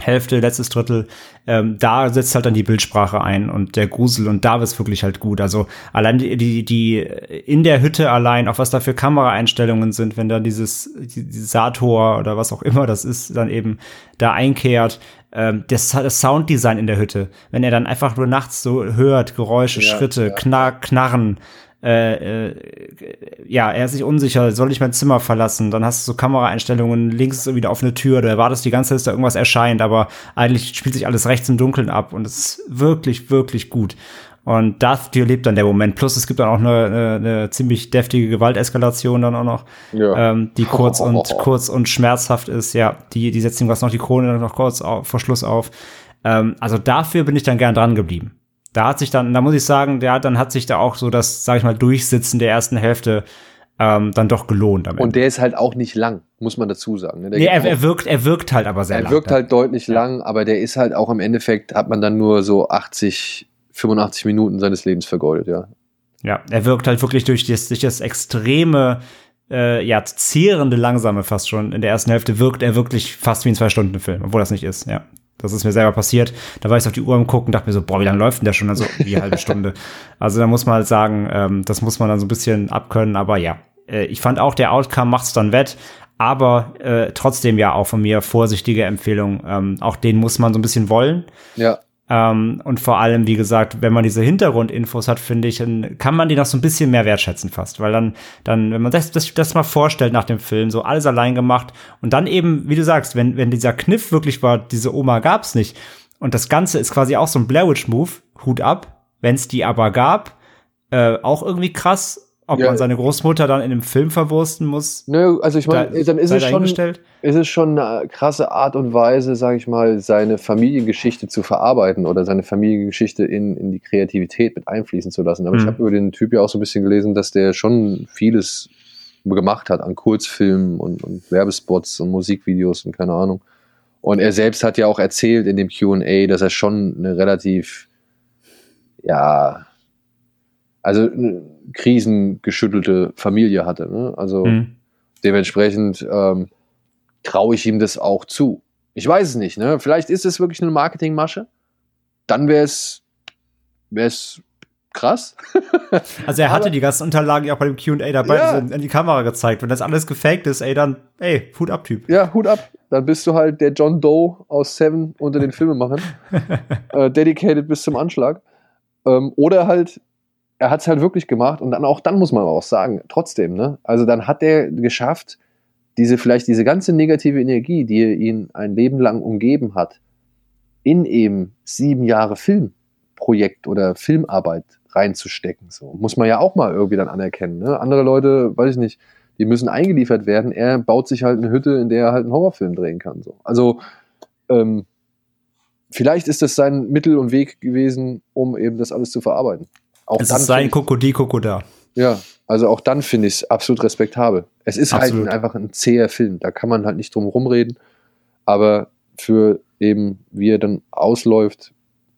Speaker 2: Hälfte, letztes Drittel, ähm, da setzt halt dann die Bildsprache ein und der Grusel und da wird's wirklich halt gut. Also allein die, die, die in der Hütte allein, auch was da für Kameraeinstellungen sind, wenn da dieses, dieses Sator oder was auch immer das ist, dann eben da einkehrt. Ähm, das, das Sounddesign in der Hütte, wenn er dann einfach nur nachts so hört, Geräusche,
Speaker 3: Ja,
Speaker 2: Schritte,
Speaker 3: ja.
Speaker 2: Knar Knarren, äh, äh, ja, er ist sich unsicher, soll ich mein Zimmer verlassen? Dann hast du so Kameraeinstellungen, links ist wieder auf eine Tür, du erwartest die ganze Zeit, dass da irgendwas erscheint, aber eigentlich spielt sich alles rechts im Dunkeln ab und es ist wirklich, wirklich gut. Und dafür lebt dann der Moment. Plus es gibt dann auch eine, eine, eine ziemlich deftige Gewalteskalation dann auch noch,
Speaker 3: Ja.
Speaker 2: ähm, die kurz (laughs) und kurz und schmerzhaft ist. Ja, die, die setzt ihm was noch die Krone noch kurz auf, vor Schluss auf. Ähm, also dafür bin ich dann gern dran geblieben. Da hat sich dann, da muss ich sagen, der dann hat sich da auch so das, sag ich mal, Durchsitzen der ersten Hälfte ähm, dann doch gelohnt.
Speaker 3: Und der ist halt auch nicht lang, muss man dazu sagen. ne?
Speaker 2: Nee, er, er wirkt, er wirkt halt aber sehr
Speaker 3: er
Speaker 2: lang.
Speaker 3: wirkt halt deutlich lang, aber der ist halt auch im Endeffekt, hat man dann nur so 80, 85 Minuten seines Lebens vergeudet, ja.
Speaker 2: Ja, er wirkt halt wirklich durch das, durch das extreme, äh, ja, zehrende Langsame fast schon. In der ersten Hälfte wirkt er wirklich fast wie ein Zwei-Stunden-Film, obwohl das nicht ist, ja. Das ist mir selber passiert. Da war ich auf die Uhr am gucken, dachte mir so, boah, wie lange läuft denn der schon? Also wie eine halbe (laughs) Stunde. Also da muss man halt sagen, ähm, das muss man dann so ein bisschen abkönnen, aber ja. Äh, ich fand auch, der Outcome macht's dann wett. Aber äh, trotzdem ja auch von mir vorsichtige Empfehlung. Ähm, auch den muss man so ein bisschen wollen.
Speaker 3: Ja,
Speaker 2: Ähm, und vor allem, wie gesagt, wenn man diese Hintergrundinfos hat, finde ich, dann kann man die noch so ein bisschen mehr wertschätzen fast. Weil dann, dann, wenn man das, das, das mal vorstellt nach dem Film, so alles allein gemacht und dann eben, wie du sagst, wenn, wenn dieser Kniff wirklich war, diese Oma gab's nicht und das Ganze ist quasi auch so ein Blair Witch Move, Hut ab, wenn es die aber gab, äh, auch irgendwie krass, Ob
Speaker 3: Ja.
Speaker 2: man seine Großmutter dann in einem Film verwursten muss,
Speaker 3: Nö, also ich meine,
Speaker 2: da-
Speaker 3: dann ist es schon, ist es schon eine krasse Art und Weise, sage ich mal, seine Familiengeschichte zu verarbeiten oder seine Familiengeschichte in, in die Kreativität mit einfließen zu lassen. Aber ich
Speaker 2: Mhm.
Speaker 3: habe über den Typ ja auch so ein bisschen gelesen, dass der schon vieles gemacht hat an Kurzfilmen und, und Werbespots und Musikvideos und keine Ahnung. Und er selbst hat ja auch erzählt in dem QA, dass er schon eine relativ, ja, also eine krisengeschüttelte Familie hatte. Ne? Also
Speaker 2: Mhm.
Speaker 3: dementsprechend ähm, traue ich ihm das auch zu. Ich weiß es nicht, ne? Vielleicht ist es wirklich eine Marketingmasche. Dann wäre es wär's krass. (laughs)
Speaker 2: Also er hatte
Speaker 3: Aber-
Speaker 2: die ganzen Unterlagen ja auch bei dem Q&A dabei,
Speaker 3: Ja.
Speaker 2: in, in die Kamera gezeigt. Wenn das alles gefaked ist, ey, dann, ey, Hut ab, Typ.
Speaker 3: Ja, Hut ab. Dann bist du halt der John Doe aus Seven unter den Filmemachern. (laughs) äh, dedicated bis zum Anschlag. Ähm, oder halt, er hat es halt wirklich gemacht und dann auch dann muss man auch sagen, trotzdem, ne? Also dann hat er geschafft, diese, vielleicht diese ganze negative Energie, die ihn ein Leben lang umgeben hat, in eben sieben Jahre Filmprojekt oder Filmarbeit reinzustecken. So muss man ja auch mal irgendwie dann anerkennen. Ne? Andere Leute, weiß ich nicht, die müssen eingeliefert werden. Er baut sich halt eine Hütte, in der er halt einen Horrorfilm drehen kann. So. Also ähm, vielleicht ist das sein Mittel und Weg gewesen, um eben das alles zu verarbeiten. Auch
Speaker 2: Es
Speaker 3: dann
Speaker 2: ist sein Kokodi Kokoda.
Speaker 3: ja, also auch dann finde ich es absolut respektabel. Es ist
Speaker 2: Absolut.
Speaker 3: halt einfach ein zäher Film, da kann man halt nicht drum rumreden. Aber für eben, wie er dann ausläuft,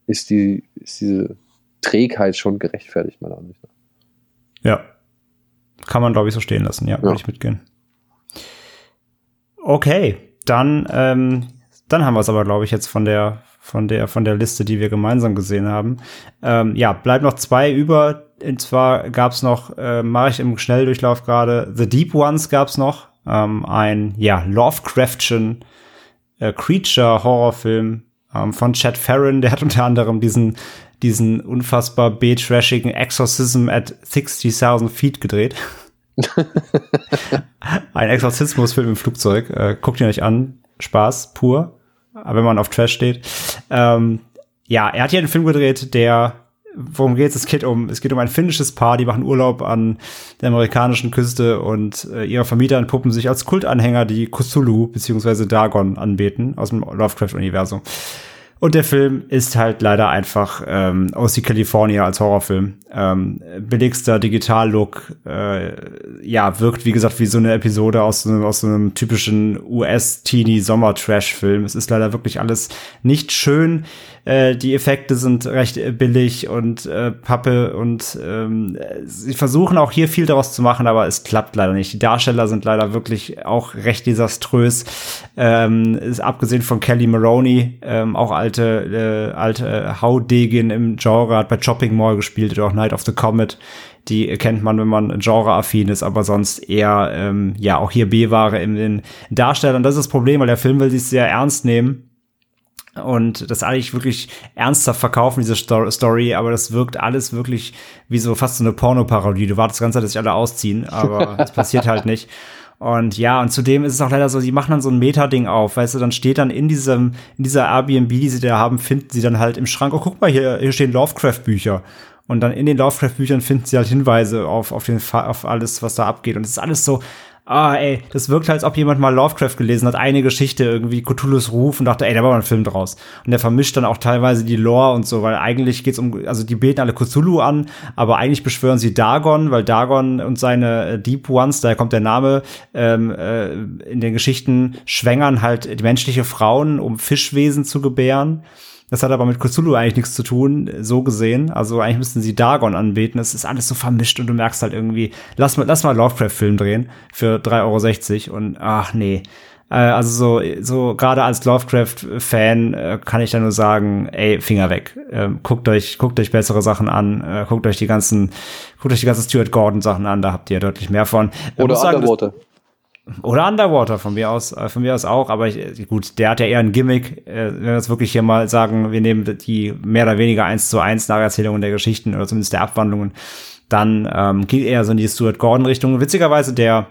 Speaker 3: ist, die, ist diese Trägheit schon gerechtfertigt, meiner Ansicht nach.
Speaker 2: Ja. Kann man, glaube ich, so stehen lassen. Ja,
Speaker 3: Ja.
Speaker 2: würde ich mitgehen. Okay, dann, ähm, dann haben wir es aber, glaube ich, jetzt von der, von der, von der Liste, die wir gemeinsam gesehen haben. Ähm, ja, bleiben noch zwei über. Und zwar gab es noch, äh, mache ich im Schnelldurchlauf gerade, The Deep Ones gab es noch. Ähm, ein, ja, Lovecraftchen äh, Creature-Horrorfilm ähm, von Chad Farron. Der hat unter anderem diesen, diesen unfassbar B-trashigen Exorcism at 60.000 Feet gedreht. (laughs) Ein Exorzismusfilm im Flugzeug. Äh, guckt ihn euch an. Spaß, pur. wenn man auf Trash steht. Ähm, ja, er hat hier einen Film gedreht, der Worum geht's? Es geht um, es geht um ein finnisches Paar, die machen Urlaub an der amerikanischen Küste und äh, ihre Vermieter entpuppen sich als Kultanhänger, die Cthulhu bzw. Dagon anbeten aus dem Lovecraft-Universum. Und der Film ist halt leider einfach ähm, aus die California als Horrorfilm. Ähm, billigster Digital-Look, äh, ja, wirkt wie gesagt wie so eine Episode aus so einem, aus so einem typischen US-Teenie-Sommer-Trash-Film. Es ist leider wirklich alles nicht schön. Äh, die Effekte sind recht äh, billig und äh, Pappe und ähm, sie versuchen auch hier viel daraus zu machen, aber es klappt leider nicht. Die Darsteller sind leider wirklich auch recht desaströs. Ähm, ist abgesehen von Kelly Maroney, ähm, auch alte, äh, alte Haudegin im Genre, hat bei Chopping Mall gespielt oder auch Night of the Comet. Die kennt man, wenn man genreaffin ist, aber sonst eher, ähm, ja, auch hier B-Ware in den Darstellern. Das ist das Problem, weil der Film will sich sehr ernst nehmen und das eigentlich wirklich ernsthaft verkaufen, diese Sto Story, aber das wirkt alles wirklich wie so fast so eine Pornoparodie. Du wartest ganz, dass sich alle ausziehen, aber (laughs) es passiert halt nicht. Und ja, und zudem ist es auch leider so, die machen dann so ein Meta-Ding auf, weißt du, dann steht dann in diesem, in dieser Airbnb, die sie da haben, finden sie dann halt im Schrank, oh, guck mal, hier, hier stehen Lovecraft-Bücher. Und dann in den Lovecraft-Büchern finden sie halt Hinweise auf, auf, den, Fa auf alles, was da abgeht. Und es ist alles so, ah, ey, das wirkt halt, als ob jemand mal Lovecraft gelesen hat, eine Geschichte irgendwie, Cthulhu's Ruf und dachte, ey, da war mal ein Film draus. Und der vermischt dann auch teilweise die Lore und so, weil eigentlich geht's um, also die beten alle Cthulhu an, aber eigentlich beschwören sie Dagon, weil Dagon und seine äh, Deep Ones, daher kommt der Name, ähm, äh, in den Geschichten schwängern halt menschliche Frauen, um Fischwesen zu gebären. Das hat aber mit Cthulhu eigentlich nichts zu tun, so gesehen. Also eigentlich müssten sie Dagon anbeten. Es ist alles so vermischt und du merkst halt irgendwie, lass mal, lass mal Lovecraft-Film drehen für 3,60 Euro und ach nee. Äh, also so, so gerade als Lovecraft-Fan äh, kann ich da nur sagen, ey, Finger weg. Ähm, guckt euch, guckt euch bessere Sachen an, äh, guckt euch die ganzen, guckt euch die ganzen Stuart Gordon-Sachen an, da habt ihr deutlich mehr von.
Speaker 3: Oder
Speaker 2: muss sagen, das-
Speaker 3: Underwater.
Speaker 2: Oder Underwater von mir aus, äh, von mir aus auch, aber ich, gut, der hat ja eher ein Gimmick. Äh, wenn wir jetzt wirklich hier mal sagen, wir nehmen die mehr oder weniger eins zu eins Nacherzählungen der Geschichten oder zumindest der Abwandlungen, dann ähm, geht eher so in die Stuart Gordon Richtung. Witzigerweise der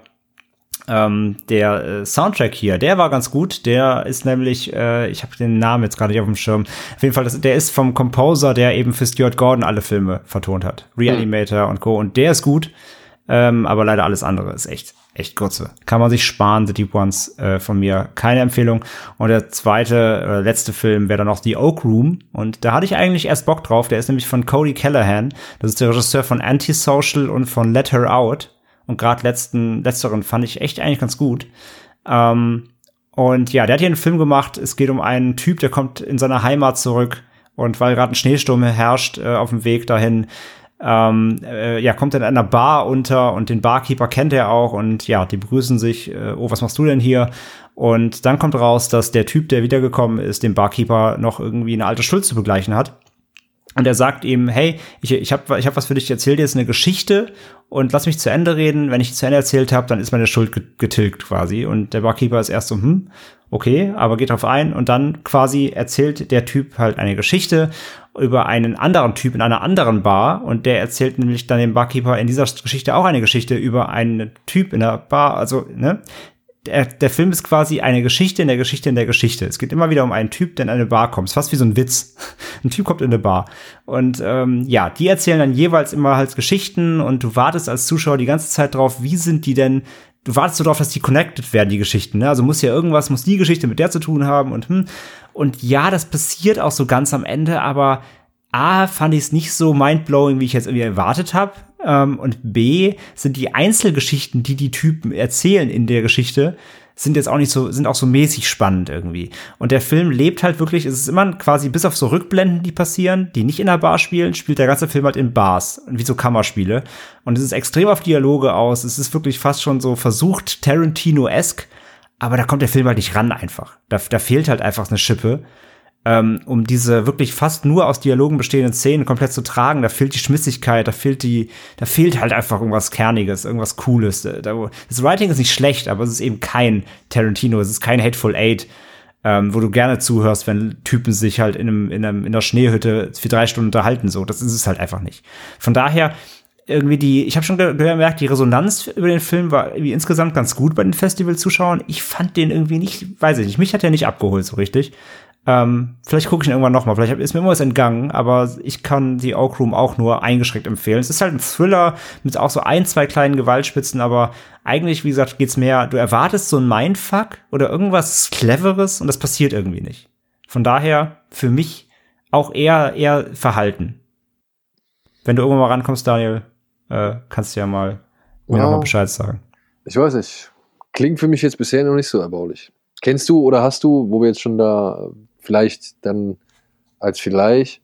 Speaker 2: ähm, der äh, Soundtrack hier, der war ganz gut. Der ist nämlich, äh, ich habe den Namen jetzt gerade nicht auf dem Schirm. Auf jeden Fall, das, der ist vom Composer, der eben für Stuart Gordon alle Filme vertont hat, Reanimator und Co. Und der ist gut. Ähm, aber leider alles andere ist echt, echt Grütze. Kann man sich sparen, The Deep Ones äh, von mir. Keine Empfehlung. Und der zweite, äh, letzte Film wäre dann noch The Oak Room. Und da hatte ich eigentlich erst Bock drauf. Der ist nämlich von Cody Callahan. Das ist der Regisseur von Antisocial und von Let Her Out. Und gerade letzten, letzteren fand ich echt eigentlich ganz gut. Ähm, und ja, der hat hier einen Film gemacht. Es geht um einen Typ, der kommt in seine Heimat zurück. Und weil gerade ein Schneesturm herrscht äh, auf dem Weg dahin, ähm, äh, ja, kommt in einer Bar unter und den Barkeeper kennt er auch und ja, die begrüßen sich, äh, oh, was machst du denn hier? Und dann kommt raus, dass der Typ, der wiedergekommen ist, dem Barkeeper noch irgendwie eine alte Schuld zu begleichen hat. Und er sagt ihm, hey, ich, ich habe ich hab was für dich, ich erzähl dir jetzt eine Geschichte und lass mich zu Ende reden. Wenn ich zu Ende erzählt habe, dann ist meine Schuld getilgt quasi. Und der Barkeeper ist erst so, hm, okay, aber geht drauf ein. Und dann quasi erzählt der Typ halt eine Geschichte über einen anderen Typ in einer anderen Bar. Und der erzählt nämlich dann dem Barkeeper in dieser Geschichte auch eine Geschichte über einen Typ in der Bar. Also, ne? der, der Film ist quasi eine Geschichte in der Geschichte in der Geschichte. Es geht immer wieder um einen Typ, der in eine Bar kommt. Es ist fast wie so ein Witz. (laughs) Ein Typ kommt in eine Bar. Und ähm, ja, die erzählen dann jeweils immer halt Geschichten und du wartest als Zuschauer die ganze Zeit drauf, wie sind die denn du wartest so darauf, dass die connected werden, die Geschichten. Ne? Also muss ja irgendwas, muss die Geschichte mit der zu tun haben und hm. Und ja, das passiert auch so ganz am Ende, aber A, fand ich es nicht so mindblowing, wie ich jetzt irgendwie erwartet habe. Ähm, und B, sind die Einzelgeschichten, die die Typen erzählen in der Geschichte, sind jetzt auch nicht so, sind auch so mäßig spannend irgendwie. Und der Film lebt halt wirklich, es ist immer quasi bis auf so Rückblenden, die passieren, die nicht in der Bar spielen, spielt der ganze Film halt in Bars, wie so Kammerspiele. Und es ist extrem auf Dialoge aus, es ist wirklich fast schon so versucht Tarantino-esque, aber da kommt der Film halt nicht ran einfach. Da, da fehlt halt einfach eine Schippe ähm, um diese wirklich fast nur aus Dialogen bestehenden Szenen komplett zu tragen. Da fehlt die Schmissigkeit, da fehlt die, da fehlt halt einfach irgendwas Kerniges, irgendwas Cooles. Da, das Writing ist nicht schlecht, aber es ist eben kein Tarantino, es ist kein Hateful Eight, ähm, wo du gerne zuhörst, wenn Typen sich halt in, einem, in, einem, in der Schneehütte für drei Stunden unterhalten. So, das ist es halt einfach nicht. Von daher irgendwie die, ich habe schon gemerkt, die Resonanz über den Film war irgendwie insgesamt ganz gut bei den Festivalzuschauern. Ich fand den irgendwie nicht, weiß ich nicht, mich hat er nicht abgeholt so richtig. Ähm, vielleicht gucke ich ihn irgendwann nochmal. Vielleicht ist mir immer was entgangen, aber ich kann die Oak Room auch nur eingeschränkt empfehlen. Es ist halt ein Thriller mit auch so ein, zwei kleinen Gewaltspitzen, aber eigentlich, wie gesagt, geht's mehr, du erwartest so ein Mindfuck oder irgendwas Cleveres und das passiert irgendwie nicht. Von daher für mich auch eher, eher Verhalten. Wenn du irgendwann mal rankommst, Daniel, äh, kannst du ja mal mir ja, nochmal Bescheid sagen.
Speaker 3: Ich weiß nicht. Klingt für mich jetzt bisher noch nicht so erbaulich. Kennst du oder hast du, wo wir jetzt schon da vielleicht dann als vielleicht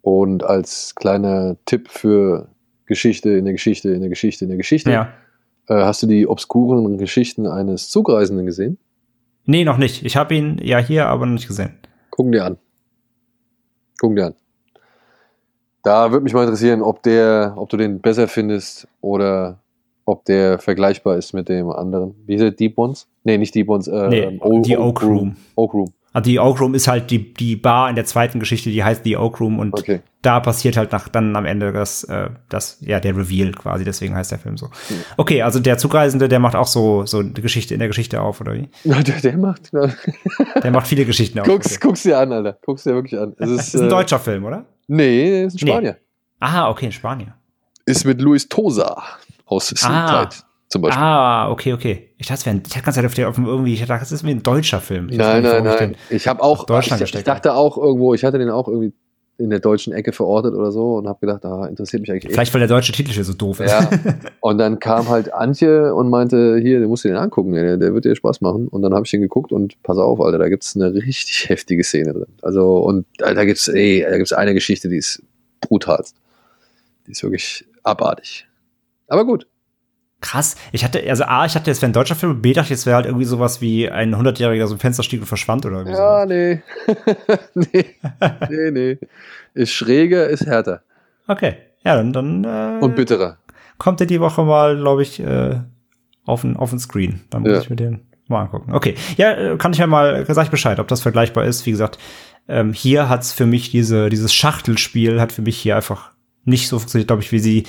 Speaker 3: und als kleiner Tipp für Geschichte in der Geschichte in der Geschichte in der Geschichte.
Speaker 2: Ja.
Speaker 3: Äh, hast du die obskuren Geschichten eines Zugreisenden gesehen?
Speaker 2: Nee, noch nicht. Ich habe ihn ja hier, aber noch nicht gesehen.
Speaker 3: Gucken dir an. Gucken dir an. Da würde mich mal interessieren, ob der, ob du den besser findest oder ob der vergleichbar ist mit dem anderen. Wie hieß der? Deep Ones? Nee, nicht Deep Ones. Äh,
Speaker 2: nee, o die Oak. Room.
Speaker 3: Oak Room.
Speaker 2: Also die Oak Room ist halt die, die Bar in der zweiten Geschichte, die heißt die Oak Room und okay. da passiert halt nach, dann am Ende das, äh, das, ja, der Reveal quasi, deswegen heißt der Film so. Okay, also der Zugreisende, der macht auch so, so eine Geschichte in der Geschichte auf, oder wie?
Speaker 3: Ja, (laughs) der, der macht, na.
Speaker 2: Der macht viele Geschichten auf.
Speaker 3: Guck's, okay. guck's dir an, Alter. Guck's dir wirklich an.
Speaker 2: Es ist, ist ein äh, deutscher Film, oder?
Speaker 3: Nee, ist ein Spanier. Nee.
Speaker 2: Aha, okay, in Spanier.
Speaker 3: Ist mit Luis Tosa aus
Speaker 2: ah. Zum Beispiel. Ah, okay, okay. Ich dachte, es wäre ein, ich hatte auf, der, auf irgendwie, ich dachte, das ist wie ein deutscher Film.
Speaker 3: Ich nein, nein, nein. Ich habe auch,
Speaker 2: Deutschland
Speaker 3: ich, ich dachte auch irgendwo, ich hatte den auch irgendwie in der deutschen Ecke verortet oder so und habe gedacht, ah, interessiert mich eigentlich.
Speaker 2: Vielleicht, weil der deutsche Titel so doof ist.
Speaker 3: Ja. (laughs) Und dann kam halt Antje und meinte, hier, du musst den angucken, der, der wird dir Spaß machen. Und dann habe ich den geguckt und pass auf, Alter, da gibt's eine richtig (laughs) heftige Szene drin. Also, und da gibt's, ey, da gibt's eine Geschichte, die ist brutalst. Die ist wirklich abartig. Aber gut,
Speaker 2: Krass. Ich hatte, also A, ich hatte, es wäre ein deutscher Film, B, dachte ich, es wäre halt irgendwie sowas wie ein 100-Jähriger so ein Fenster stieg und verschwand oder irgendwie
Speaker 3: Ja, so. nee. (laughs) nee. nee, nee. Ist schräger, ist härter.
Speaker 2: Okay. Ja, dann, dann
Speaker 3: äh, Und bitterer.
Speaker 2: Kommt er die Woche mal, glaube ich, äh, auf den, auf den Screen. Dann muss ja. ich mir den mal angucken. Okay. Ja, äh, kann ich ja mal, sag ich Bescheid, ob das vergleichbar ist. Wie gesagt, ähm, hier hat's für mich diese, dieses Schachtelspiel hat für mich hier einfach nicht so funktioniert, glaube ich, wie sie,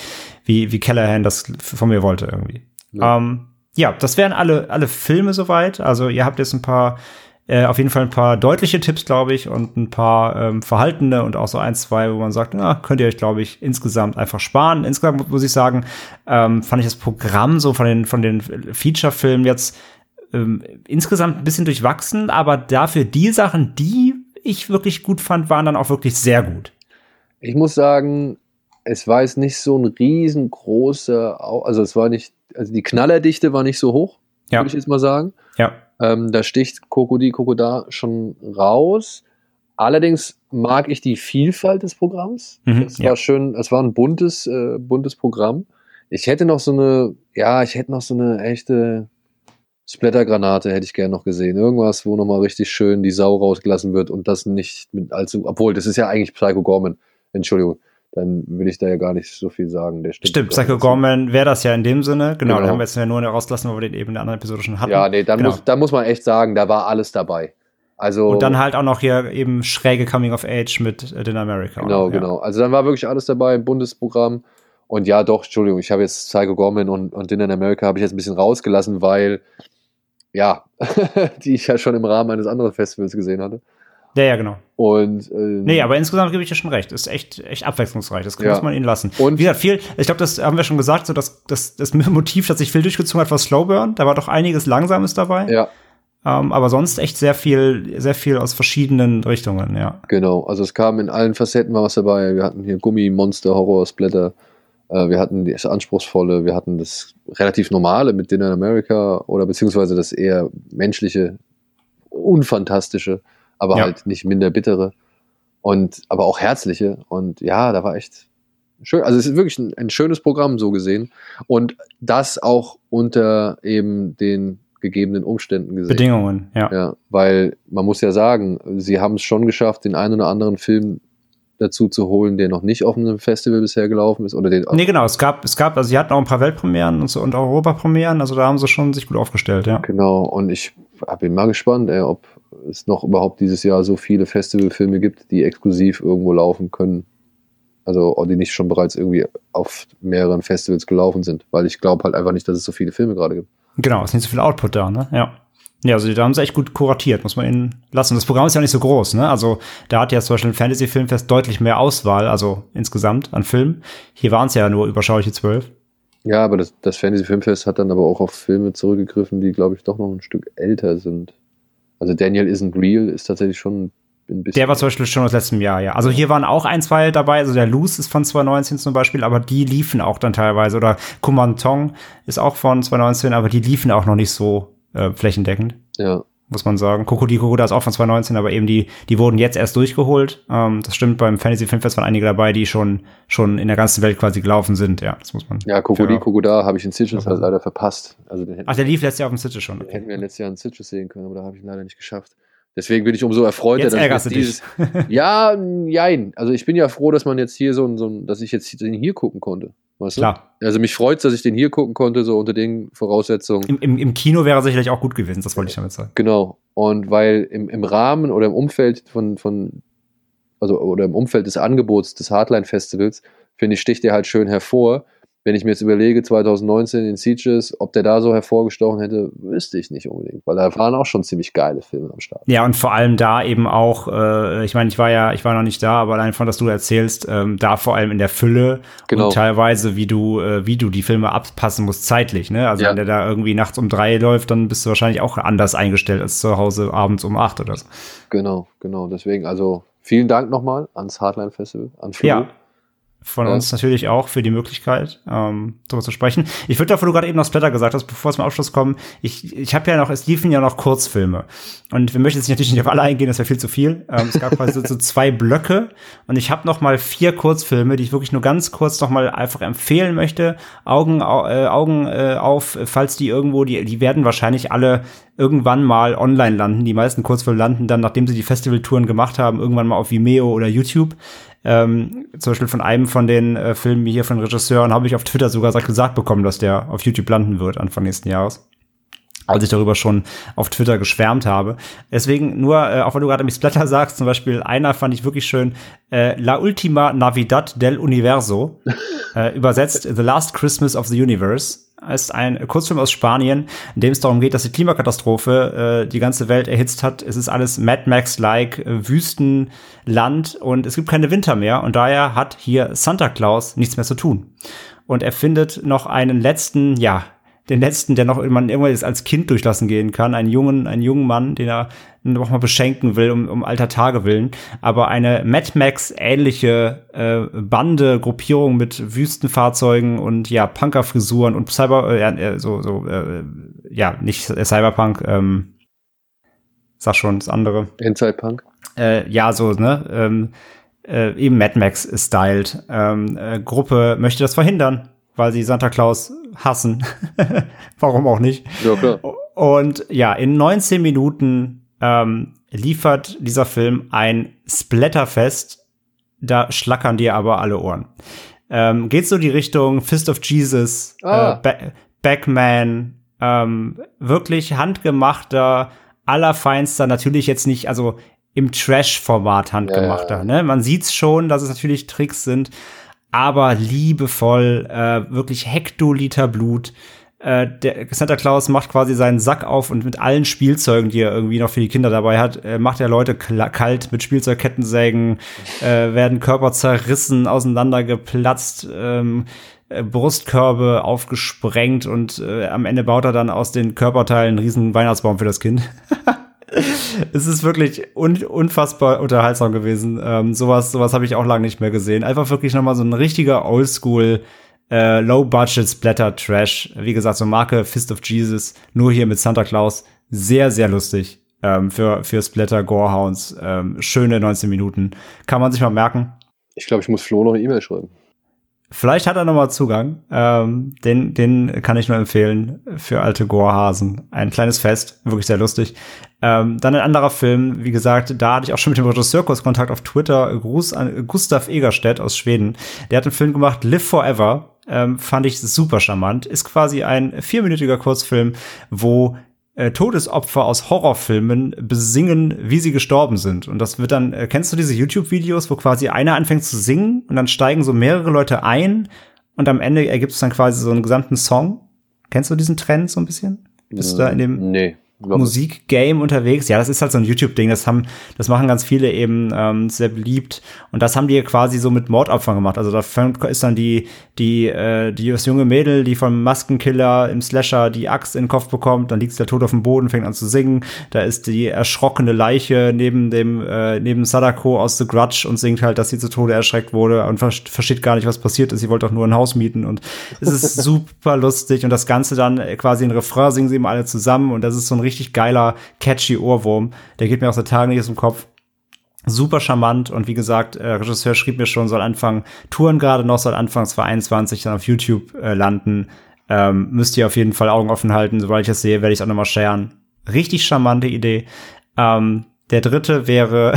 Speaker 2: wie, wie Callahan das von mir wollte irgendwie. Ja, ähm, ja das wären alle, alle Filme soweit. Also ihr habt jetzt ein paar Äh, auf jeden Fall ein paar deutliche Tipps, glaube ich, und ein paar ähm, verhaltene und auch so ein, zwei, wo man sagt, na, könnt ihr euch, glaube ich, insgesamt einfach sparen. Insgesamt muss ich sagen, ähm, fand ich das Programm so von den, von den Feature-Filmen jetzt ähm, insgesamt ein bisschen durchwachsen, aber dafür die Sachen, die ich wirklich gut fand, waren dann auch wirklich sehr gut.
Speaker 3: Ich muss sagen, es war jetzt nicht so ein riesengroßer, also es war nicht, also die Knallerdichte war nicht so hoch,
Speaker 2: Ja.
Speaker 3: würde ich jetzt mal sagen.
Speaker 2: Ja.
Speaker 3: Ähm, da sticht Kokodi Kokoda schon raus. Allerdings mag ich die Vielfalt des Programms.
Speaker 2: Mhm,
Speaker 3: es
Speaker 2: ja.
Speaker 3: war schön, es war ein buntes, äh, buntes Programm. Ich hätte noch so eine, ja, ich hätte noch so eine echte Splattergranate hätte ich gerne noch gesehen. Irgendwas, wo nochmal richtig schön die Sau rausgelassen wird und das nicht mit allzu, obwohl, das ist ja eigentlich Psycho Gorman. Entschuldigung. Dann will ich da ja gar nicht so viel sagen. Der
Speaker 2: Stimmt,
Speaker 3: gar
Speaker 2: Psycho. Gorman wäre das ja in dem Sinne. Genau,
Speaker 3: Genau.
Speaker 2: den haben wir jetzt ja nur rausgelassen, weil wir den eben in der anderen Episode schon hatten.
Speaker 3: Ja, nee, dann,
Speaker 2: Genau.
Speaker 3: muss, dann muss man echt sagen, da war alles dabei. Also,
Speaker 2: Und dann halt auch noch hier eben schräge Coming of Age mit äh, den America.
Speaker 3: Genau,
Speaker 2: ja.
Speaker 3: genau. Also dann war wirklich alles dabei im Bundesprogramm. Und ja, doch, Entschuldigung, ich habe jetzt Psycho Gorman und, und Dinner in America habe ich jetzt ein bisschen rausgelassen, weil, ja, (laughs) die ich ja schon im Rahmen eines anderen Festivals gesehen hatte.
Speaker 2: Ja, ja, genau.
Speaker 3: Und ähm,
Speaker 2: Nee, aber insgesamt gebe ich dir schon recht. Ist echt, echt abwechslungsreich. Das
Speaker 3: Ja.
Speaker 2: muss man ihnen lassen.
Speaker 3: Und-
Speaker 2: wie gesagt, viel, ich glaube, das haben wir schon gesagt, so das, das, das Motiv, das sich viel durchgezogen hat, war Slowburn. Da war doch einiges Langsames dabei.
Speaker 3: ja,
Speaker 2: Ähm, aber sonst echt sehr viel, sehr viel aus verschiedenen Richtungen, ja.
Speaker 3: genau. Also es kam in allen Facetten war was dabei. Wir hatten hier Gummi, Monster, Horror, Splatter. Äh, wir hatten das Anspruchsvolle, wir hatten das relativ Normale mit Dinner in America oder beziehungsweise das eher menschliche, unfantastische, aber
Speaker 2: Ja.
Speaker 3: halt nicht minder bittere und aber auch herzliche. Und ja, da war echt schön. Also es ist wirklich ein, ein schönes Programm so gesehen und das auch unter eben den gegebenen Umständen gesehen.
Speaker 2: Bedingungen, ja.
Speaker 3: Ja, weil man muss ja sagen, sie haben es schon geschafft, den einen oder anderen Film dazu zu holen, der noch nicht auf einem Festival bisher gelaufen ist oder den
Speaker 2: Nee, genau, es gab, es gab, also sie hatten auch ein paar Weltpremieren und so und Europapremieren, also da haben sie schon sich gut aufgestellt, ja.
Speaker 3: genau und ich bin mal gespannt, ey, ob es noch überhaupt dieses Jahr so viele Festivalfilme gibt, die exklusiv irgendwo laufen können. Also oder die nicht schon bereits irgendwie auf mehreren Festivals gelaufen sind, weil ich glaube halt einfach nicht, dass es so viele Filme gerade gibt.
Speaker 2: Genau, ist nicht so viel Output da, ne? Ja. Ja, also da haben sie echt gut kuratiert, muss man ihnen lassen. Das Programm ist ja nicht so groß, ne? Also da hat ja zum Beispiel ein Fantasy-Filmfest deutlich mehr Auswahl, also insgesamt an Filmen. Hier waren es ja nur überschauliche zwölf.
Speaker 3: Ja, aber das, das Fantasy Filmfest hat dann aber auch auf Filme zurückgegriffen, die glaube ich doch noch ein Stück älter sind. Also Daniel Isn't Real ist tatsächlich schon ein bisschen
Speaker 2: Der war zum Beispiel schon aus letztem Jahr, ja. Also hier waren auch ein, zwei dabei, also der Loose ist von 2019 zum Beispiel, aber die liefen auch dann teilweise. Oder Kumantong ist auch von 2019, aber die liefen auch noch nicht so äh, flächendeckend.
Speaker 3: ja.
Speaker 2: Muss man sagen. Kokodi Kokoda ist auch von 2019, aber eben die, die wurden jetzt erst durchgeholt. Ähm, das stimmt, beim Fantasy Filmfest waren einige dabei, die schon, schon in der ganzen Welt quasi gelaufen sind. Ja, das muss man.
Speaker 3: Ja, Kokodi. Kokoda habe ich in Sitges
Speaker 2: Ja.
Speaker 3: halt leider verpasst. Also den
Speaker 2: Ach, der lief letztes Jahr auf dem Sitges schon.
Speaker 3: den
Speaker 2: Okay.
Speaker 3: hätten wir letztes Jahr in Sitges sehen können, aber da habe ich ihn leider nicht geschafft. Deswegen bin ich umso erfreuter,
Speaker 2: Jetzt
Speaker 3: dass ich
Speaker 2: dich.
Speaker 3: ja, jein. Also ich bin ja froh, dass man jetzt hier so ein, so ein dass ich jetzt den hier gucken konnte. Weißt du?
Speaker 2: Klar.
Speaker 3: Also mich freut dass ich den hier gucken konnte, so unter den Voraussetzungen.
Speaker 2: Im, im, Im Kino wäre er sicherlich auch gut gewesen, das wollte ich damit sagen.
Speaker 3: Genau. Und weil im, im Rahmen oder im Umfeld von, von, also oder im Umfeld des Angebots des Hardline Festivals, finde ich, sticht der halt schön hervor. Wenn ich mir jetzt überlege, 2019 in Sieges, ob der da so hervorgestochen hätte, wüsste ich nicht unbedingt, weil da waren auch schon ziemlich geile Filme am Start.
Speaker 2: Ja, und vor allem da eben auch, äh, ich meine, ich war ja, ich war noch nicht da, aber allein von, dass du erzählst, ähm, da vor allem in der Fülle
Speaker 3: Genau.
Speaker 2: und teilweise, wie du, äh, wie du die Filme abpassen musst zeitlich, ne? Also
Speaker 3: Ja.
Speaker 2: wenn der da irgendwie nachts um drei läuft, dann bist du wahrscheinlich auch anders eingestellt als zu Hause abends um acht oder so.
Speaker 3: Genau, genau. Deswegen, also vielen Dank nochmal ans Hardline Festival, an Flo.
Speaker 2: Ja. Von
Speaker 3: Ja.
Speaker 2: uns natürlich auch für die Möglichkeit, ähm, darüber zu sprechen. Ich würde davon, du gerade eben noch Splatter gesagt hast, bevor wir zum Abschluss kommen, ich, ich habe ja noch, es liefen ja noch Kurzfilme. Und wir möchten jetzt natürlich nicht auf alle eingehen, das wäre viel zu viel. Ähm, es gab (laughs) quasi so, so zwei Blöcke und ich habe noch mal vier Kurzfilme, die ich wirklich nur ganz kurz noch mal einfach empfehlen möchte. Augen, au- äh, Augen äh, auf, falls die irgendwo, die, die werden wahrscheinlich alle irgendwann mal online landen. Die meisten Kurzfilme landen dann, nachdem sie die Festivaltouren gemacht haben, irgendwann mal auf Vimeo oder YouTube. Ähm, zum Beispiel von einem von den äh, Filmen hier von Regisseuren habe ich auf Twitter sogar gesagt bekommen, dass der auf YouTube landen wird Anfang nächsten Jahres. Als ich darüber schon auf Twitter geschwärmt habe. Deswegen nur, äh, auch wenn du gerade mit Splatter sagst, zum Beispiel einer fand ich wirklich schön, äh, La Ultima Navidad del Universo, (laughs) äh, übersetzt The Last Christmas of the Universe. Ist ein Kurzfilm aus Spanien, in dem es darum geht, dass die Klimakatastrophe äh, die ganze Welt erhitzt hat. Es ist alles Mad Max-like, äh, Wüstenland und es gibt keine Winter mehr und daher hat hier Santa Claus nichts mehr zu tun. Und er findet noch einen letzten, ja, den letzten, der noch man irgendwann als Kind durchlassen gehen kann, einen jungen, einen jungen Mann, den er noch mal beschenken will, um, um alter Tage willen. Aber eine Mad Max ähnliche äh, Bande, Gruppierung mit Wüstenfahrzeugen und ja Punkerfrisuren und Cyber, äh, äh, so so äh, ja nicht Cyberpunk, ähm, sag schon das andere.
Speaker 3: Inside Punk.
Speaker 2: Äh, ja so ne. Ähm, äh, eben Mad Max styled. Ähm, äh, Gruppe möchte das verhindern, weil sie Santa Claus hassen. (laughs) Warum auch nicht?
Speaker 3: Ja, klar.
Speaker 2: Und ja, in 19 Minuten ähm, liefert dieser Film ein Splatterfest. Da schlackern dir aber alle Ohren. Ähm, geht so die Richtung Fist of Jesus,
Speaker 3: Ah.
Speaker 2: äh, ba Backman, ähm, wirklich handgemachter, allerfeinster, natürlich jetzt nicht, also im Trash-Format handgemachter.
Speaker 3: Ja, ja.
Speaker 2: Ne? Man sieht's schon, dass es natürlich Tricks sind, aber liebevoll, äh, wirklich Hektoliter Blut. Äh, der Santa Claus macht quasi seinen Sack auf und mit allen Spielzeugen, die er irgendwie noch für die Kinder dabei hat, äh, macht er Leute kalt mit Spielzeugkettensägen, äh, werden Körper zerrissen, auseinandergeplatzt, ähm, äh, Brustkörbe aufgesprengt und äh, am Ende baut er dann aus den Körperteilen einen riesen Weihnachtsbaum für das Kind. (laughs) (laughs) es ist wirklich un unfassbar unterhaltsam gewesen. Ähm, sowas sowas habe ich auch lange nicht mehr gesehen. Einfach wirklich nochmal so ein richtiger Oldschool äh, Low-Budget Splatter-Trash. Wie gesagt, so Marke Fist of Jesus, nur hier mit Santa Claus. Sehr, sehr lustig ähm, für, für Splatter Gorehounds. Ähm, schöne 19 Minuten. Kann man sich mal merken.
Speaker 3: Ich glaube, ich muss Flo noch eine E-Mail schreiben.
Speaker 2: Vielleicht hat er noch mal Zugang. Ähm, den, den kann ich nur empfehlen für alte Gorehasen. Ein kleines Fest, wirklich sehr lustig. Ähm, dann ein anderer Film, wie gesagt, da hatte ich auch schon mit dem Regisseur kurz Kontakt auf Twitter. Gruß an Gustav Egerstedt aus Schweden. Der hat einen Film gemacht, Live Forever. Ähm, fand ich super charmant. Ist quasi ein vierminütiger Kurzfilm, wo äh, Todesopfer aus Horrorfilmen besingen, wie sie gestorben sind. Und das wird dann, äh, kennst du diese YouTube-Videos, wo quasi einer anfängt zu singen und dann steigen so mehrere Leute ein und am Ende ergibt es dann quasi so einen gesamten Song? Kennst du diesen Trend so ein bisschen? Bist du da in dem
Speaker 3: Nee.
Speaker 2: Musikgame unterwegs. Ja, das ist halt so ein YouTube-Ding. Das haben, das machen ganz viele eben ähm, sehr beliebt. Und das haben die quasi so mit Mordopfern gemacht. Also da ist dann die, die, äh, die das junge Mädel, die vom Maskenkiller im Slasher die Axt in den Kopf bekommt, dann liegt der tot auf dem Boden, fängt an zu singen. Da ist die erschrockene Leiche neben dem, äh, neben Sadako aus The Grudge und singt halt, dass sie zu Tode erschreckt wurde und ver versteht gar nicht, was passiert ist. Sie wollte doch nur ein Haus mieten und es ist (laughs) super lustig und das Ganze dann äh, quasi in Refrain singen sie immer alle zusammen und das ist so ein richtig geiler, catchy Ohrwurm. Der geht mir aus der Tage nicht aus dem Kopf. Super charmant und wie gesagt, äh, Regisseur schrieb mir schon, soll anfangen, Touren gerade noch, soll Anfang 2021 dann auf YouTube äh, landen. Ähm, müsst ihr auf jeden Fall Augen offen halten. Sobald ich das sehe, werde ich auch nochmal sharen. Richtig charmante Idee. Ähm, der dritte wäre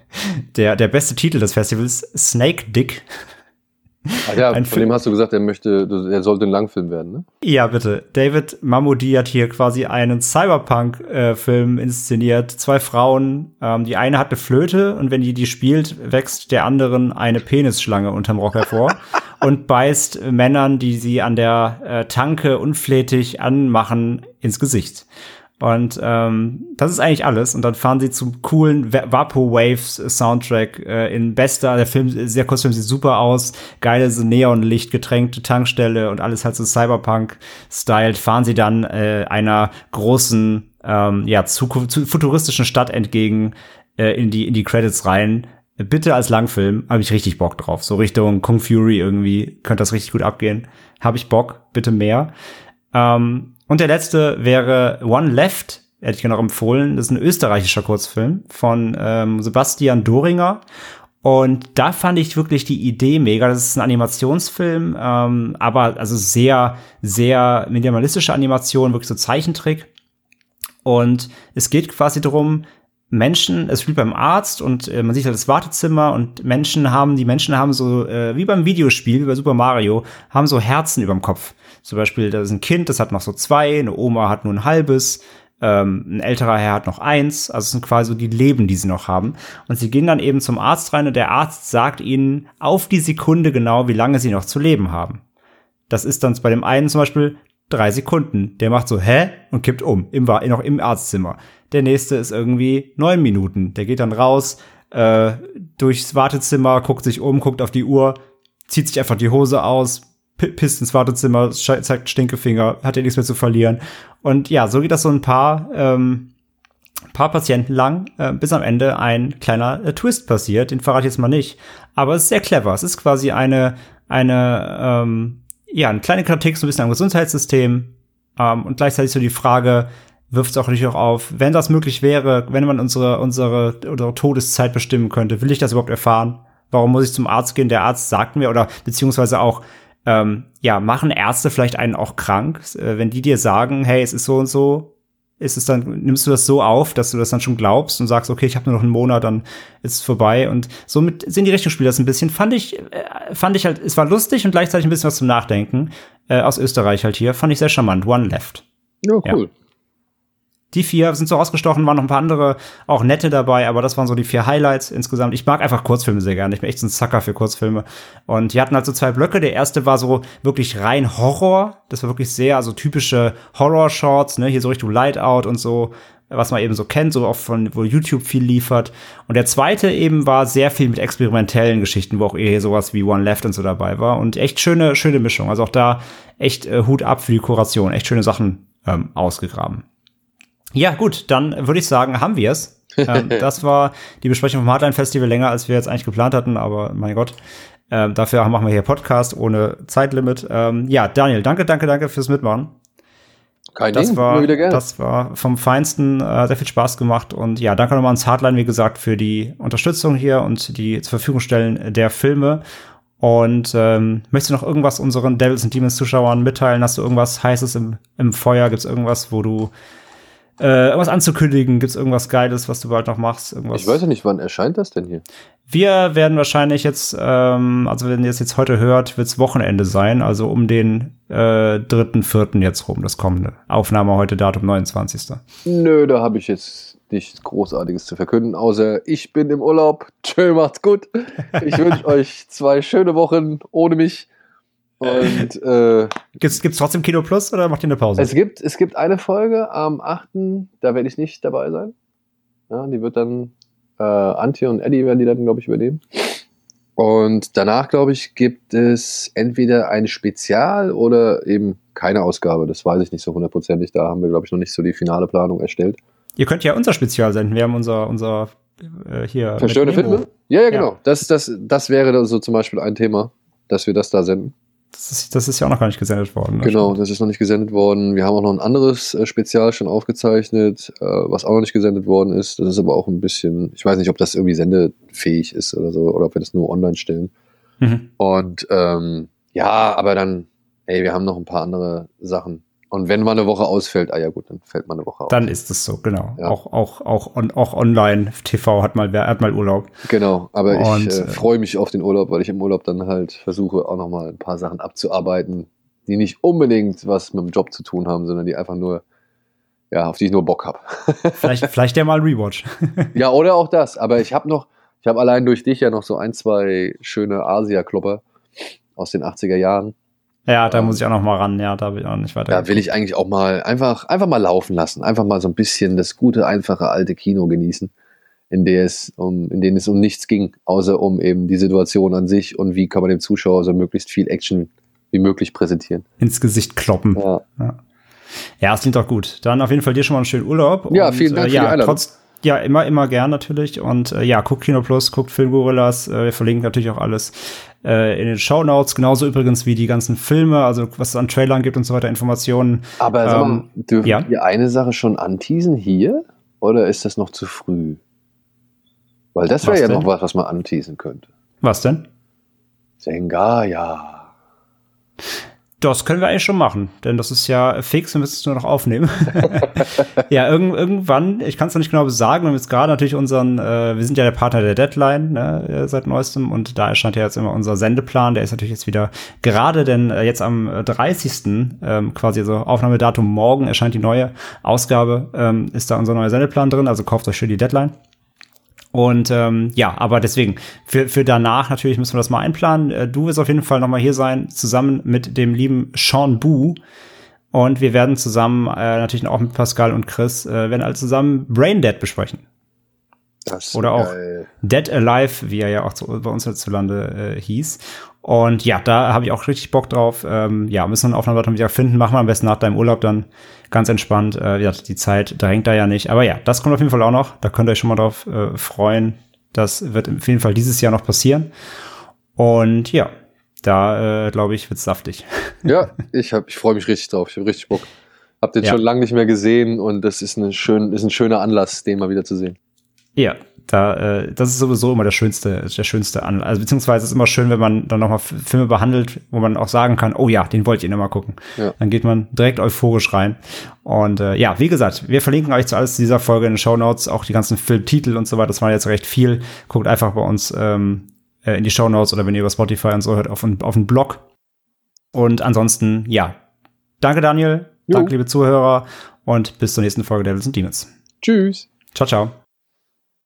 Speaker 2: (laughs) der, der beste Titel des Festivals, Snake Dick.
Speaker 3: Ach ja,
Speaker 2: Ein
Speaker 3: von
Speaker 2: Film-
Speaker 3: dem hast du gesagt, er möchte, er sollte ein Langfilm werden, ne?
Speaker 2: Ja, bitte. David Mamoudi hat hier quasi einen Cyberpunk-Film inszeniert. Zwei Frauen. Ähm, die eine hat eine Flöte und wenn die die spielt, wächst der anderen eine Penisschlange unterm Rock hervor (laughs) und beißt Männern, die sie an der äh, Tanke unflätig anmachen, ins Gesicht. Und ähm, das ist eigentlich alles. Und dann fahren sie zum coolen Va- Vaporwaves Soundtrack äh, in bester. Der Film, sehr Kurzfilm sieht super aus. Geile so Neonlicht getränkte Tankstelle und alles halt so Cyberpunk-styled. Fahren sie dann äh, einer großen, ähm, ja, zu, zu futuristischen Stadt entgegen äh, in die in die Credits rein. Bitte als Langfilm habe ich richtig Bock drauf. So Richtung Kung Fury irgendwie könnte das richtig gut abgehen. Habe ich Bock, bitte mehr. Ähm, und der letzte wäre One Left, hätte ich genau empfohlen. Das ist ein österreichischer Kurzfilm von ähm, Sebastian Doringer. Und da fand ich wirklich die Idee mega. Das ist ein Animationsfilm, ähm, aber also sehr, sehr minimalistische Animation, wirklich so Zeichentrick. Und es geht quasi darum, Menschen, es spielt beim Arzt und äh, man sieht halt das Wartezimmer und Menschen haben, die Menschen haben so, äh, wie beim Videospiel, wie bei Super Mario, haben so Herzen überm Kopf. Zum Beispiel, da ist ein Kind, das hat noch so zwei, eine Oma hat nur ein halbes, ähm, ein älterer Herr hat noch eins, also es sind quasi so die Leben, die sie noch haben. Und sie gehen dann eben zum Arzt rein und der Arzt sagt ihnen auf die Sekunde genau, wie lange sie noch zu leben haben. Das ist dann bei dem einen zum Beispiel drei Sekunden. Der macht so, hä? Und kippt um, im, noch im Arztzimmer. Der nächste ist irgendwie neun Minuten. Der geht dann raus, äh, durchs Wartezimmer, guckt sich um, guckt auf die Uhr, zieht sich einfach die Hose aus, pisst ins Wartezimmer, zeigt Stinkefinger, hat ja nichts mehr zu verlieren. Und ja, so geht das so ein paar, ähm, paar Patienten lang, äh, bis am Ende ein kleiner äh, Twist passiert. Den verrate ich jetzt mal nicht. Aber es ist sehr clever. Es ist quasi eine, eine, ähm, ja, eine kleine Kritik so ein bisschen am Gesundheitssystem. Ähm, und gleichzeitig so die Frage, wirft es auch natürlich auch auf, wenn das möglich wäre, wenn man unsere, unsere, unsere Todeszeit bestimmen könnte, will ich das überhaupt erfahren? Warum muss ich zum Arzt gehen? Der Arzt sagt mir oder beziehungsweise auch, ähm, ja, machen Ärzte vielleicht einen auch krank, äh, wenn die dir sagen, hey, es ist so und so, ist es dann, nimmst du das so auf, dass du das dann schon glaubst und sagst, okay, ich habe nur noch einen Monat, dann ist es vorbei. Und somit sind die Rechnungsspiele das ein bisschen. Fand ich, äh, fand ich halt, es war lustig und gleichzeitig ein bisschen was zum Nachdenken. Äh, aus Österreich halt hier. Fand ich sehr charmant. One left.
Speaker 3: Ja, cool. Ja.
Speaker 2: Die vier sind so ausgestochen, waren noch ein paar andere auch nette dabei, aber das waren so die vier Highlights insgesamt. Ich mag einfach Kurzfilme sehr gerne. Ich bin echt so ein Sucker für Kurzfilme. Und die hatten halt so zwei Blöcke. Der erste war so wirklich rein Horror. Das war wirklich sehr, also typische Horror-Shorts, ne, hier so Richtung Lightout und so, was man eben so kennt, so auch von, wo YouTube viel liefert. Und der zweite eben war sehr viel mit experimentellen Geschichten, wo auch eher sowas wie One Left und so dabei war. Und echt schöne, schöne Mischung. Also auch da echt äh, Hut ab für die Kuration. Echt schöne Sachen ähm, ausgegraben. Ja, gut, dann würde ich sagen, haben wir es. (laughs) ähm, das war die Besprechung vom Hardline Festival länger, als wir jetzt eigentlich geplant hatten, aber mein Gott. Ähm, dafür machen wir hier Podcast ohne Zeitlimit. Ähm, ja, Daniel, danke, danke, danke fürs Mitmachen.
Speaker 3: Kein
Speaker 2: das
Speaker 3: Ding,
Speaker 2: war,
Speaker 3: wieder gerne.
Speaker 2: Das war vom Feinsten äh, sehr viel Spaß gemacht. Und ja, danke nochmal ans Hardline, wie gesagt, für die Unterstützung hier und die zur Verfügung stellen der Filme. Und ähm, möchtest du noch irgendwas unseren Devils and Demons Zuschauern mitteilen? Hast du irgendwas Heißes im, im Feuer? Gibt es irgendwas, wo du äh, irgendwas anzukündigen? Gibt es irgendwas Geiles, was du bald noch machst? Irgendwas?
Speaker 3: Ich weiß ja nicht, wann erscheint das denn hier?
Speaker 2: Wir werden wahrscheinlich jetzt, ähm, also wenn ihr es jetzt heute hört, wird's Wochenende sein, also um den äh, dritten, vierten jetzt rum, das kommende. Aufnahme heute Datum 29.
Speaker 3: Nö, da habe ich jetzt nichts Großartiges zu verkünden, außer ich bin im Urlaub. Tschö, macht's gut. Ich wünsche (laughs) euch zwei schöne Wochen ohne mich. Und (laughs) äh,
Speaker 2: gibt's, gibt's trotzdem Kino Plus oder macht ihr eine Pause?
Speaker 3: Es gibt, es gibt eine Folge am 8., da werde ich nicht dabei sein. Ja, die wird dann äh, Antje und Eddie werden die dann, glaube ich, übernehmen. Und danach, glaube ich, gibt es entweder ein Spezial oder eben keine Ausgabe. Das weiß ich nicht so hundertprozentig. Da haben wir, glaube ich, noch nicht so die finale Planung erstellt.
Speaker 2: Ihr könnt ja unser Spezial senden. Wir haben unser, unser äh, hier.
Speaker 3: Verstörende Filme? Ja, ja, genau. Ja. Das, das, das wäre so zum Beispiel ein Thema, dass wir das da senden.
Speaker 2: Das ist, das ist ja auch noch gar nicht gesendet worden.
Speaker 3: Ne? Genau, das ist noch nicht gesendet worden. Wir haben auch noch ein anderes äh, Spezial schon aufgezeichnet, äh, was auch noch nicht gesendet worden ist. Das ist aber auch ein bisschen, ich weiß nicht, ob das irgendwie sendefähig ist oder so, oder ob wir das nur online stellen. Mhm. Und ähm, ja, aber dann, ey, wir haben noch ein paar andere Sachen. Und wenn mal eine Woche ausfällt, ah ja gut, dann fällt mal eine Woche aus.
Speaker 2: Dann ist es so, genau. Ja. Auch, auch, auch, on, auch online TV hat mal, hat mal Urlaub.
Speaker 3: Genau, aber Und, ich äh, freue mich auf den Urlaub, weil ich im Urlaub dann halt versuche, auch nochmal ein paar Sachen abzuarbeiten, die nicht unbedingt was mit dem Job zu tun haben, sondern die einfach nur, ja, auf die ich nur Bock habe. (laughs)
Speaker 2: vielleicht, vielleicht ja mal Rewatch. (laughs)
Speaker 3: ja, oder auch das. Aber ich habe noch, ich habe allein durch dich ja noch so ein, zwei schöne Asia-Klopper aus den 80er Jahren
Speaker 2: ja, da muss ich auch noch mal ran. Ja, da will ich auch nicht weiter.
Speaker 3: Da will ich eigentlich auch mal einfach, einfach mal laufen lassen. Einfach mal so ein bisschen das gute, einfache alte Kino genießen, in der es um, in denen es um nichts ging, außer um eben die Situation an sich und wie kann man dem Zuschauer so möglichst viel Action wie möglich präsentieren.
Speaker 2: Ins Gesicht kloppen. Ja. Ja, ja es klingt doch gut. Dann auf jeden Fall dir schon mal einen schönen Urlaub.
Speaker 3: Ja, vielen Dank
Speaker 2: äh,
Speaker 3: für
Speaker 2: ja,
Speaker 3: die Einladung.
Speaker 2: Trotz, ja, immer, immer gern natürlich. Und äh, ja, guckt Kino Plus, guckt Filmgorillas. Äh, wir verlinken natürlich auch alles äh, in den Show Notes. Genauso übrigens wie die ganzen Filme, also was es an Trailern gibt und so weiter, Informationen.
Speaker 3: Aber ähm, sag mal, dürfen ja? wir eine Sache schon anteasen hier? Oder ist das noch zu früh? Weil das wäre ja denn? noch was, was man anteasen könnte.
Speaker 2: Was denn?
Speaker 3: Zengaya.
Speaker 2: Das können wir eigentlich schon machen, denn das ist ja fix, wir müssen es nur noch aufnehmen. (laughs) ja, irg irgendwann, ich kann es noch nicht genau sagen, wir haben jetzt gerade natürlich unseren, äh, wir sind ja der Partner der Deadline ne, äh, seit neuestem und da erscheint ja jetzt immer unser Sendeplan, der ist natürlich jetzt wieder gerade, denn äh, jetzt am 30. Ähm, quasi so Aufnahmedatum morgen erscheint die neue Ausgabe, ähm, ist da unser neuer Sendeplan drin, also kauft euch schön die Deadline. Und ähm, ja, aber deswegen, für, für danach natürlich müssen wir das mal einplanen. Äh, du wirst auf jeden Fall nochmal hier sein, zusammen mit dem lieben Sean Boo. Und wir werden zusammen, äh, natürlich auch mit Pascal und Chris, äh, werden alle zusammen Brain Dead besprechen.
Speaker 3: Das
Speaker 2: Oder auch
Speaker 3: geil.
Speaker 2: Dead Alive, wie er ja auch zu, bei uns hierzulande äh, hieß. Und ja, da habe ich auch richtig Bock drauf. Ähm, ja, müssen wir ein Aufnahmedatum wieder finden. Machen wir am besten nach deinem Urlaub dann ganz entspannt. Äh, ja, die Zeit drängt da ja nicht. Aber ja, das kommt auf jeden Fall auch noch. Da könnt ihr euch schon mal drauf äh, freuen. Das wird auf jeden Fall dieses Jahr noch passieren. Und ja, da äh, glaube ich, wird's saftig. (laughs)
Speaker 3: Ja, ich, hab- ich freue mich richtig drauf. Ich habe richtig Bock. Hab den
Speaker 2: Ja.
Speaker 3: schon lange nicht mehr gesehen und das ist, eine schön, ist ein schöner Anlass, den mal wieder zu sehen.
Speaker 2: Ja, da, äh, das ist sowieso immer der schönste, der schönste an. Also beziehungsweise es ist immer schön, wenn man dann nochmal Filme behandelt, wo man auch sagen kann, oh ja, den wollt ihr nochmal gucken.
Speaker 3: Ja.
Speaker 2: Dann geht man direkt euphorisch rein. Und äh, ja, wie gesagt, wir verlinken euch zu alles dieser Folge in den Show Notes, auch die ganzen Filmtitel und so weiter. Das war jetzt recht viel. Guckt einfach bei uns ähm, äh, in die Show Notes oder wenn ihr über Spotify und so hört, auf, den- auf den Blog. Und ansonsten, ja, danke Daniel,
Speaker 3: Jo.
Speaker 2: danke liebe Zuhörer und bis zur nächsten Folge Devils and Demons.
Speaker 3: Tschüss.
Speaker 2: Ciao, ciao.